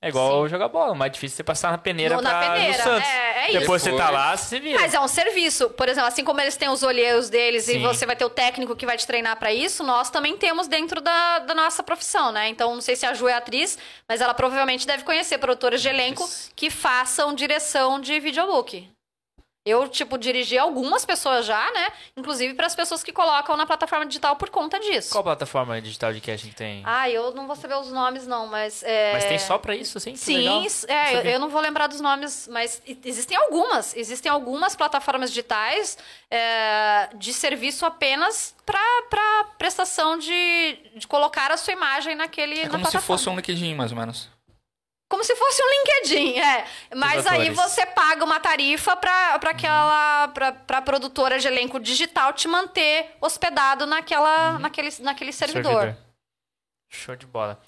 É igual jogar bola. Mais difícil é você passar na peneira No- pra, na peneira, no Santos. é, é isso. Depois você tá lá, você se vira. Mas é um serviço. Por exemplo, assim como eles têm os olheiros deles e Sim. você vai ter o técnico que vai te treinar pra isso, nós também temos dentro da, da nossa profissão, né? Então, não sei se a Ju é atriz, mas ela provavelmente deve conhecer produtores de elenco Isso. que façam direção de videobook. Eu, tipo, dirigi algumas pessoas já, né? Inclusive para as pessoas que colocam na plataforma digital por conta disso. Qual plataforma digital de casting tem? Ah, eu não vou saber os nomes, não, mas. É... Mas tem só pra isso, assim? Sim, é, eu, eu não vou lembrar dos nomes, mas existem algumas. Existem algumas plataformas digitais é, de serviço apenas para prestação de, de colocar a sua imagem naquele É na como se plataforma. fosse um LinkedIn, mais ou menos. Como se fosse um LinkedIn, é. Mas aí você paga uma tarifa para aquela pra, pra produtora de elenco digital te manter hospedado naquela, Uhum. naquele, naquele servidor. Show de bola.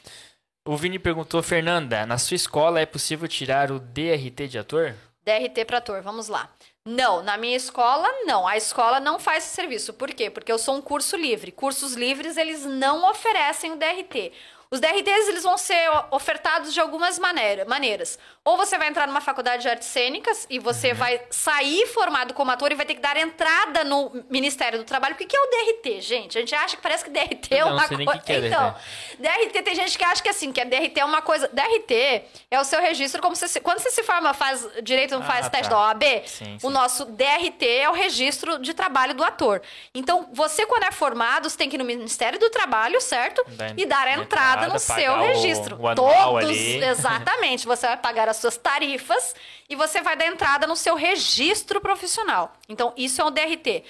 O Vini perguntou, Fernanda, na sua escola é possível tirar o DRT de ator? DRT para ator, vamos lá. Não, na minha escola, não. A escola não faz esse serviço. Por quê? Porque eu sou um curso livre. Cursos livres, eles não oferecem o DRT. Os DRTs, eles vão ser ofertados de algumas maneira, maneiras. Ou você vai entrar numa faculdade de artes cênicas e Uhum. você vai sair formado como ator e vai ter que dar entrada no Ministério do Trabalho. O que é o DRT, gente? A gente acha que parece que DRT é uma o coisa... que que é então, DRT tem gente que acha que assim, que a DRT é uma coisa. DRT é o seu registro como você quando você se forma, faz direito, não Ah, faz teste tá. da OAB. Sim, O sim. nosso DRT é o registro de trabalho do ator. Então, você quando é formado, você tem que ir no Ministério do Trabalho, certo? E dar a entrada, no seu o- registro. o Todos, ali. [laughs] exatamente. Você vai pagar as suas tarifas e você vai dar entrada no seu registro profissional. Então, isso é um DRT.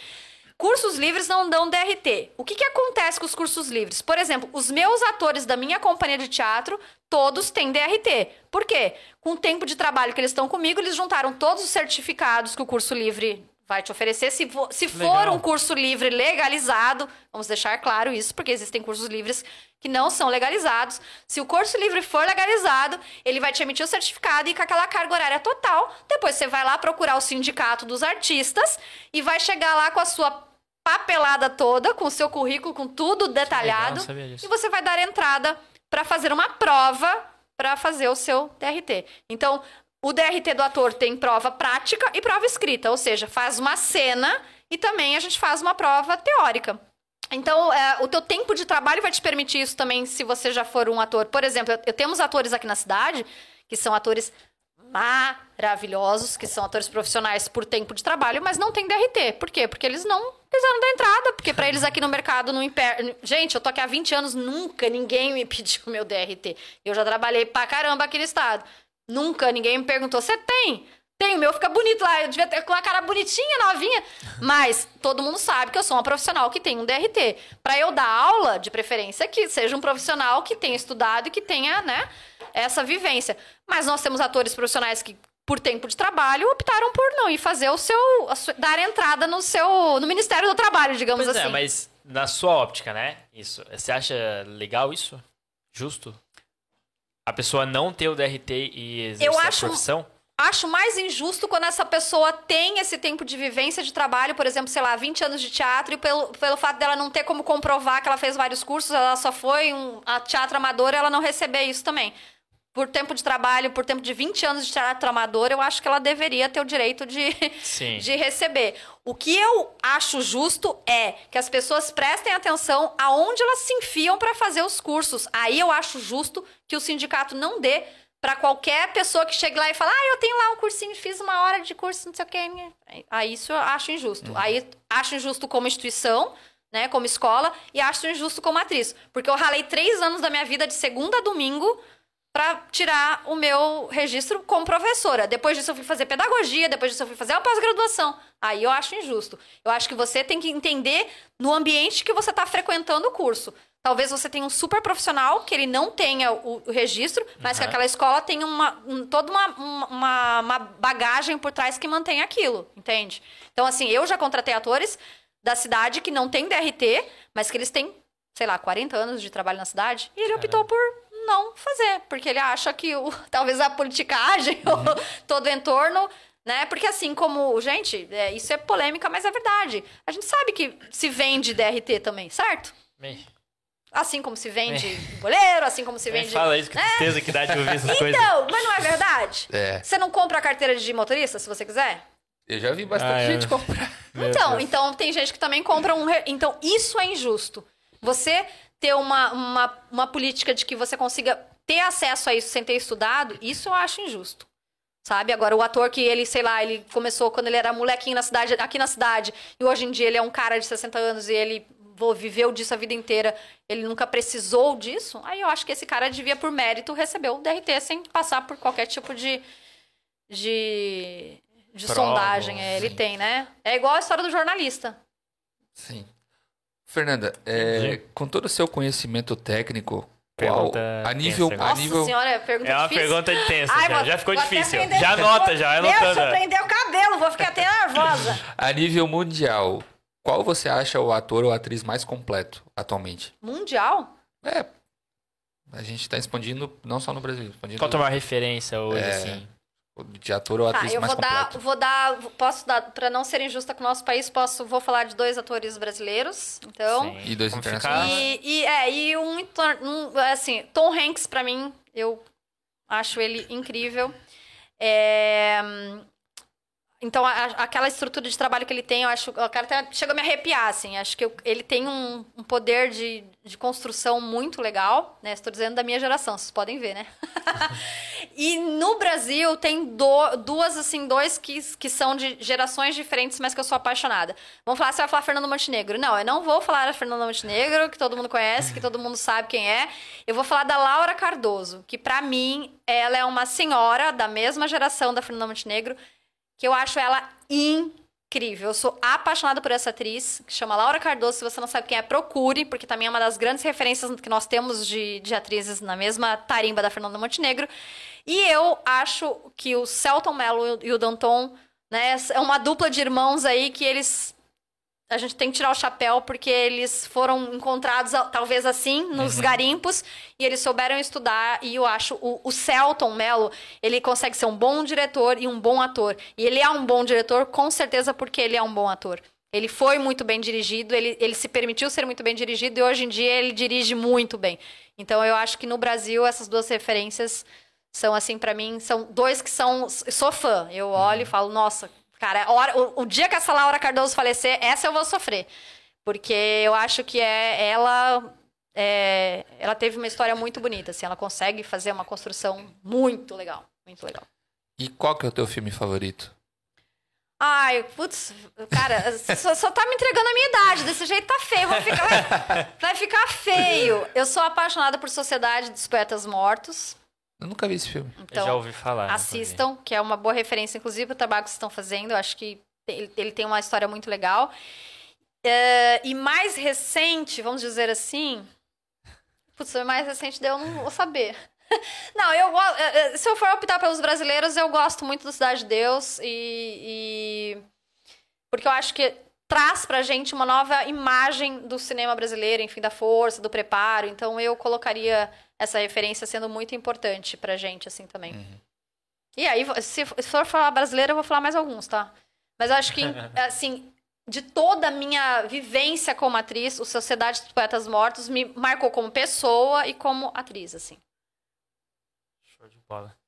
Cursos livres não dão DRT. O que, que acontece com os cursos livres? Por exemplo, os meus atores da minha companhia de teatro, todos têm DRT. Por quê? Com o tempo de trabalho que eles estão comigo, eles juntaram todos os certificados que o curso livre vai te oferecer. Se, vo- se for Legal. um curso livre legalizado, vamos deixar claro isso, porque existem cursos livres que não são legalizados. Se o curso livre for legalizado, ele vai te emitir o certificado e com aquela carga horária total. Depois você vai lá procurar o sindicato dos artistas e vai chegar lá com a sua papelada toda, com o seu currículo, com tudo detalhado. disso. E você vai dar entrada para fazer uma prova para fazer o seu DRT. Então, o DRT do ator tem prova prática e prova escrita, ou seja, faz uma cena e também a gente faz uma prova teórica. Então, é, o teu tempo de trabalho vai te permitir isso também, se você já for um ator. Por exemplo, eu, eu temos atores aqui na cidade que são atores maravilhosos, que são atores profissionais por tempo de trabalho, mas não tem DRT. Por quê? Porque eles não quiseram dar entrada, porque para eles aqui no mercado não imper... Gente, eu tô aqui há 20 anos, nunca ninguém me [laughs] pediu meu DRT. Eu já trabalhei pra caramba aqui no estado. Nunca ninguém me perguntou: "Você tem?" Tem, o meu fica bonito lá. Eu devia ter com a cara bonitinha, novinha. Mas todo mundo sabe que eu sou uma profissional que tem um DRT. Para eu dar aula, de preferência, que seja um profissional que tenha estudado e que tenha, né, essa vivência. Mas nós temos atores profissionais que, por tempo de trabalho, optaram por não ir fazer o seu. Sua, dar entrada no seu. no Ministério do Trabalho, digamos pois assim. É, mas na sua óptica, né? Isso. Você acha legal isso? Justo? A pessoa não ter o DRT e exercer eu acho, a profissão? Acho mais injusto quando essa pessoa tem esse tempo de vivência de trabalho, por exemplo, sei lá, 20 anos de teatro, e pelo, pelo fato dela não ter como comprovar que ela fez vários cursos, ela só foi um a teatro amador, ela não receber isso também. Por tempo de trabalho, por tempo de 20 anos de teatro amador, eu acho que ela deveria ter o direito de, [laughs] de receber. O que eu acho justo é que as pessoas prestem atenção aonde elas se enfiam para fazer os cursos. Aí eu acho justo que o sindicato não dê para qualquer pessoa que chegue lá e fala, ah, eu tenho lá um cursinho, fiz uma hora de curso, não sei o quê. Aí isso eu acho injusto. Uhum. Aí acho injusto como instituição, né, como escola, e acho injusto como atriz. Porque eu ralei três anos da minha vida de segunda a domingo para tirar o meu registro como professora. Depois disso eu fui fazer pedagogia, depois disso eu fui fazer a pós-graduação. Aí eu acho injusto. Eu acho que você tem que entender no ambiente que você está frequentando o curso. Talvez você tenha um super profissional que ele não tenha o, o registro, mas uhum. que aquela escola tenha uma, um, toda uma, uma, uma, bagagem por trás que mantém aquilo, entende? Então, assim, eu já contratei atores da cidade que não tem DRT, mas que eles têm, sei lá, 40 anos de trabalho na cidade, e ele Caramba. optou por não fazer, porque ele acha que o, [laughs] talvez a politicagem, [laughs] uhum. todo o entorno né? Porque assim como, gente, é, isso é polêmica, mas é verdade. A gente sabe que se vende DRT também, certo? Bem. Assim como se vende é. goleiro, assim como se vende. Fala isso, que tristeza né? que dá de ouvir essas [laughs] então, coisas. Então, mas não é verdade? É. Você não compra a carteira de motorista, se você quiser? Eu já vi bastante ah, gente comprar. Então, então tem gente que também compra um. Re... Então, isso é injusto. Você ter uma, uma, uma política de que você consiga ter acesso a isso sem ter estudado, isso eu acho injusto. Sabe? Agora, o ator que ele, sei lá, ele começou quando ele era molequinho na cidade, aqui na cidade, e hoje em dia ele é um cara de 60 anos e ele viveu disso a vida inteira, ele nunca precisou disso, aí eu acho que esse cara devia, por mérito, receber o DRT sem passar por qualquer tipo de. de. de Prova, sondagem. É, ele tem, né? É igual a história do jornalista. Sim. Fernanda, é, com todo o seu conhecimento técnico, qual, a nível, a nível... Nossa senhora, é pergunta É uma difícil. pergunta de tensa, Ai, já, vou, já ficou difícil. Já anota, já anotando. Deixa eu prender o cabelo, vou ficar até nervosa. [laughs] a nível mundial, qual você acha o ator ou atriz mais completo atualmente? Mundial? É. A gente está expandindo não só no Brasil. Expandindo... Qual é uma referência hoje, é... assim? De ator ou tá, atriz eu mais vou completo. dar, vou dar, posso dar, para não ser injusta com o nosso país, posso, vou falar de dois atores brasileiros, então. Sim. E dois internacionais. E, e, é, e um, um assim, Tom Hanks para mim, eu acho ele incrível. É, então, a, aquela estrutura de trabalho que ele tem, eu acho. O cara até chega a me arrepiar, assim. Acho que eu, ele tem um, um, poder de, de construção muito legal, né? Estou dizendo da minha geração, vocês podem ver, né? [laughs] e no Brasil tem do, duas, assim, dois que, que são de gerações diferentes, mas que eu sou apaixonada. Vamos falar, você vai falar Fernando Montenegro. Não, eu não vou falar a Fernando Montenegro, que todo mundo conhece, que todo mundo sabe quem é. Eu vou falar da Laura Cardoso, que para mim, ela é uma senhora da mesma geração da Fernanda Montenegro que eu acho ela incrível. Eu sou apaixonada por essa atriz, que chama Laura Cardoso. Se você não sabe quem é, procure, porque também é uma das grandes referências que nós temos de, de atrizes na mesma tarimba da Fernanda Montenegro. E eu acho que o Celton Mello e o Danton, né, é uma dupla de irmãos aí que eles a gente tem que tirar o chapéu porque eles foram encontrados, talvez assim, nos uhum. garimpos, e eles souberam estudar. E eu acho o, o Celton Mello, ele consegue ser um bom diretor e um bom ator. E ele é um bom diretor, com certeza, porque ele é um bom ator. Ele foi muito bem dirigido, ele, ele se permitiu ser muito bem dirigido e hoje em dia ele dirige muito bem. Então eu acho que no Brasil essas duas referências são assim para mim, são dois que são sou fã. Eu olho uhum. e falo, nossa, Cara, hora, o, o, dia que essa Laura Cardoso falecer, essa eu vou sofrer. Porque eu acho que é ela. É, ela teve uma história muito bonita, assim, ela consegue fazer uma construção muito legal. Muito legal. E qual que é o teu filme favorito? Ai, putz, cara, [laughs] só, só tá me entregando a minha idade. Desse jeito tá feio. Vai ficar, vai, vai ficar feio. Eu sou apaixonada por Sociedade dos Poetas Mortos. Eu nunca vi esse filme. Então, Eu já ouvi falar. assistam, que é uma boa referência, inclusive, para o trabalho que vocês estão fazendo. Eu acho que ele, ele tem uma história muito legal. É, e mais recente, vamos dizer assim. Putz, o mais recente daí eu não vou saber. [laughs] Não, eu é, é, se eu for optar pelos brasileiros, eu gosto muito do Cidade de Deus e, e- porque eu acho que traz pra gente uma nova imagem do cinema brasileiro, enfim, da força, do preparo. Então eu colocaria essa referência sendo muito importante pra gente assim também. E aí, se for falar brasileiro, eu vou falar mais alguns, tá? Mas eu acho que, [laughs] assim, de toda a minha vivência como atriz, o Sociedade dos Poetas Mortos me marcou como pessoa e como atriz, assim. Show de bola.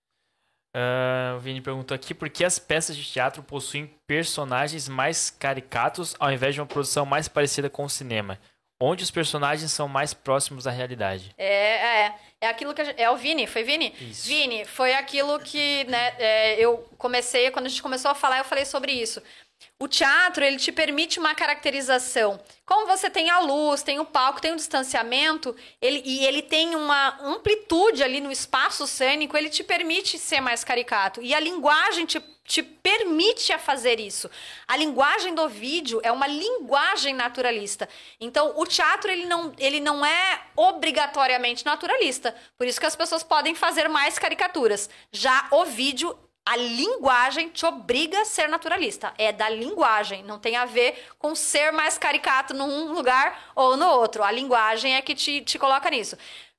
Ah, o Vini perguntou aqui por que as peças de teatro possuem personagens mais caricatos ao invés de uma produção mais parecida com o cinema, onde os personagens são mais próximos da realidade. É, é. É aquilo que a gente, É o Vini, foi Vini? Isso. Vini, foi aquilo que, né, é, eu comecei, quando a gente começou a falar, eu falei sobre isso. O teatro, ele te permite uma caracterização. Como você tem a luz, tem o palco, tem o distanciamento, ele, e ele tem uma amplitude ali no espaço cênico, ele te permite ser mais caricato. E a linguagem te, te permite a fazer isso. A linguagem do vídeo é uma linguagem naturalista. Então, o teatro, ele não, ele não é obrigatoriamente naturalista. Por isso que as pessoas podem fazer mais caricaturas. Já o vídeo a linguagem te obriga a ser naturalista. É da linguagem. Não tem a ver com ser mais caricato num lugar ou no outro. A linguagem é que te, te coloca nisso.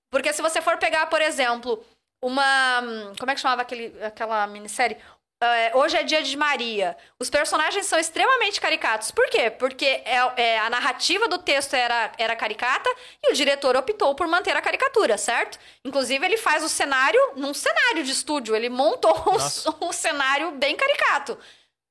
Porque se você for pegar, por exemplo, uma. Como é que chamava aquele, aquela minissérie? É, Hoje é dia de Maria. Os personagens são extremamente caricatos. Por quê? Porque é, é, a narrativa do texto era, era caricata e o diretor optou por manter a caricatura, certo? Inclusive, ele faz o cenário num cenário de estúdio. Ele montou um, um cenário bem caricato.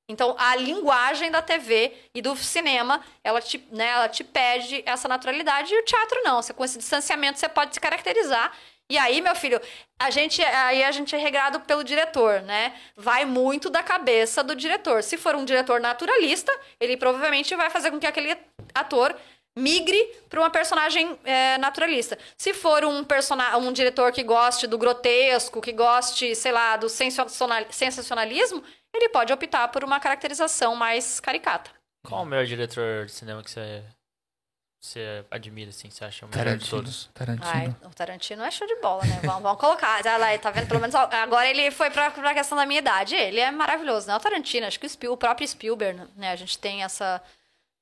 Então, a linguagem da TV e do cinema, ela te, né, ela te pede essa naturalidade e o teatro não. Você, com esse distanciamento, você pode se caracterizar. E aí, meu filho, a gente, aí a gente é regrado pelo diretor, né? Vai muito da cabeça do diretor. Se for um diretor naturalista, ele provavelmente vai fazer com que aquele ator migre para uma personagem é, naturalista. Se for um, um diretor que goste do grotesco, que goste, sei lá, do sensacional- sensacionalismo, ele pode optar por uma caracterização mais caricata. Qual o melhor diretor de cinema que você, você admira, assim, você acha o melhor de Tarantino. todos? Tarantino. Ai, o Tarantino é show de bola, né? Vamos, vamos colocar. Lá, tá vendo? Pelo menos agora ele foi pra, pra questão da minha idade. Ele é maravilhoso, né? O Tarantino, acho que o, Spiel, o próprio Spielberg, né? A gente tem essa.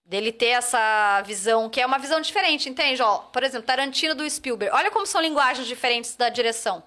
Dele ter essa visão, que é uma visão diferente, entende? Ó, por exemplo, Tarantino do Spielberg. Olha como são linguagens diferentes da direção.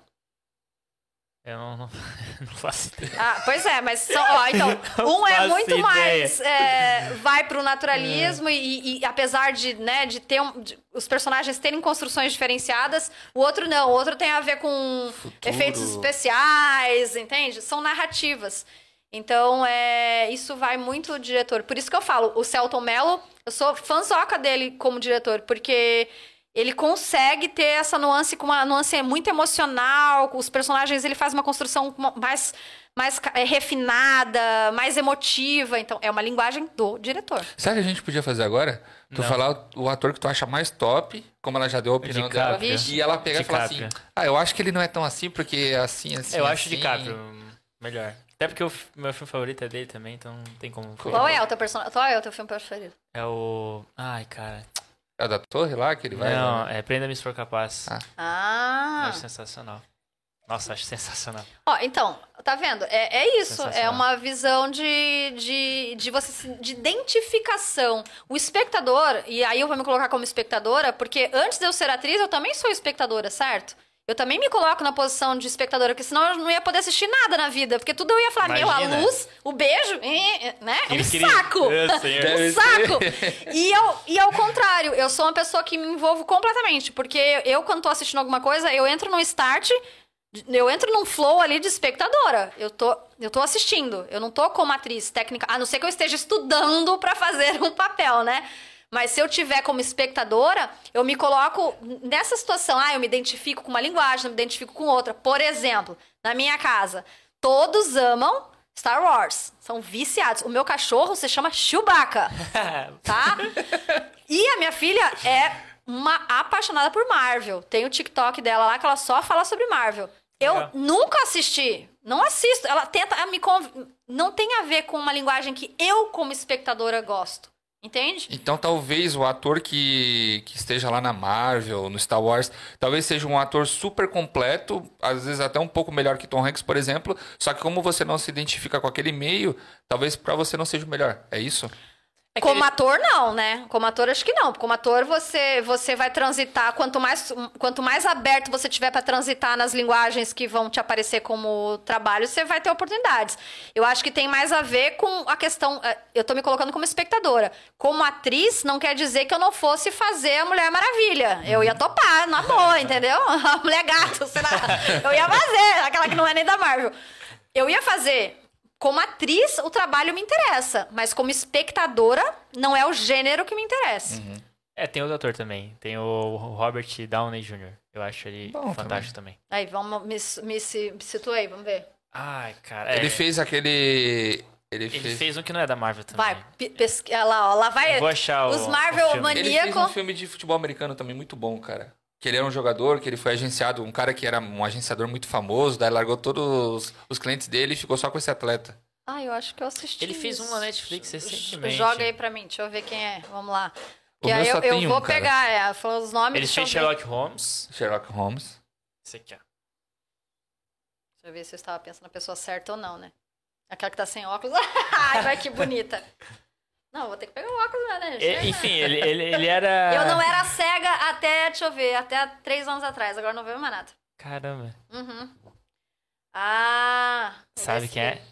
Eu não, não, [laughs] não faço ideia. Ah, pois é, mas são, ó, então, [laughs] um é muito ideia. mais é, [laughs] vai pro naturalismo e, e apesar de, né, de ter um- de- os personagens terem construções diferenciadas, o outro não, o outro tem a ver com Futuro. efeitos especiais, entende? São narrativas. Então, é, isso vai muito do diretor. Por isso que eu falo, o Celton Mello, eu sou fãzoca dele como diretor, porque ele consegue ter essa nuance com uma nuance muito emocional, com os personagens ele faz uma construção mais mais é, refinada, mais emotiva, então é uma linguagem do diretor. Sabe o que a gente podia fazer agora? Tu Não. falar o, o ator que tu acha mais top, como ela já deu a opinião dela. DiCaprio. E ela pegar e falar assim: DiCaprio. Ah, eu acho que ele não é tão assim, porque é assim, assim. eu acho assim. de DiCaprio melhor. Até porque o meu filme favorito é dele também, então não tem como. Qual é o teu personagem? Qual é o teu filme preferido? É o. Ai, cara. É o da torre lá que ele vai. não, né? é Prenda-me se for capaz. Ah. Ah. Acho sensacional. Nossa, acho sensacional. Ó, então, tá vendo? É, é isso. É uma visão de, de, de você de identificação. O espectador, e aí eu vou me colocar como espectadora, porque antes de eu ser atriz, eu também sou espectadora, certo? Eu também me coloco na posição de espectadora, porque senão eu não ia poder assistir nada na vida. Porque tudo eu ia falar, meu, a Imagina. luz, o beijo, né? Ele um saco! É. Deve um saco! E, eu, e ao contrário, eu sou uma pessoa que me envolvo completamente. Porque eu, quando tô assistindo alguma coisa, eu entro no start, eu entro num flow ali de espectadora. Eu tô, eu tô assistindo. Eu não tô como atriz técnica, a não ser que eu esteja estudando pra fazer [laughs] um papel, né? Mas se eu tiver como espectadora, eu me coloco nessa situação. Ah, eu me identifico com uma linguagem, eu me identifico com outra. Por exemplo, na minha casa, Todos amam Star Wars. São viciados. O meu cachorro se chama Chewbacca, [laughs] tá? E a minha filha é uma apaixonada por Marvel. Tem o TikTok dela lá que ela só fala sobre Marvel. Eu nunca assisti. Não assisto. Ela tenta me conv... Não tem a ver com uma linguagem que eu, como espectadora, gosto. Entende? Então talvez o ator que, que esteja lá na Marvel, no Star Wars, talvez seja um ator super completo, às vezes até um pouco melhor que Tom Hanks, por exemplo, só que como você não se identifica com aquele meio, talvez pra você não seja o melhor. É isso? É Como ele- ator, não, né? Como ator, acho que não. Como ator, você, você vai transitar. Quanto mais, quanto mais aberto você tiver para transitar nas linguagens que vão te aparecer como trabalho, você vai ter oportunidades. Eu acho que tem mais a ver com a questão. eh, Eu tô me colocando como espectadora. Como atriz, não quer dizer que eu não fosse fazer a Mulher Maravilha. Eu ia topar, na boa, entendeu? [laughs] A Mulher Gato, sei lá. Eu ia fazer, aquela que não é nem da Marvel. Eu ia fazer. Como atriz, o trabalho me interessa, mas como espectadora, não é o gênero que me interessa. É, tem outro ator também. Tem o Robert Downey Jr. Eu acho ele Bom fantástico também. Aí, vamos, me, me, se- me situei, vamos ver. Ai, cara. é, Ele fez aquele. Ele, ele fez. fez um que não é da Marvel também. Vai, pe- pesqui- olha lá, ó, lá vai. Eu vou achar o- Os o Marvel filme. Ele fez um filme de futebol americano também muito bom, cara. Que ele era um jogador, que ele foi agenciado, um cara que era um agenciador muito famoso, daí largou todos os, os clientes dele e ficou só com esse atleta. Ah, eu acho que eu assisti. Ele fez um isso. na Netflix recentemente. Joga aí pra mim, deixa eu ver quem é. Vamos lá. O Que meu aí eu, eu um, vou cara. pegar, é, falou os nomes. Ele fez. Sherlock Holmes. Sherlock Holmes. Esse aqui, ó. Deixa eu ver se eu estava pensando na pessoa certa ou não, né? Aquela que tá sem óculos. [laughs] Ai, vai que bonita. Não, vou ter que pegar o óculos, né? E- enfim, ele, ele, ele era. [laughs] Eu não era cega até, deixa eu ver, até três anos atrás. Agora não vejo mais nada. Caramba. Uhum. Ah. Sabe quem é?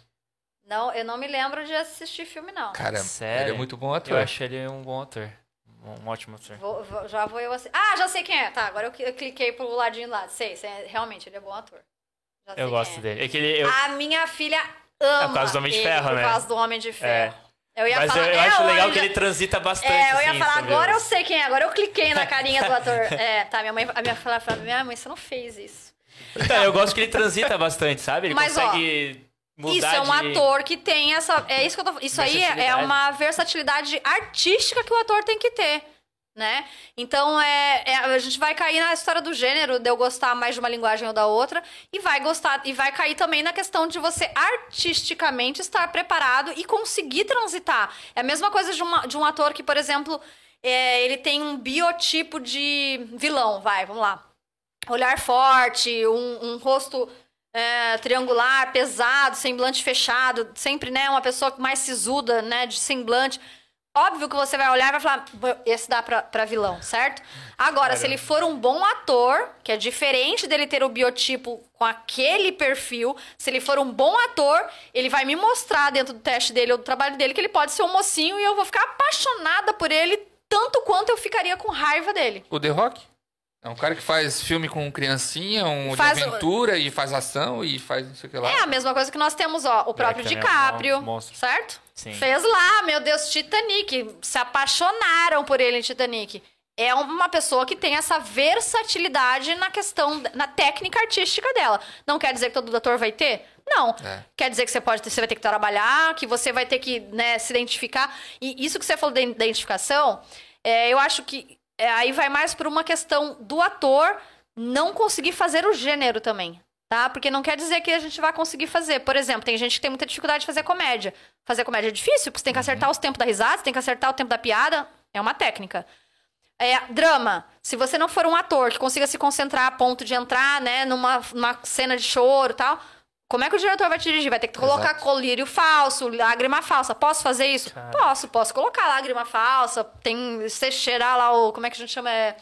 Não, eu não me lembro de assistir filme, não. Cara, Sério? ele é muito bom ator. Eu acho ele um bom ator. Um, ótimo ator. Vou- vou- já vou eu assim. Ah, já sei quem é. Tá, agora eu, eu cliquei pro ladinho lá. Sei, sei, realmente, ele é bom ator. Já sei Eu quem gosto é. dele. É que ele. Eu, A minha filha ama. É por causa do Homem de ele, Ferro, por né? causa do Homem de Ferro. Eu ia mas falar, eu, eu é acho legal que ele transita bastante. É, eu ia assim, falar, agora eu sei quem é, agora eu cliquei na carinha do ator. [laughs] É, tá, minha mãe, a minha falava, minha mãe, você não fez isso. Então, eu gosto que ele transita bastante, sabe? Ele Mas, ó, consegue mudar Isso é um de... ator que tem essa. É isso que eu tô Isso aí é, uma versatilidade artística que o ator tem que ter. Né? Então é, é- a gente vai cair na história do gênero, de eu gostar mais de uma linguagem ou da outra, e vai gostar, e vai cair também na questão de você artisticamente estar preparado e conseguir transitar. É a mesma coisa de, uma- de um ator que, por exemplo, é, ele tem um biotipo de vilão, vai, vamos lá. Olhar forte, um, um rosto é, triangular, pesado, semblante fechado, sempre, né, uma pessoa mais sisuda, né, de semblante. Óbvio que você vai olhar e vai falar, "Pô, esse dá pra, pra vilão, certo? Agora, se ele for um bom ator, que é diferente dele ter o biotipo com aquele perfil, se ele for um bom ator, ele vai me mostrar dentro do teste dele ou do trabalho dele que ele pode ser um mocinho e eu vou ficar apaixonada por ele tanto quanto eu ficaria com raiva dele. O The Rock? É um cara que faz filme com criancinha, um Faz de aventura e faz ação e faz não sei o que lá. É a mesma coisa que nós temos, ó, o próprio é um DiCaprio, monstro. certo? Sim. Fez lá, meu Deus, Titanic. Se apaixonaram por ele em Titanic. É uma pessoa que tem essa versatilidade na questão, na técnica artística dela. Não quer dizer que todo ator vai ter? Não. É. Quer dizer que você pode você vai ter que trabalhar, que você vai ter que né, se identificar. E isso que você falou da identificação, é, eu acho que é, aí vai mais por uma questão do ator não conseguir fazer o gênero também. Tá? Porque não quer dizer que a gente vai conseguir fazer. Por exemplo, tem gente que tem muita dificuldade de fazer comédia. Fazer comédia é difícil, porque você tem que acertar os tempos da risada, você tem que acertar o tempo da piada. É uma técnica. É, drama. Se você não for um ator que consiga se concentrar a ponto de entrar, né, numa, numa cena de choro e tal, como é que o diretor vai te dirigir? Vai ter que colocar Exato. colírio falso, lágrima falsa. Posso fazer isso? Cara. Posso, posso colocar lágrima falsa. Tem. Você cheirar lá o. Como é que a gente chama? É,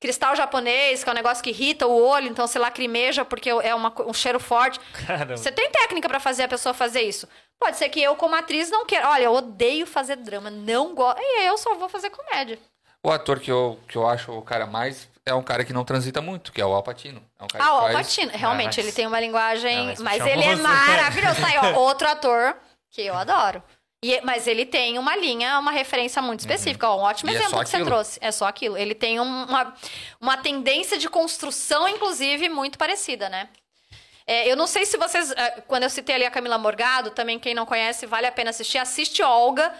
cristal japonês, que é um negócio que irrita o olho, então você lacrimeja porque é uma um cheiro forte. Caramba. Você tem técnica pra fazer a pessoa fazer isso. Pode ser que eu, como atriz, não queira. Olha, eu odeio fazer drama, não gosto. E eu só vou fazer comédia. O ator que eu, que eu acho o cara mais é um cara que não transita muito, que é o Al Pacino. É um cara Ah, o faz... Alpatino, realmente, mas- ele tem uma linguagem. Ah, mas mas ele é moço. maravilhoso. Tá aí, ó, outro ator que eu adoro. E- mas ele tem uma linha, uma referência muito específica. Ó, um ótimo E é exemplo só que você trouxe. É só aquilo. Ele tem um- uma, uma tendência de construção, inclusive, muito parecida, né? É, eu não sei se vocês. é, Quando eu citei ali a Camila Morgado, também quem não conhece, vale a pena assistir. Assiste Olga,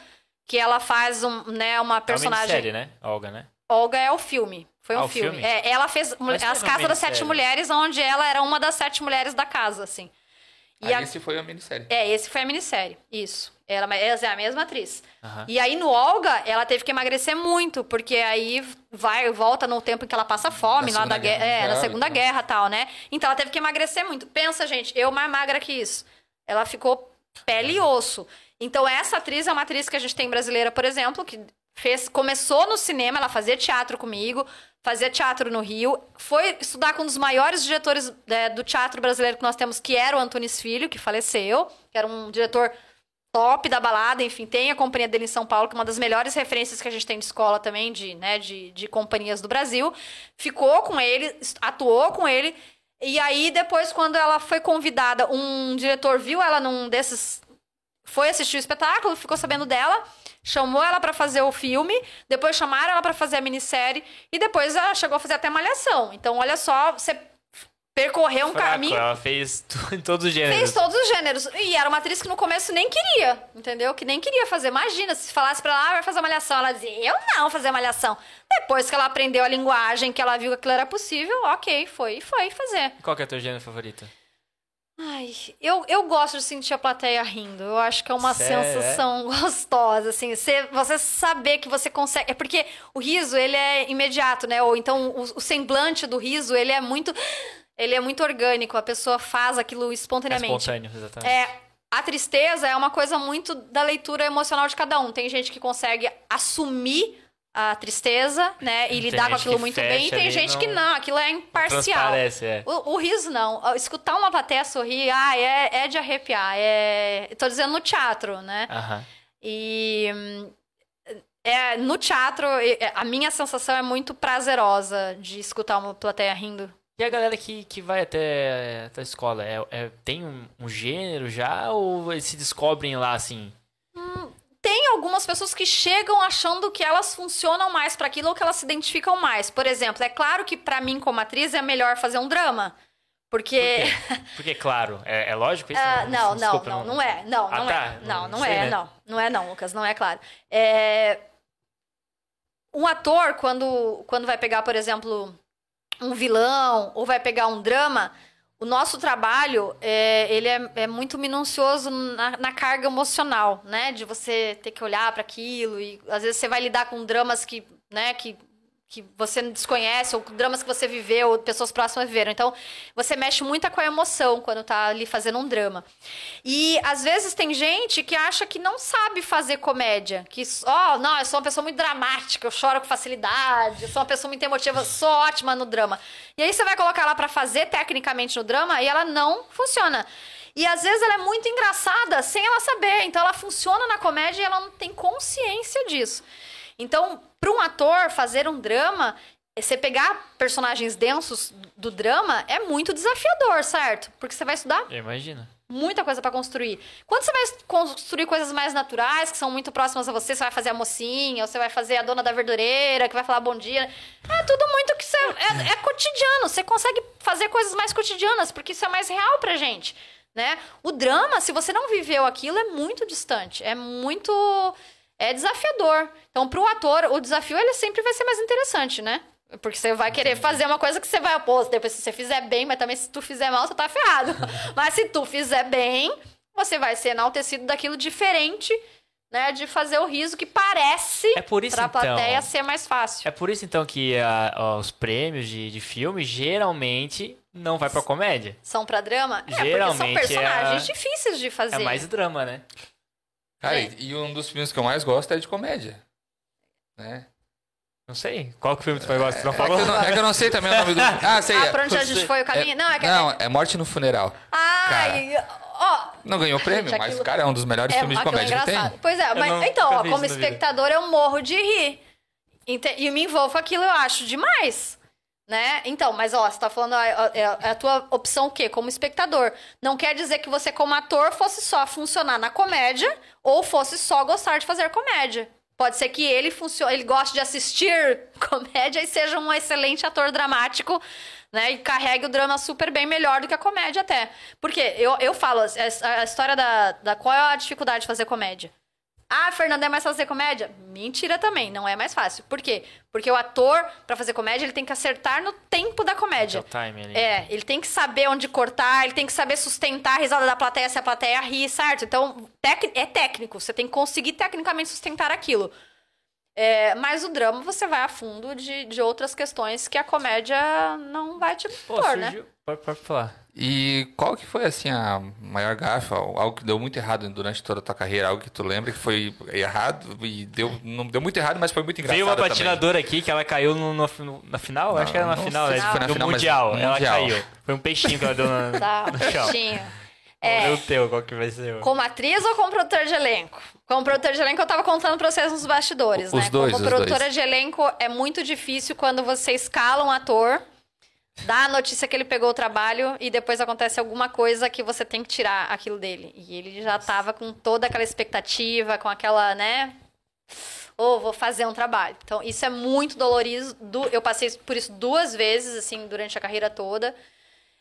que ela faz um, né, uma É uma personagem. série, né? Olga, né? Olga é o filme. Foi um Ah, filme. filme? É, ela fez Mas As Casas das Sete. Mulheres, onde ela era uma das sete mulheres da casa, assim. E Aí a- esse foi a minissérie. É, esse foi a minissérie. Isso. Ela essa é a mesma atriz. Aham. E aí no Olga, ela teve que emagrecer muito, porque aí vai volta no tempo em que ela passa fome, Na lá da Segunda guerra, é, na Segunda então. Guerra, tal, né? Então ela teve que emagrecer muito. Pensa, gente, eu mais magra que isso. Ela ficou pele e osso. Então essa atriz é uma atriz que a gente tem brasileira, por exemplo, que fez começou no cinema, ela fazia teatro comigo, fazia teatro no Rio, foi estudar com um dos maiores diretores é, do teatro brasileiro que nós temos, que era o Antunes Filho, que faleceu, que era um diretor top da balada, enfim, tem a companhia dele em São Paulo, que é uma das melhores referências que a gente tem de escola também, de, né, de, de companhias do Brasil. Ficou com ele, atuou com ele. E aí, depois, quando ela foi convidada, um diretor viu ela num desses. Foi assistir o espetáculo, ficou sabendo dela, chamou ela pra fazer o filme, depois chamaram ela pra fazer a minissérie, e depois ela chegou a fazer até malhação. Então, olha só, você percorreu um Fraco, caminho. Ela fez [laughs] em todos os gêneros. Fez todos os gêneros. E era uma atriz que no começo nem queria, entendeu? Que nem queria fazer. Imagina, se falasse pra ela, ah, vai fazer malhação. Ela dizia, eu não fazer malhação. Depois que ela aprendeu a linguagem, que ela viu que aquilo era possível, ok, foi, foi fazer. Qual que é o teu gênero favorito? Ai, eu, eu gosto de sentir a plateia rindo. Eu acho que é uma Sério? sensação [laughs] gostosa, assim. Você, você saber que você consegue. É porque o riso, ele é imediato, né? Ou então o, o semblante do riso, ele é muito. Ele é muito orgânico. A pessoa faz aquilo É espontaneamente. espontâneo, exatamente. É, a tristeza é uma coisa muito da leitura emocional de cada um. Tem gente que consegue assumir a tristeza, né? E Tem lidar com aquilo muito bem. E tem gente não- que não, aquilo é imparcial. É. O, o riso não. Escutar uma plateia sorrir, ah, é, é de arrepiar. É... Tô dizendo no teatro, né? Aham. E hum, é, no teatro, e- a minha sensação é muito prazerosa de escutar uma plateia rindo. E a galera que, que vai até, até a escola, é, é- tem um, um gênero já ou eles se descobrem lá assim? Tem algumas pessoas que chegam achando que elas funcionam mais para aquilo ou que elas se identificam mais. Por exemplo, é claro que para mim como atriz é melhor fazer um drama. Porque Por? [laughs] Porque, claro, é, é lógico isso? Ah, não, não, desculpa, não, não é. Não, Ah, não tá. é. Não, Não não sei, é, né? não. Não é não, Lucas, não é claro. É... Um ator, quando, quando vai pegar, por exemplo, um vilão ou vai pegar um drama, o nosso trabalho, é, ele é, é muito minucioso na, na carga emocional, né? De você ter que olhar para aquilo e às vezes você vai lidar com dramas que, né, que, que você desconhece ou dramas que você viveu, ou pessoas próximas viveram. Então, você mexe muito com a emoção quando tá ali fazendo um drama. E às vezes tem gente que acha que não sabe fazer comédia, que ó, não, eu sou uma pessoa muito dramática, eu choro com facilidade, eu sou uma pessoa muito emotiva, sou ótima no drama. E aí você vai colocar ela pra fazer tecnicamente no drama e ela não funciona. E às vezes ela é muito engraçada sem ela saber, então ela funciona na comédia e ela não tem consciência disso. Então, para um ator fazer um drama, você pegar personagens densos do drama é muito desafiador, certo? Porque você vai estudar Eu imagino. muita coisa pra construir. Quando você vai construir coisas mais naturais, que são muito próximas a você, você vai fazer a mocinha, ou você vai fazer a dona da verdureira, que vai falar bom dia. É tudo muito que você. É, é cotidiano. Você consegue fazer coisas mais cotidianas, porque isso é mais real pra gente. Né? O drama, se você não viveu aquilo, é muito distante. É muito. É desafiador. Então, pro ator, o desafio ele sempre vai ser mais interessante, né? Porque você vai querer fazer uma coisa que você vai opor. Depois, se você fizer bem, mas também se tu fizer mal, você tá ferrado. [laughs] mas se tu fizer bem, você vai ser enaltecido daquilo diferente, né? De fazer o riso que parece É por isso, pra então. plateia ser mais fácil. É por isso então que ah, os prêmios de, de filme geralmente não vai pra comédia. São pra drama? É, porque são Geralmente é personagens a- difíceis de fazer. É mais drama, né? Cara, É. e, e um dos filmes que eu mais gosto é de comédia. Né? Não sei. Qual que filme tu mais gosta? Tu não É, que eu não, é que eu não sei também o nome do. [laughs] Ah, sei. Ah, é- pra onde a gente foi o caminho? não, é que. Não, é Morte no Funeral. Ai, ó. Não ganhou prêmio, Gente, mas, aquilo- cara, é um dos melhores É, filmes de é comédia que engraçado. tem. Pois é, mas não- então, ó, como na vida. espectador, eu morro de rir. E me envolvo com aquilo, eu acho demais. Né? Então, mas ó, você tá falando, ó, é, é a tua opção o quê? Como espectador. Não quer dizer que você, como ator, fosse só funcionar na comédia ou fosse só gostar de fazer comédia. Pode ser que ele funcione, ele goste de assistir [laughs] comédia e seja um excelente ator dramático, né? E carregue o drama super bem melhor do que a comédia até. Porque eu, eu falo, a, a história da, da qual é a dificuldade de fazer comédia. Ah, Fernanda, é mais fácil fazer comédia? Mentira também, não é mais fácil. Por quê? Porque o ator, para fazer comédia, ele tem que acertar no tempo da comédia. time ali. É, ele tem que saber onde cortar, ele tem que saber sustentar a risada da plateia se a plateia ri, certo? Então, é técnico, você tem que conseguir tecnicamente sustentar aquilo. É, mas o drama você vai a fundo de, de outras questões que a comédia não vai te Pô, pôr, né? surgiu... Pode, pode falar. E qual que foi, assim, a maior gafa, algo que deu muito errado durante toda a tua carreira, algo que tu lembra que foi errado e deu, não deu muito errado, mas foi muito engraçado Veio uma também. patinadora aqui que ela caiu no, no- na final? Não, Acho que era na final, né? foi na do final, mundial. no Ela Mundial. caiu. Foi um peixinho que ela deu no, [laughs] Tá, no chão. baixinho. É. O teu, qual que vai ser? como atriz ou como produtor de elenco? Como produtor de elenco, eu tava contando pra vocês nos bastidores, Os né? dois, como os produtora dois. de elenco, é muito difícil quando você escala um ator, dá a notícia que ele pegou o trabalho e depois acontece alguma coisa que você tem que tirar aquilo dele. E ele já tava com toda aquela expectativa, com aquela, né? Ou vou fazer um trabalho. Então, isso é muito dolorido. Eu passei por isso duas vezes, assim, durante a carreira toda.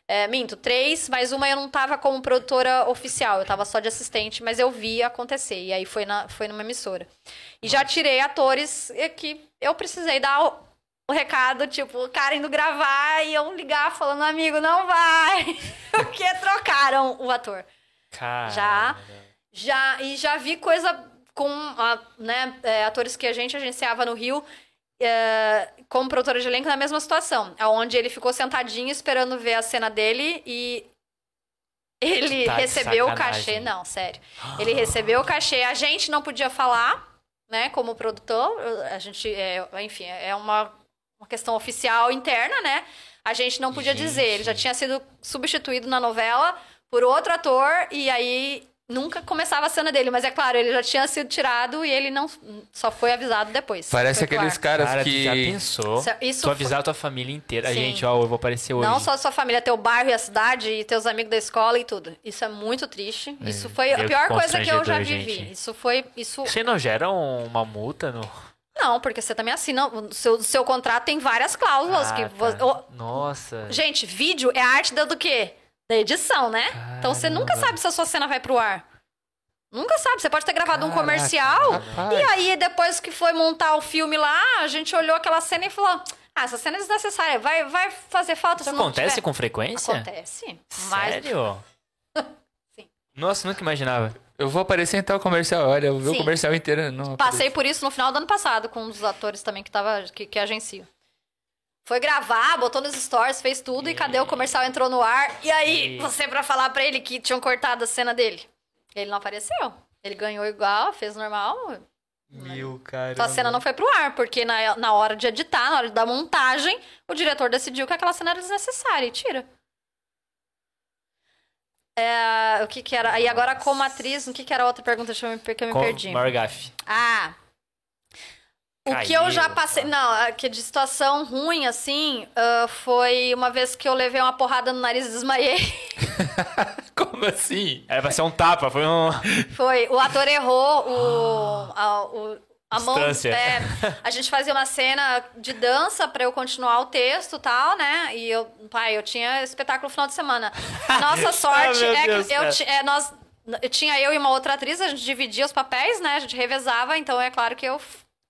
É, minto, três, mas uma eu não tava como produtora oficial, eu tava só de assistente, mas eu vi acontecer. E aí foi, na, foi numa emissora. E já tirei atores que eu precisei dar o, recado, tipo, o cara indo gravar e eu ligar falando, amigo, não vai. [laughs] Porque trocaram o ator. Cara. Já. Já, e já vi coisa com a- né, é, atores que a gente agenciava no Rio é, como produtora de elenco na mesma situação. Onde ele ficou sentadinho esperando ver a cena dele e ele Tá recebeu o cachê. Não, sério. Ele recebeu o cachê. A gente não podia falar, né, como produtor. A gente, é, enfim, é uma, uma questão oficial interna, né? A gente não podia dizer. Ele já tinha sido substituído na novela por outro ator e aí nunca começava a cena dele. Mas é claro, ele já tinha sido tirado e ele não só foi avisado depois. Parece aqueles caras Cara, que... já pensou? Isso- isso tu foi- avisar a tua família inteira. Sim. Gente, ó, eu vou aparecer hoje. Não só a sua família, teu bairro e a cidade e teus amigos da escola e tudo. Isso é muito triste. Isso foi a Meu, pior coisa que eu já vivi. gente. Isso foi. Isso. Você não gera um- uma multa no. Não, porque você também assina. O seu, seu contrato tem várias cláusulas. que Ah, vo- tá. o- Nossa. Gente, vídeo é a arte da- do quê? Da edição, né? Então você nunca Caramba. sabe se a sua cena vai pro ar. Nunca sabe. Você pode ter gravado um Caraca, comercial. rapaz. E aí, depois que foi montar o filme lá, a gente olhou aquela cena e falou: Ah, essa cena é desnecessária. Vai, vai fazer falta Isso acontece tiver. com frequência? Acontece. Mas Sério? [laughs] Nossa, nunca imaginava. Eu vou aparecer em tal comercial, olha, eu vi o Sim. comercial inteiro. Não Passei por isso no final do ano passado com um dos atores também que tava que, que agencia. Foi gravar, botou nos stories, fez tudo e cadê o comercial entrou no ar? E aí, E- você pra falar pra ele que tinham cortado a cena dele? Ele não apareceu. Ele ganhou igual, fez normal. Meu cara. Então a cena não foi pro ar, porque na, na hora de editar, na hora da montagem, o diretor decidiu que aquela cena era desnecessária e tira. É, o que que era? E agora como atriz, o que que era a outra pergunta? Deixa eu me, que eu me perdi. Maior gafe. Ah. O que eu já Caiu, passei. tá. Não, é que de situação ruim, assim, ah, foi uma vez que eu levei uma porrada no nariz e desmaiei. [laughs] Como assim? Era pra ser um tapa, foi um. Foi. O ator errou o. [gasps] A, o- a mão. É, a gente fazia uma cena de dança pra eu continuar o texto e tal, né? E eu. Pai, eu tinha espetáculo no final de semana. [laughs] Nossa sorte meu é Deus que eu, é, nós. Tinha eu e uma outra atriz, a gente dividia os papéis, né? A gente revezava, então é claro que eu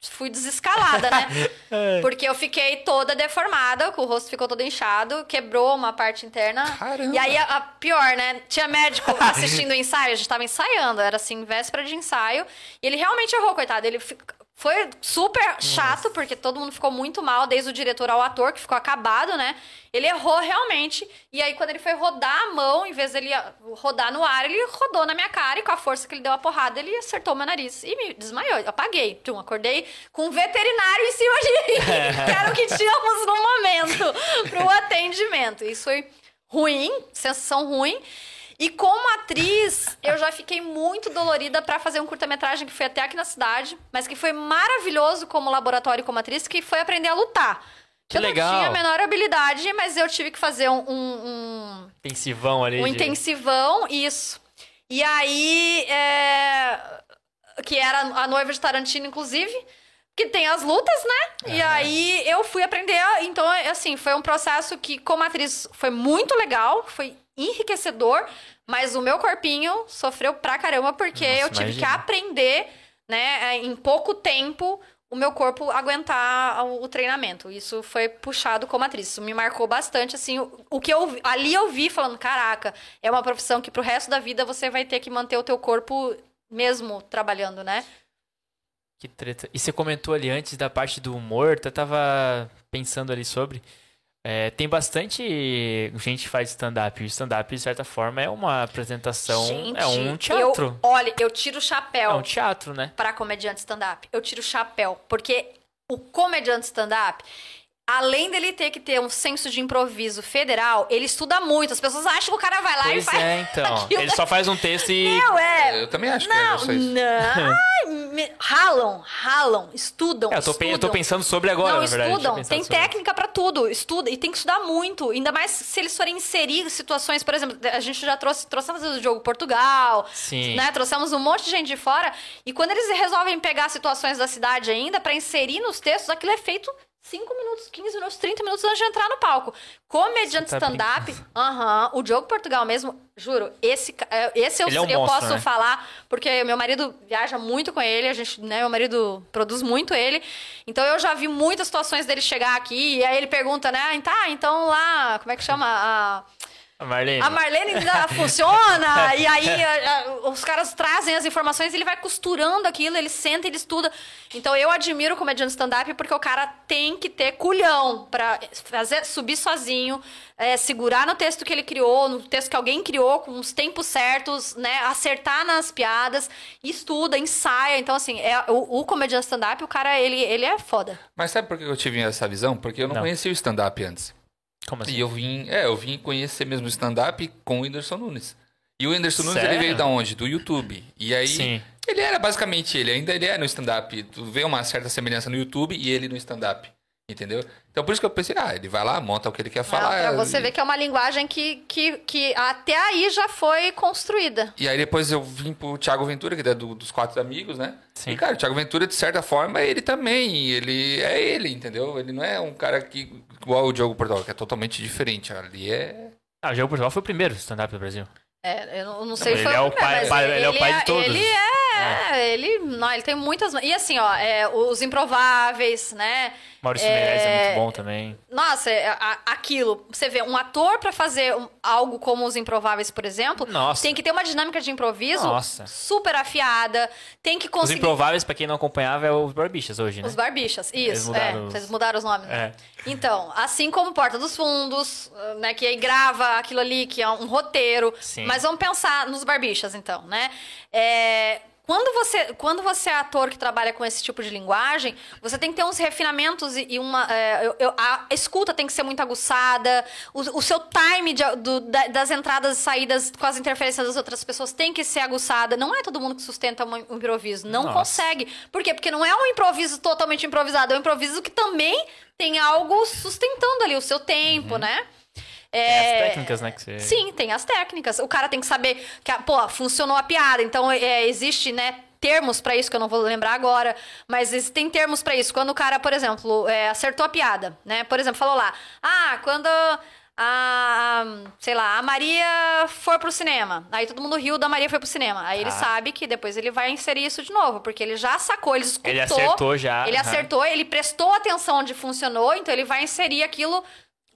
fui desescalada, né? [laughs] Porque eu fiquei toda deformada, o rosto ficou todo inchado, quebrou uma parte interna. Caramba. E aí, a, a pior, né? Tinha médico assistindo o ensaio, a gente tava ensaiando, era assim, véspera de ensaio. E ele realmente errou, coitado. Ele foi super chato, porque todo mundo ficou muito mal, desde o diretor ao ator, que ficou acabado, né? Ele errou realmente. E aí, quando ele foi rodar a mão, em vez dele rodar no ar, ele rodou na minha cara e com a força que ele deu a porrada, ele acertou meu nariz e me desmaiou. Eu apaguei. Tum, acordei com um veterinário em cima de mim, [laughs] que era o que tínhamos no momento pro atendimento. Isso foi ruim, sensação ruim. E como atriz, eu já fiquei muito dolorida pra fazer um curta-metragem que foi até aqui na cidade, mas que foi maravilhoso como laboratório e como atriz, que foi aprender a lutar. Que eu legal. não tinha a menor habilidade, mas eu tive que fazer um, um, Intensivão ali. um de- intensivão, isso. E aí, é, que era a noiva de Tarantino, inclusive. Que tem as lutas, né? E aí eu fui aprender. Então, assim, foi um processo que, como atriz, foi muito legal, foi enriquecedor, mas o meu corpinho sofreu pra caramba, porque Nossa, eu tive que imagina. aprender, né, em pouco tempo, o meu corpo aguentar o, o treinamento. Isso foi puxado como atriz. Isso me marcou bastante, assim, o, o que eu ali eu vi falando, caraca, é uma profissão que pro resto da vida você vai ter que manter o teu corpo mesmo trabalhando, né? Que treta. E você comentou ali antes da parte do humor, eu tava pensando ali sobre. É, tem bastante gente que faz stand-up. O stand-up, de certa forma, é uma apresentação. Gente, é um teatro. eu- olha, eu tiro o chapéu. É um teatro, né? para comediante stand-up. Eu tiro o chapéu, porque o comediante stand-up, além dele ter que ter um senso de improviso federal, ele estuda muito. As pessoas acham que o cara vai lá e Pois faz. é, então. [laughs] aquilo. Ele só faz um texto e. Meu, é. Eu também acho que é Não, isso. não. [laughs] Me- ralam, ralam, estudam. É, eu, tô, pe- eu tô estudam. pensando sobre agora, Não, na verdade. estudam. Tem sobre. técnica pra tudo. Estuda. E tem que estudar muito. Ainda mais se eles forem inserir situações, por exemplo, a gente já trouxe, trouxemos o jogo Portugal. Sim. Né? Trouxemos um monte de gente de fora. E quando eles resolvem pegar situações da cidade ainda pra inserir nos textos, aquilo é feito 5 minutos, 15 minutos, 30 minutos antes de entrar no palco. Comediante tá stand-up, aham. o Diogo Portugal mesmo, juro, esse, é, esse eu, é um eu monstro, posso né? falar, porque meu marido viaja muito com ele, a gente, né, meu marido produz muito ele. Então eu já vi muitas situações dele chegar aqui, e aí ele pergunta, né? Tá, então lá, como é que chama? A, A Marlene. a Marlene ainda funciona, e aí a- [laughs] a- os caras trazem as informações, ele vai costurando aquilo, ele senta, ele estuda. Então eu admiro o comediante stand-up porque o cara tem que ter culhão pra fazer, subir sozinho, é, segurar no texto que ele criou, no texto que alguém criou, com os tempos certos, né? Acertar nas piadas, estuda, ensaia. Então, assim, é, o, o comediante stand-up, o cara, ele, ele é foda. Mas sabe por que eu tive essa visão? Porque eu não, Não. conhecia o stand-up antes. Como assim? E eu vim, é, eu vim conhecer mesmo o stand-up com o Whindersson Nunes. E o Whindersson Nunes, ele Sério? veio da onde? Do YouTube. E aí, Sim. ele era basicamente ele, ainda ele é no stand-up. Tu vê uma certa semelhança no YouTube e ele no stand-up. Entendeu? Então por isso que eu pensei, ah, ele vai lá, monta o que ele quer falar. pra você e- ver que é uma linguagem que, que, que até aí já foi construída. E aí depois eu vim pro Thiago Ventura, que é do- dos quatro amigos, né? Sim. E, cara, o Thiago Ventura, de certa forma, ele também, ele é ele, entendeu? Ele não é um cara que, igual o Diogo Portugal, que é totalmente diferente. Ali é... Ah, o Diogo Portugal foi o primeiro stand-up do Brasil. É, eu não, sei ele foi é o primeiro, pai- mas pai- ele é o pai de todos. Ele é, ele, não, ele tem muitas. E assim, ó, é, os improváveis, né? Maurício É, Meirelles é muito bom também. Nossa, é, a- aquilo. Você vê, um ator pra fazer um- algo como os improváveis, por exemplo, Nossa. tem que ter uma dinâmica de improviso Nossa. super afiada, tem que Os conseguir. improváveis, pra quem não acompanhava, é os Barbichas hoje, né? Os barbichas, Eles isso, mudaram é. os- Vocês mudaram os nomes. né? É. Então, assim como Porta dos Fundos, né, que aí grava aquilo ali, que é um roteiro. Sim. Mas vamos pensar nos barbichas, então, né? É, Quando você, quando você é ator que trabalha com esse tipo de linguagem, você tem que ter uns refinamentos e, e uma. é, eu- eu- a escuta tem que ser muito aguçada, o, o seu time de- do- da- das entradas e saídas com as interferências das outras pessoas tem que ser aguçada. Não é todo mundo que sustenta um improviso. Não Nossa. consegue. Por quê? Porque não é um improviso totalmente improvisado, é um improviso que também tem algo sustentando ali o seu tempo, né? Tem É, as técnicas, né? Você... Sim, tem as técnicas. O cara tem que saber que, ah, pô, funcionou a piada. Então, é, existe, né, termos pra isso que eu não vou lembrar agora, mas existem termos pra isso. Quando o cara, por exemplo, é, acertou a piada, né? Por exemplo, falou lá: "Ah, quando a, sei lá, a Maria for pro cinema". Aí todo mundo riu da Maria foi pro cinema. Aí ele Tá. sabe que depois ele vai inserir isso de novo, porque ele já sacou, ele escutou. Ele acertou já, Ele aham. acertou, ele prestou atenção onde funcionou, então ele vai inserir aquilo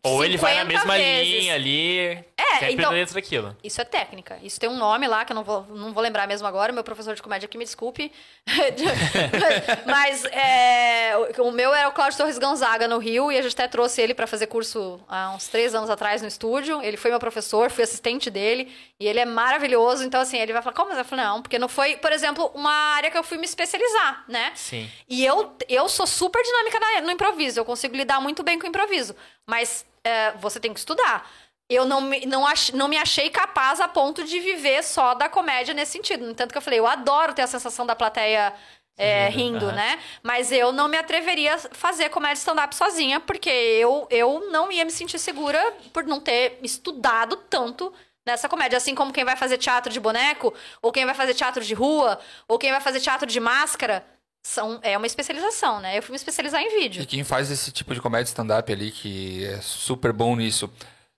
Ou ele vai na 50 mesma vezes. linha ali, É, sempre então- dentro daquilo. Isso é técnica. Isso tem um nome lá que eu não vou, não vou lembrar mesmo agora. Meu professor de comédia aqui me desculpe. [laughs] Mas é, o, meu era o Cláudio Torres Gonzaga no Rio e a gente até trouxe ele para fazer curso há uns três anos atrás no estúdio. Ele foi meu professor, fui assistente dele e ele é maravilhoso. Então, assim, ele vai falar, como? Mas eu falo, não, porque não foi, por exemplo, uma área que eu fui me especializar, né? Sim. E eu, eu sou super dinâmica no improviso. Eu consigo lidar muito bem com o improviso. Mas é, você tem que estudar. Eu não me, não, ach, não me achei capaz a ponto de viver só da comédia nesse sentido. No entanto que eu falei, eu adoro ter a sensação da plateia é, Rindo, né? Mas eu não me atreveria a fazer comédia stand-up sozinha, porque eu, eu não ia me sentir segura por não ter estudado tanto nessa comédia. Assim como quem vai fazer teatro de boneco, ou quem vai fazer teatro de rua, ou quem vai fazer teatro de máscara. São, é uma especialização, né? Eu fui me especializar em vídeo. E quem faz esse tipo de comédia stand-up ali, que é super bom nisso,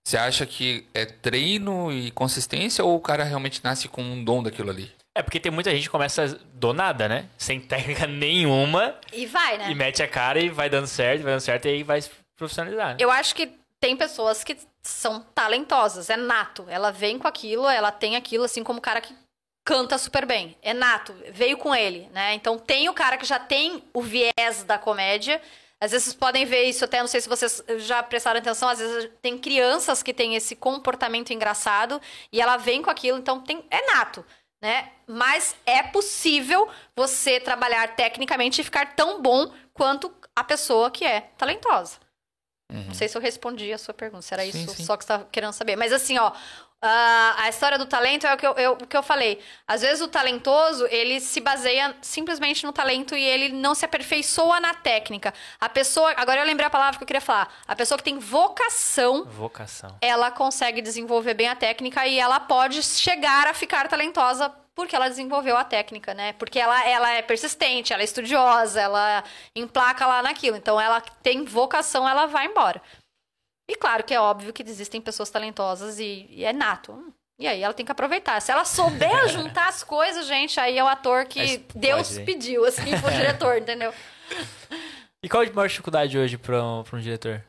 você acha que é treino e consistência ou o cara realmente nasce com um dom daquilo ali? É porque tem muita gente que começa do nada, né? Sem técnica [laughs] nenhuma. E vai, né? E mete a cara e vai dando certo, vai dando certo, e aí vai se profissionalizar. Eu acho que tem pessoas que são talentosas, é nato. Ela vem com aquilo, ela tem aquilo, assim como o cara que canta super bem. É nato, veio com ele, né? Então tem o cara que já tem o viés da comédia. Às vezes vocês podem ver isso, até não sei se vocês já prestaram atenção, às vezes tem crianças que têm esse comportamento engraçado e ela vem com aquilo, então tem, é nato, né? Mas é possível você trabalhar tecnicamente e ficar tão bom quanto a pessoa que é talentosa. Não sei se eu respondi a sua pergunta, se era Sim, isso sim. só que você tá querendo saber. Mas assim, ó, ah, a história do talento é o que eu, eu- o que eu falei. Às vezes o talentoso, ele se baseia simplesmente no talento e ele não se aperfeiçoa na técnica. A pessoa, agora eu lembrei a palavra que eu queria falar. A pessoa que tem vocação, Vocação. ela consegue desenvolver bem a técnica e ela pode chegar a ficar talentosa porque ela desenvolveu a técnica, né? Porque ela, ela é persistente, ela é estudiosa, ela emplaca lá naquilo. Então, ela tem vocação, ela vai embora. E claro que é óbvio que existem pessoas talentosas e, e é nato. E aí ela tem que aproveitar. Se ela souber [laughs] juntar as coisas, gente, aí é o ator que Mas Deus pode, pediu, assim, pro [laughs] diretor, entendeu? E qual a maior dificuldade hoje pra um, pra um diretor?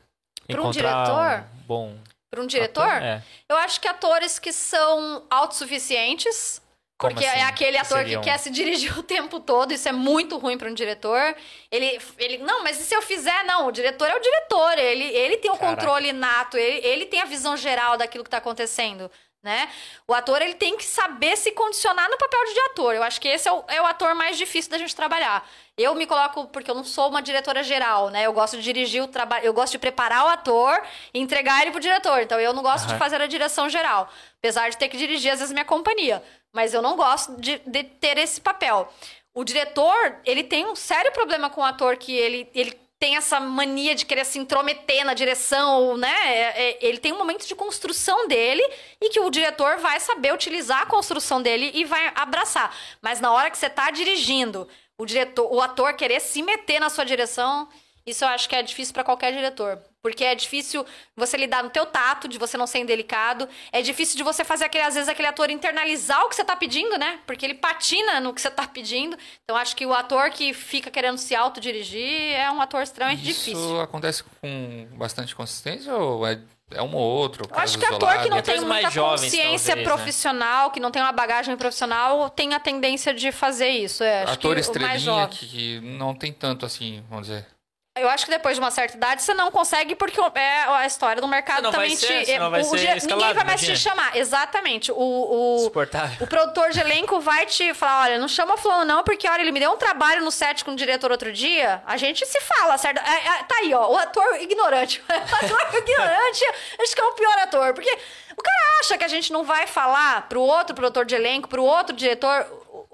Pra um diretor? um bom Para um diretor, ator? É. eu acho que atores que são autossuficientes, Porque assim? é aquele ator Seriam- que quer se dirigir o tempo todo, isso é muito ruim para um diretor. Ele, ele, não, mas e se eu fizer? Não, o diretor é o diretor, ele, ele tem o Caraca. controle nato, ele, ele tem a visão geral daquilo que tá acontecendo, né? O ator, ele tem que saber se condicionar no papel de ator. Eu acho que esse é o, é o ator mais difícil da gente trabalhar. Eu me coloco, porque eu não sou uma diretora geral, né? Eu gosto de dirigir o trabalho, eu gosto de preparar o ator e entregar ele pro diretor. Então eu não gosto de Aham. fazer a direção geral. Apesar de ter que dirigir, às vezes, minha companhia. Mas eu não gosto de, de ter esse papel. O diretor, ele tem um sério problema com o ator que ele, ele tem essa mania de querer se intrometer na direção, né? É- é- ele tem um momento de construção dele e que o diretor vai saber utilizar a construção dele e vai abraçar. Mas na hora que você tá dirigindo, o diretor, o ator querer se meter na sua direção, isso eu acho que é difícil para qualquer diretor. Porque é difícil você lidar no teu tato, de você não ser indelicado. É difícil de você fazer, aquele, às vezes, aquele ator internalizar o que você tá pedindo, né? Porque ele patina no que você tá pedindo. Então, acho que o ator que fica querendo se autodirigir é um ator extremamente Isso difícil. acontece com bastante consistência ou é, é um ou outro? Eu acho que ator que não tem muita jovens, consciência talvez, né? profissional, que não tem uma bagagem profissional, tem a tendência de fazer isso. É, acho Ator que estrelinha jovem. que, que não tem tanto assim, vamos dizer. Eu acho que depois de uma certa idade você não consegue, porque é a história do mercado também ser- te. vai escalado, ninguém vai mais te imagina. chamar. Exatamente. O, o, o produtor de elenco vai te falar: olha, não chama fulano, não, porque olha, ele me deu um trabalho no set com o diretor outro dia. A gente se fala, certo? É, é, tá aí, ó, o ator ignorante. [laughs] O ator [laughs] ignorante, acho que é o pior ator. Porque o cara acha que a gente não vai falar pro outro produtor de elenco, pro outro diretor,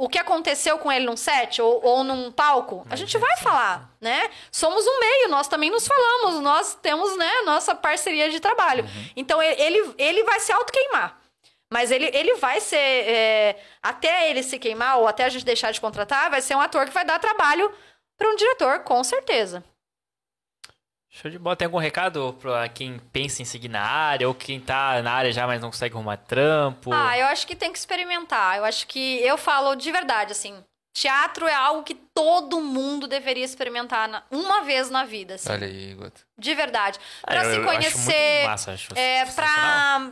o- que aconteceu com ele num set ou, ou num palco. A gente vai falar, né? Somos um meio, nós também nos falamos, nós temos, né, nossa parceria de trabalho. Então ele, ele, ele vai se auto-queimar. Mas ele, ele vai ser. é, até ele se queimar, ou até a gente deixar de contratar, vai ser um ator que vai dar trabalho para um diretor, com certeza. Show de bola. Tem algum recado pra quem pensa em seguir na área ou quem tá na área já, mas não consegue arrumar trampo? Ah, eu acho que tem que experimentar. Eu acho que eu falo de verdade, assim. Teatro é algo que todo mundo deveria experimentar na- uma vez na vida, assim, Olha aí, Guto. de verdade. Ah, Pra eu- se eu acho muito conhecer, massa, acho É, pra.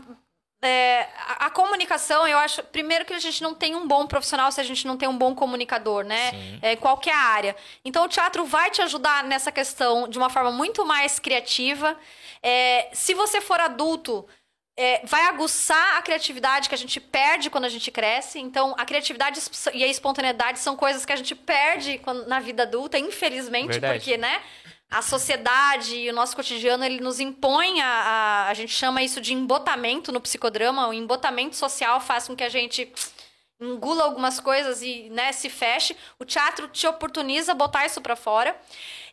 É, a, a comunicação, eu acho. Primeiro que a gente não tem um bom profissional se a gente não tem um bom comunicador, né? Sim. É, em qualquer área. Então o teatro vai te ajudar nessa questão de uma forma muito mais criativa. É, se você for adulto. é, vai aguçar a criatividade que a gente perde quando a gente cresce. Então, a criatividade e a espontaneidade são coisas que a gente perde quando- na vida adulta, infelizmente, Verdade. porque, né? A sociedade e o nosso cotidiano, ele nos impõe a, a... A gente chama isso de embotamento no psicodrama. O embotamento social faz com que a gente engula algumas coisas e né, se feche. O teatro te oportuniza botar isso pra fora.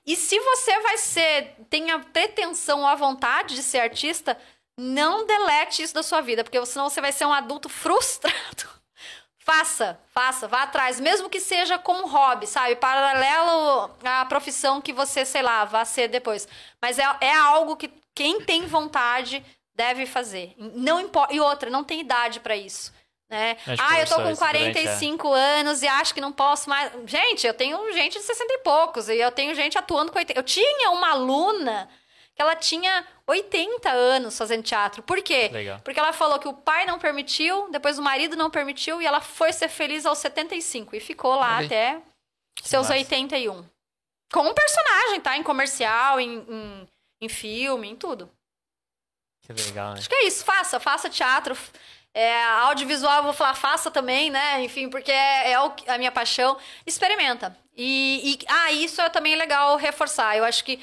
E se você vai ser, tem a pretensão ou a vontade de ser artista, Não delete isso da sua vida, porque senão você vai ser um adulto frustrado. Faça, faça, vá atrás, mesmo que seja como hobby, sabe? Paralelo à profissão que você, sei lá, vá ser depois. Mas é, é algo que quem tem vontade deve fazer. Não importa. E outra, não tem idade para isso. Né? Ah, eu tô com 45 durante, é. anos e acho que não posso mais. Gente, eu tenho gente de 60 e poucos, e eu tenho gente atuando com 80. Eu tinha uma aluna que ela tinha 80 anos fazendo teatro. Por quê? Legal. Porque ela falou que o pai não permitiu, depois o marido não permitiu, e ela foi ser feliz aos 75. E ficou lá até seus massa. 81. Com um personagem, tá? Em comercial, em, em, em, filme, em tudo. Que legal, né? Acho que é isso. Faça, faça teatro. É, audiovisual, eu vou falar, faça também, né? Enfim, porque é, é a minha paixão. Experimenta. E, e, ah, isso é também legal reforçar. Eu acho que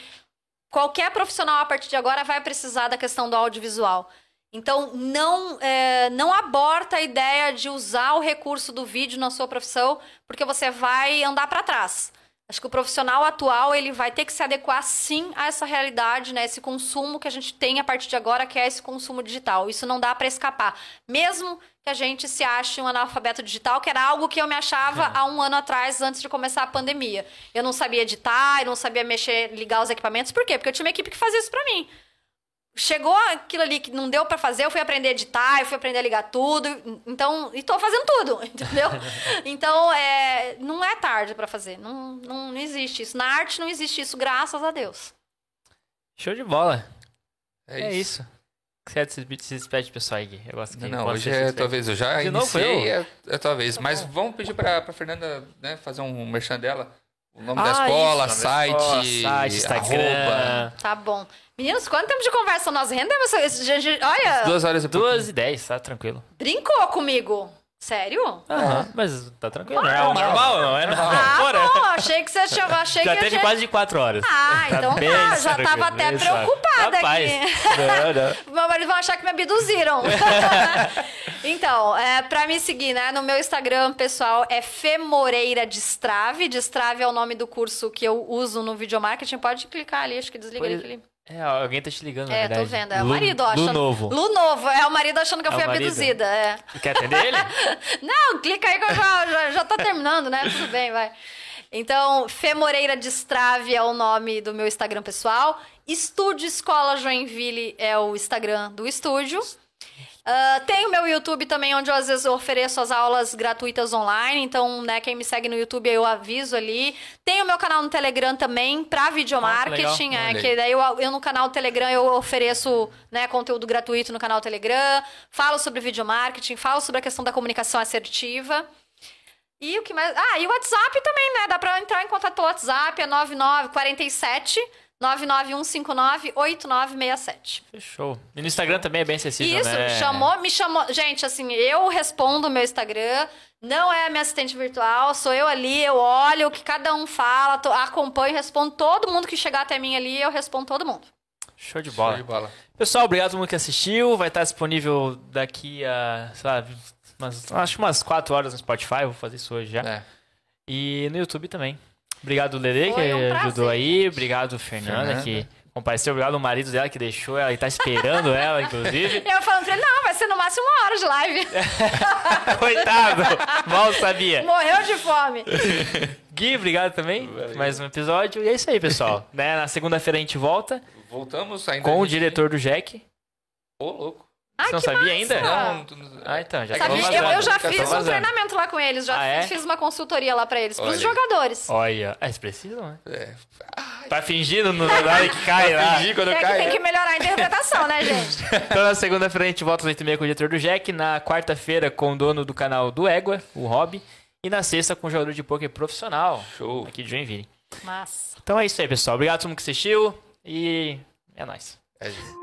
qualquer profissional a partir de agora vai precisar da questão do audiovisual. Então, não, é, não aborta a ideia de usar o recurso do vídeo na sua profissão, porque você vai andar para trás. Acho que o profissional atual ele vai ter que se adequar sim a essa realidade, né? Esse consumo que a gente tem a partir de agora, que é esse consumo digital. Isso não dá para escapar. Mesmo que a gente se ache um analfabeto digital, que era algo que eu me achava há um ano atrás, antes de começar a pandemia. Eu não sabia editar, eu não sabia mexer, ligar os equipamentos. Por quê? Porque eu tinha uma equipe que fazia isso para mim chegou aquilo ali que não deu para fazer, eu fui aprender a editar, eu fui aprender a ligar tudo. Então, e tô fazendo tudo, [laughs] entendeu? então, é, não é tarde para fazer. Não, não, não existe isso. Na arte não existe isso, graças a Deus. Show de bola. É, é isso. isso. Você se despede, pessoal aí. Eu gosto que Não, hoje é tua vez. Eu já de iniciei, é, é tua vez. Tá Mas vamos pedir pra, pra Fernanda né, fazer um merchan dela. O nome ah, da escola, isso, site, escola, site, Instagram. Arroba. Tá bom. Meninos, quanto tempo de conversa nós rendemos? Olha. Duas horas e Duas e dez, tá tranquilo. Brincou comigo. Sério? Aham, é. mas tá tranquilo. é o normal, não é normal. Ah, Bora. bom, achei que você tinha. Achei já que teve gente... quase de quatro horas. Ah, tá então tá. Já tava até preocupada Rapaz, aqui. Não, não. [laughs] Eles vão achar que me abduziram. [laughs] então, é, pra me seguir, né? No meu Instagram, pessoal, é Femoreira Destrave. Destrave é o nome do curso que eu uso no videomarketing. Pode clicar ali, acho que desliga pois... ali. É, alguém tá te ligando, na É, verdade. tô vendo. É o marido achando. Lu novo. Lu novo. É o marido achando que eu é fui abduzida. É. Quer atender ele? [laughs] Não, clica aí que eu já, já, já tô terminando, né? Tudo bem, vai. Então, Femoreira Destrave é o nome do meu Instagram pessoal. Estúdio Escola Joinville é o Instagram do estúdio. Uh, tem o meu YouTube também, onde eu às vezes ofereço as aulas gratuitas online. Então, né, quem me segue no YouTube, eu aviso ali. Tem o meu canal no Telegram também, para videomarketing. Ah, é, que daí eu, eu, no canal Telegram eu ofereço né, conteúdo gratuito no canal Telegram. Falo sobre videomarketing, falo sobre a questão da comunicação assertiva. E o que mais? Ah, e o WhatsApp também, né? Dá pra entrar em contato pelo WhatsApp, é 9947 991598967. Fechou. E no Instagram também é bem acessível, Isso, né? chamou, me chamou. Gente, assim, eu respondo o meu Instagram. Não é a minha assistente virtual, sou eu ali, eu olho o que cada um fala, tô, acompanho, respondo todo mundo que chegar até mim ali, eu respondo todo mundo. Show de bola. Show de bola. Pessoal, obrigado a todo mundo que assistiu. Vai estar disponível daqui a, sei lá, umas, acho umas 4 horas no Spotify, vou fazer isso hoje já. É. E no YouTube também. Obrigado, Lele, que um ajudou aí. Obrigado, Fernanda, Fernanda, que compareceu. Obrigado ao marido dela que deixou ela e tá esperando [laughs] ela, inclusive. Eu falando pra ele, não, vai ser no máximo uma hora de live. [laughs] Coitado, mal sabia. Morreu de fome. [laughs] Gui, obrigado também. Valeu. Mais um episódio. E é isso aí, pessoal. né? Na segunda-feira a gente volta. Voltamos ainda. Com o diretor do Jack. Ô, louco. Você não sabia massa. ainda? Não, Ah, então, já Sabia, eu, eu, já fiz um treinamento lá com eles, já ah, é? fiz uma consultoria lá pra eles, pros Olha. jogadores. Olha, ah, eles precisam, né? É. Tá fingindo no horário que cai lá. Fingir quando é cai. tem que melhorar a interpretação, né, gente? [laughs] então, na segunda-feira a gente volta às 8h30 com o diretor do Jack, na quarta-feira com o dono do canal do Égua, o Rob, e na sexta com o jogador de poker profissional. Show. Aqui de Joinville. Massa. Então é isso aí, pessoal. Obrigado a todo mundo que assistiu e é nóis. É isso.